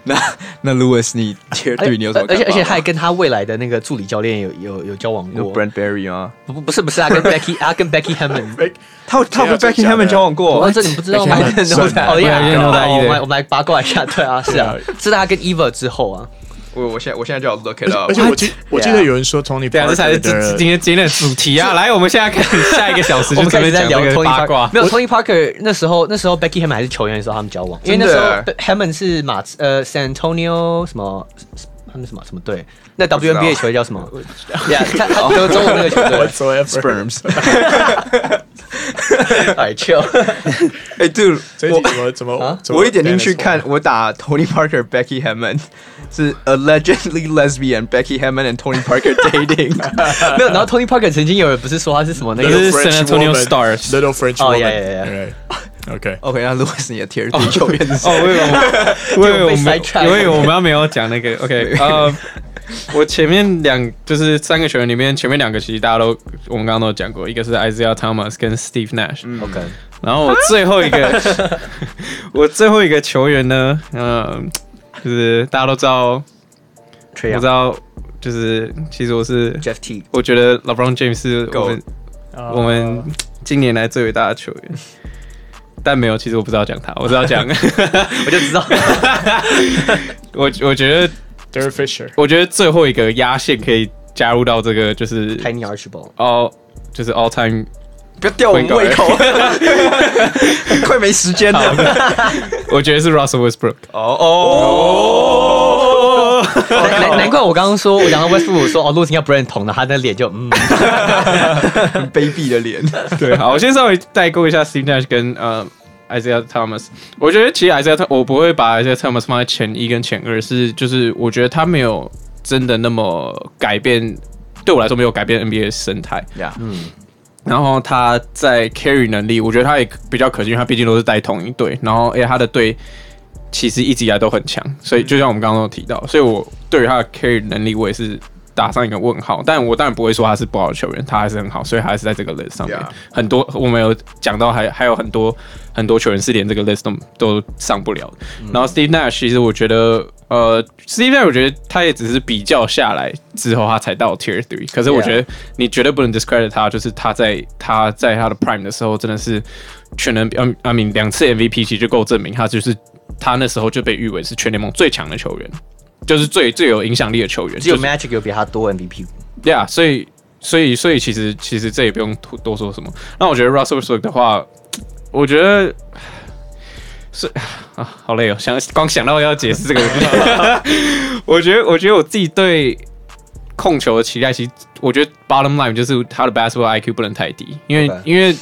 那那 Louis，你其实对你有什么而且而且他他还跟他未来的那个助理教练有有有交往有过。Brent Berry 吗？不不不是不是，啊跟 Becky 啊跟 Becky Hammond。他他跟 Becky 他们交往过哦，这你不知道吗 Hammond 哦呀，I didn't know that 哦我 either 们我们来八卦一下，对啊，是啊，是他跟 Eva 之后啊，我我现在我现在就要 look 而 it 且 up，而且我记我记得有人说 Tony 对啊，这才是 Parker 今的今天今天的主题啊！来，我们现在看下一个小时 我就准备在聊 Tony 八卦 Parker，。没有 Tony Parker 那时候那时候 Becky Hammond 还是球员的时候，他们交往，因为那时候真的 Hammond 是马呃 San Antonio 什么他们什么什么队，那 WNBA 球队叫什么？呀，他他德州的那个球队 whatsoever。sperms。哎，chill，哎，dude，这一集怎么怎么啊怎么我一点进去看 Dennis，我打 Tony Parker Becky Hammond 是 allegedly lesbian Becky Hammond and Tony Parker dating。没有，然后 Tony Parker 曾经有人不是说他是什么那个这是 Little French San Antonio woman Stars Little French 哦 woman， yeah, yeah, yeah. right OK， OK，那 Louis 你的 Tier D 球员是哦，谁？我以为我我以为我们 sidetrack 我以为我们要没有讲那个 OK 呃， 我前面两就是三个球员里面，前面两个其实大家都我们刚刚都有讲过，一个是 Isaiah Thomas 跟 Steve Nash，OK，然后我最后一个 我最后一个球员呢，嗯，就是大家都知道，吹啊我知道，就是其实我是 Jeff T，我觉得 LeBron James 是我们 Uh, 我们今年来最伟大的球员。但没有，其实我不知道讲他，我知道讲，我就知道，我我觉得 Derek Fisher，我觉得最后一个压线可以加入到这个就是 Tiny Archibald，all 就是 all time，不要吊我们胃口，快没时间了。我觉得是 Russell Westbrook。哦哦，难难难怪我刚刚说我讲到 Westbrook 说哦，陆廷要不认同的，他的脸就嗯，很 卑鄙的脸。对，好，我先稍微代购一下 Steve Nash 跟呃 Isaiah Thomas。我觉得其实 Isaiah 我不会把 Isaiah Thomas 放在前一跟前二，是就是我觉得他没有真的那么改变，对我来说没有改变 NBA 的生态。呀，然后他在 carry 能力，我觉得他也比较可惜，因为他毕竟都是带同一队，然后而且他的队其实一直以来都很强，所以就像我们刚刚都有提到，所以我对于他的 carry 能力，我也是打上一个问号。但我当然不会说他是不好的球员，他还是很好，所以他还是在这个 list 上面。很多我们有讲到还，还还有很多很多球员是连这个 list 都都上不了的。然后 Steve Nash 其实我觉得呃，Steve Nash 我觉得他也只是比较下来之后，他才到 Tier Three。可是我觉得你绝对不能 discredit 他，就是他在他在他的 Prime 的时候，真的是全能，嗯，I mean 两次 MVP 其实就够证明他就是他那时候就被誉为是全联盟最强的球员，就是最最有影响力的球员。只有 Magic 有比他多 MVP。对啊，所以所以所以其实其实这也不用多说什么。那我觉得 Russell Westbrook 的话，我觉得。是啊，好累哦，想光想到要解释这个 我觉得，我觉得我自己对控球的期待，其实我觉得 bottom line 就是他的 basketball IQ 不能太低，因为.因为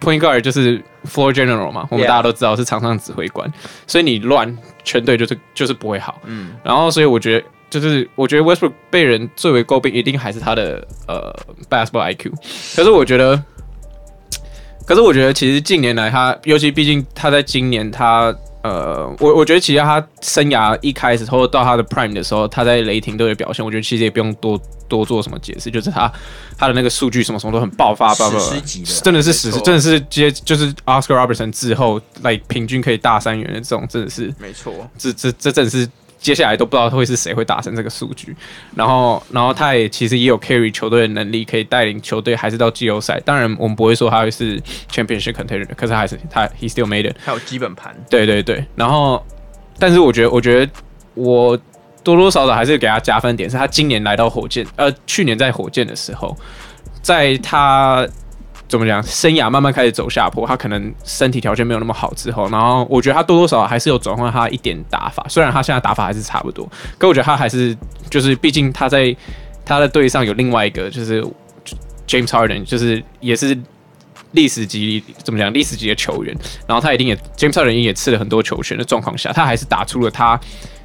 point guard 就是 floor general 嘛，我们大家都知道是场上指挥官，所以你乱全队就是就是不会好。嗯，然后所以我觉得就是我觉得 Westbrook 被人最为诟病，一定还是他的呃 basketball IQ，可是我觉得。可是我觉得，其实近年来他，尤其毕竟他在今年他，他呃，我我觉得其实他生涯一开始，或者到他的 prime 的时候，他在雷霆队的表现，我觉得其实也不用多多做什么解释，就是他他的那个数据什么什么都很爆发，爆发，真的是史诗，真的是接就是 Oscar Robertson 之后来平均可以大三元的这种，真的是没错，这这这真的是。接下来都不知道会是谁会达成这个数据，然后，然后他也其实也有 carry 球队的能力，可以带领球队还是到季后赛。当然，我们不会说他会是 championship contender，可是还是他 he still made it。他有基本盘。对对对，然后，但是我觉得，我觉得我多多少少还是给他加分点，是他今年来到火箭，呃，去年在火箭的时候，在他。怎么讲？生涯慢慢开始走下坡，他可能身体条件没有那么好之后，然后我觉得他多多少少还是有转换他一点打法。虽然他现在打法还是差不多，可我觉得他还是就是，毕竟他在他的队上有另外一个就是 James Harden，就是也是历史级怎么讲历史级的球员。然后他一定也 James Harden 也吃了很多球权的状况下，他还是打出了他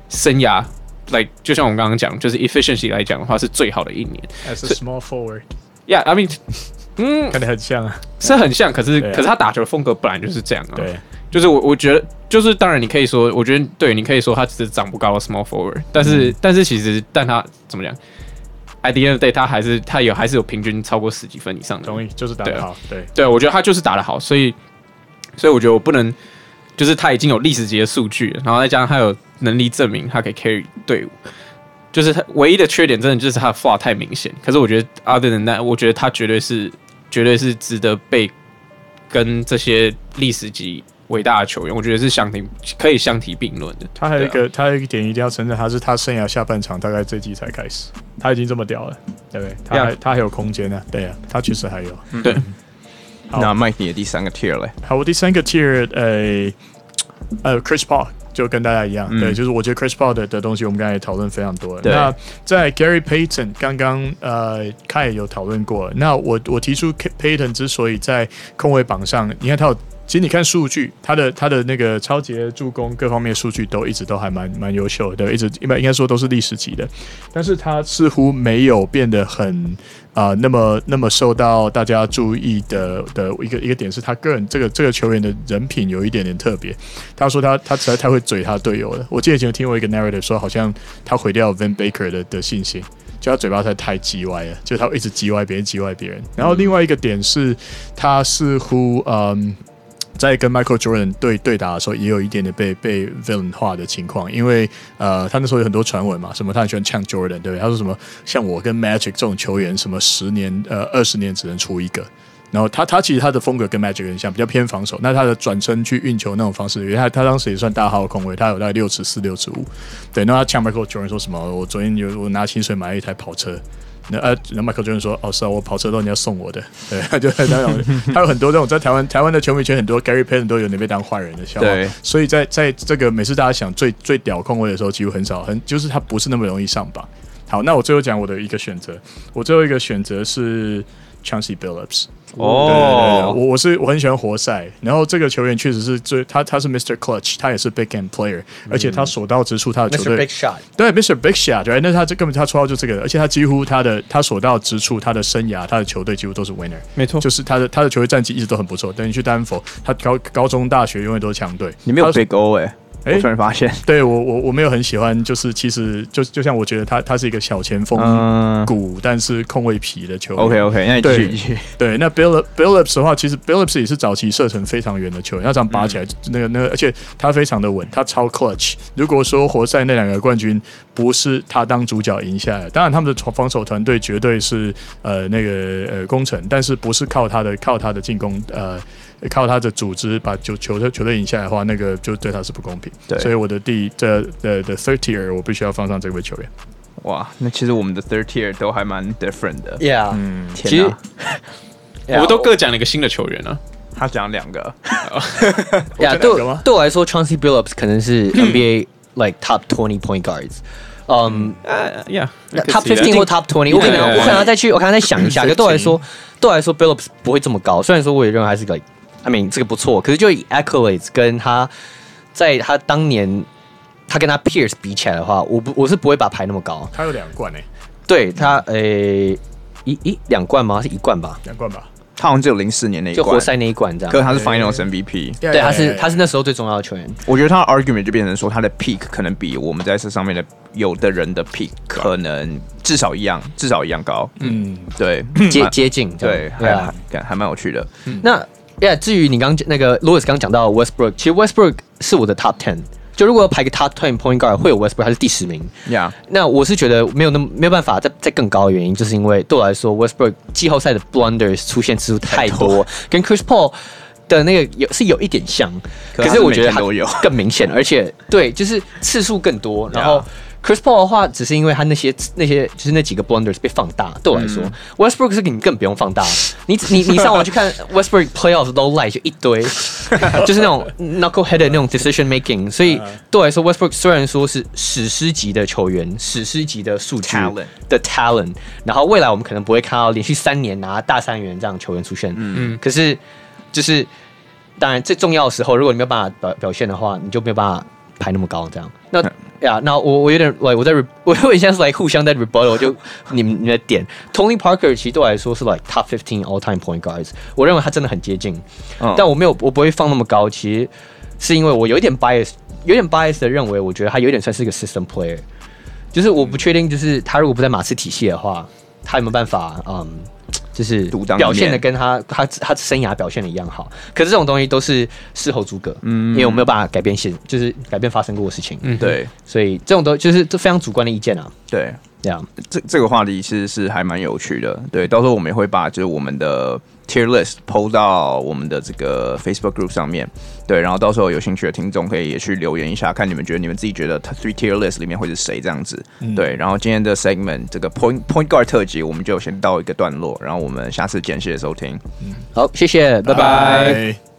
生涯来，like, 就像我们刚刚讲，就是 efficiency 来讲的话是最好的一年。As a small forward, yeah, I mean. 嗯，看得很像啊，是很像，可是、啊、可是他打球的风格本来就是这样啊。对，就是我我觉得，就是当然你可以说，我觉得对，你可以说他只是长不高的 small forward，但是、嗯、但是其实但他怎么讲，at the end of the day 他还是他有还是有平均超过十几分以上的。同意，就是打得好。对对，我觉得他就是打得好，所以所以我觉得我不能，就是他已经有历史级的数据，然后再加上他有能力证明他可以 carry 队伍。就是他唯一的缺点，真的就是他的 flaw 太明显。可是我觉得，other than that，我觉得他绝对是，绝对是值得被跟这些历史级伟大的球员，我觉得是相提可以相提并论的。他还有一个，啊、他有一个点一定要承认，他是他生涯下半场大概这季才开始，他已经这么屌了，对不对？他.他还有空间呢，对啊，他确实还有。嗯、对，那 Mike 你的第三个 tier 嘞？好，我第三个 tier，呃呃，Chris Paul。就跟大家一样，嗯、对，就是我觉得 Chris Paul 的的东西，我们刚才也讨论非常多了。那在 Gary Payton 刚刚呃，他也有讨论过。那我我提出 Payton 之所以在控卫榜上，你看他有。其实你看数据，他的他的那个超级助攻各方面数据都一直都还蛮蛮优秀的，一直应该应该说都是历史级的。但是他似乎没有变得很啊、那么那么受到大家注意的的一个一个点是他个人这个这个球员的人品有一点点特别。他说他他实在太会嘴他队友了。我记得以前听过一个 narrative 说，好像他毁掉 Van Baker 的的信心，就他嘴巴实在太叽歪了，就他一直叽歪别人叽歪别人。然后另外一个点是，他似乎嗯。在跟 Michael Jordan 对对打的时候，也有一点点被被 villain 化的情况，因为呃，他那时候有很多传闻嘛，什么他很喜欢呛 Jordan，对不对？他说什么像我跟 Magic 这种球员，什么十年呃二十年只能出一个。然后他他其实他的风格跟 Magic 很像，比较偏防守。那他的转身去运球那种方式，因为他他当时也算大号控卫，他有大概六尺四六尺五。对，那他呛 Michael Jordan 说什么？我昨天有我拿薪水买了一台跑车。那呃，那麦克尔说：“哦，是啊，我跑车都你要送我的。”对，他 就他有他有很多这种在台湾台湾的球迷圈，很多 Gary Payton 都有那边当坏人的笑话。对，所以在在这个每次大家想最最屌控位的时候，几乎很少，很就是他不是那么容易上榜。好，那我最后讲我的一个选择，我最后一个选择是 Chauncey Billups。哦，对对对，我我是我很喜欢活塞，然后这个球员确实是最他他是 Mr. Clutch，他也是 Big Game Player，而且他所到之处他的球队 Mr. Big Shot，对 Mr. Big Shot，对，那他这根本他绰号就这个，而且他几乎他的他所到之处他的生涯他的球队几乎都是 Winner，没错，就是他的他的球队战绩一直都很不错。等你去丹佛，他高高中大学永远都是强队。你没有 Big O 哎。哎、我突然发现，对我我我没有很喜欢，就是其实就就像我觉得他他是一个小前锋骨，但是控卫皮的球员。OK OK，那你继续继续。对，那 Billups Billups 的话，其实 Billups 也是早期射程非常远的球员，他这样拔起来，那个那个，而且他非常的稳，他超 clutch。如果说活塞那两个冠军不是他当主角赢下来，当然他们的防守团队绝对是呃那个呃功臣，但是不是靠他的靠他的进攻呃。靠他的组织把球球队球队赢下来的话，那个就对他是不公平。对，所以我的第这的的 third tier 我必须要放上这位球员。哇，那其实我们的 third tier 都还蛮 different 的。Yeah，嗯，其实 我们都各讲了一个新的球员啊。他讲两个。呀，对对我来说，Chauncey Billups 可能是 NBA like top twenty point guards。嗯，Yeah，top fifteen 或 top twenty。我可能我可能要再去，我可能再想一下。可对我来说，对我来说，Billups 不会这么高。虽然说我也认为还是个。I mean 这个不错，可是就以 accolades 跟他在他当年他跟他 peers 比起来的话，我不我是不会把他排那么高。他有两冠诶，对他诶、欸、一一两冠吗？是一冠吧？两冠吧。他好像只有零四年那一冠，就活塞那一冠这样。可是他是 Finals MVP，对，他是他是那时候最重要的球员。我觉得他的 argument 就变成说，他的 peak 可能比我们在这上面的有的人的 peak 可能至少一样，至少一样高。嗯，对，接接近，对，还还还蛮有趣的。那。Yeah, 至于你刚那个 Louis 刚讲到 Westbrook，其实 Westbrook 是我的 Top Ten。就如果要排个 Top Ten Point Guard，会有 Westbrook，他是第十名。Yeah，那我是觉得没有那么没有办法再再更高的原因，就是因为对我来说，Westbrook 季后赛的 blunders 出现次数太多，跟 Chris Paul 的那个有是有一点像，可是我觉得他更明显，而且对，就是次数更多，然后。Chris Paul 的话，只是因为他那些那些就是那几个 blunders 被放大。对我来说、嗯、，Westbrook 是你更不用放大。你你你上网去看 Westbrook playoffs low light 就一堆，就是那种 knuckleheaded 那种 decision making。所以对我来说，Westbrook 虽然说是史诗级的球员，史诗级的数据的 talent，然后未来我们可能不会看到连续三年拿大三元这样球员出现。嗯嗯。可是就是当然最重要的时候，如果你没有办法表表现的话，你就没有办法排那么高这样。那呀，那我我有点，like 我在，我 我现在是来互相在 rebuttal，就你们你们的点，Tony Parker 其实对我来说是 like top fifteen all time point guards，我认为他真的很接近，但我没有，我不会放那么高，其实是因为我有一点 bias，有点 bias 的认为，我觉得他有点算是一个 system player，就是我不确定，就是他如果不在马刺体系的话，他有没有办法，嗯。就是表现的跟他他他生涯表现的一样好，可是这种东西都是事后诸葛，嗯，因为我没有办法改变现，就是改变发生过的事情，嗯，对，所以这种都就是这非常主观的意见啊，对，这样，这这个话题其实是还蛮有趣的，对，到时候我们也会把就是我们的。Tier list PO 到我们的这个 Facebook group 上面，对，然后到时候有兴趣的听众可以也去留言一下，看你们觉得你们自己觉得 three tier list 里面会是谁这样子，嗯、对，然后今天的 segment 这个 point point guard 特辑我们就先到一个段落，然后我们下次见，谢谢收听，嗯，好，谢谢，拜拜。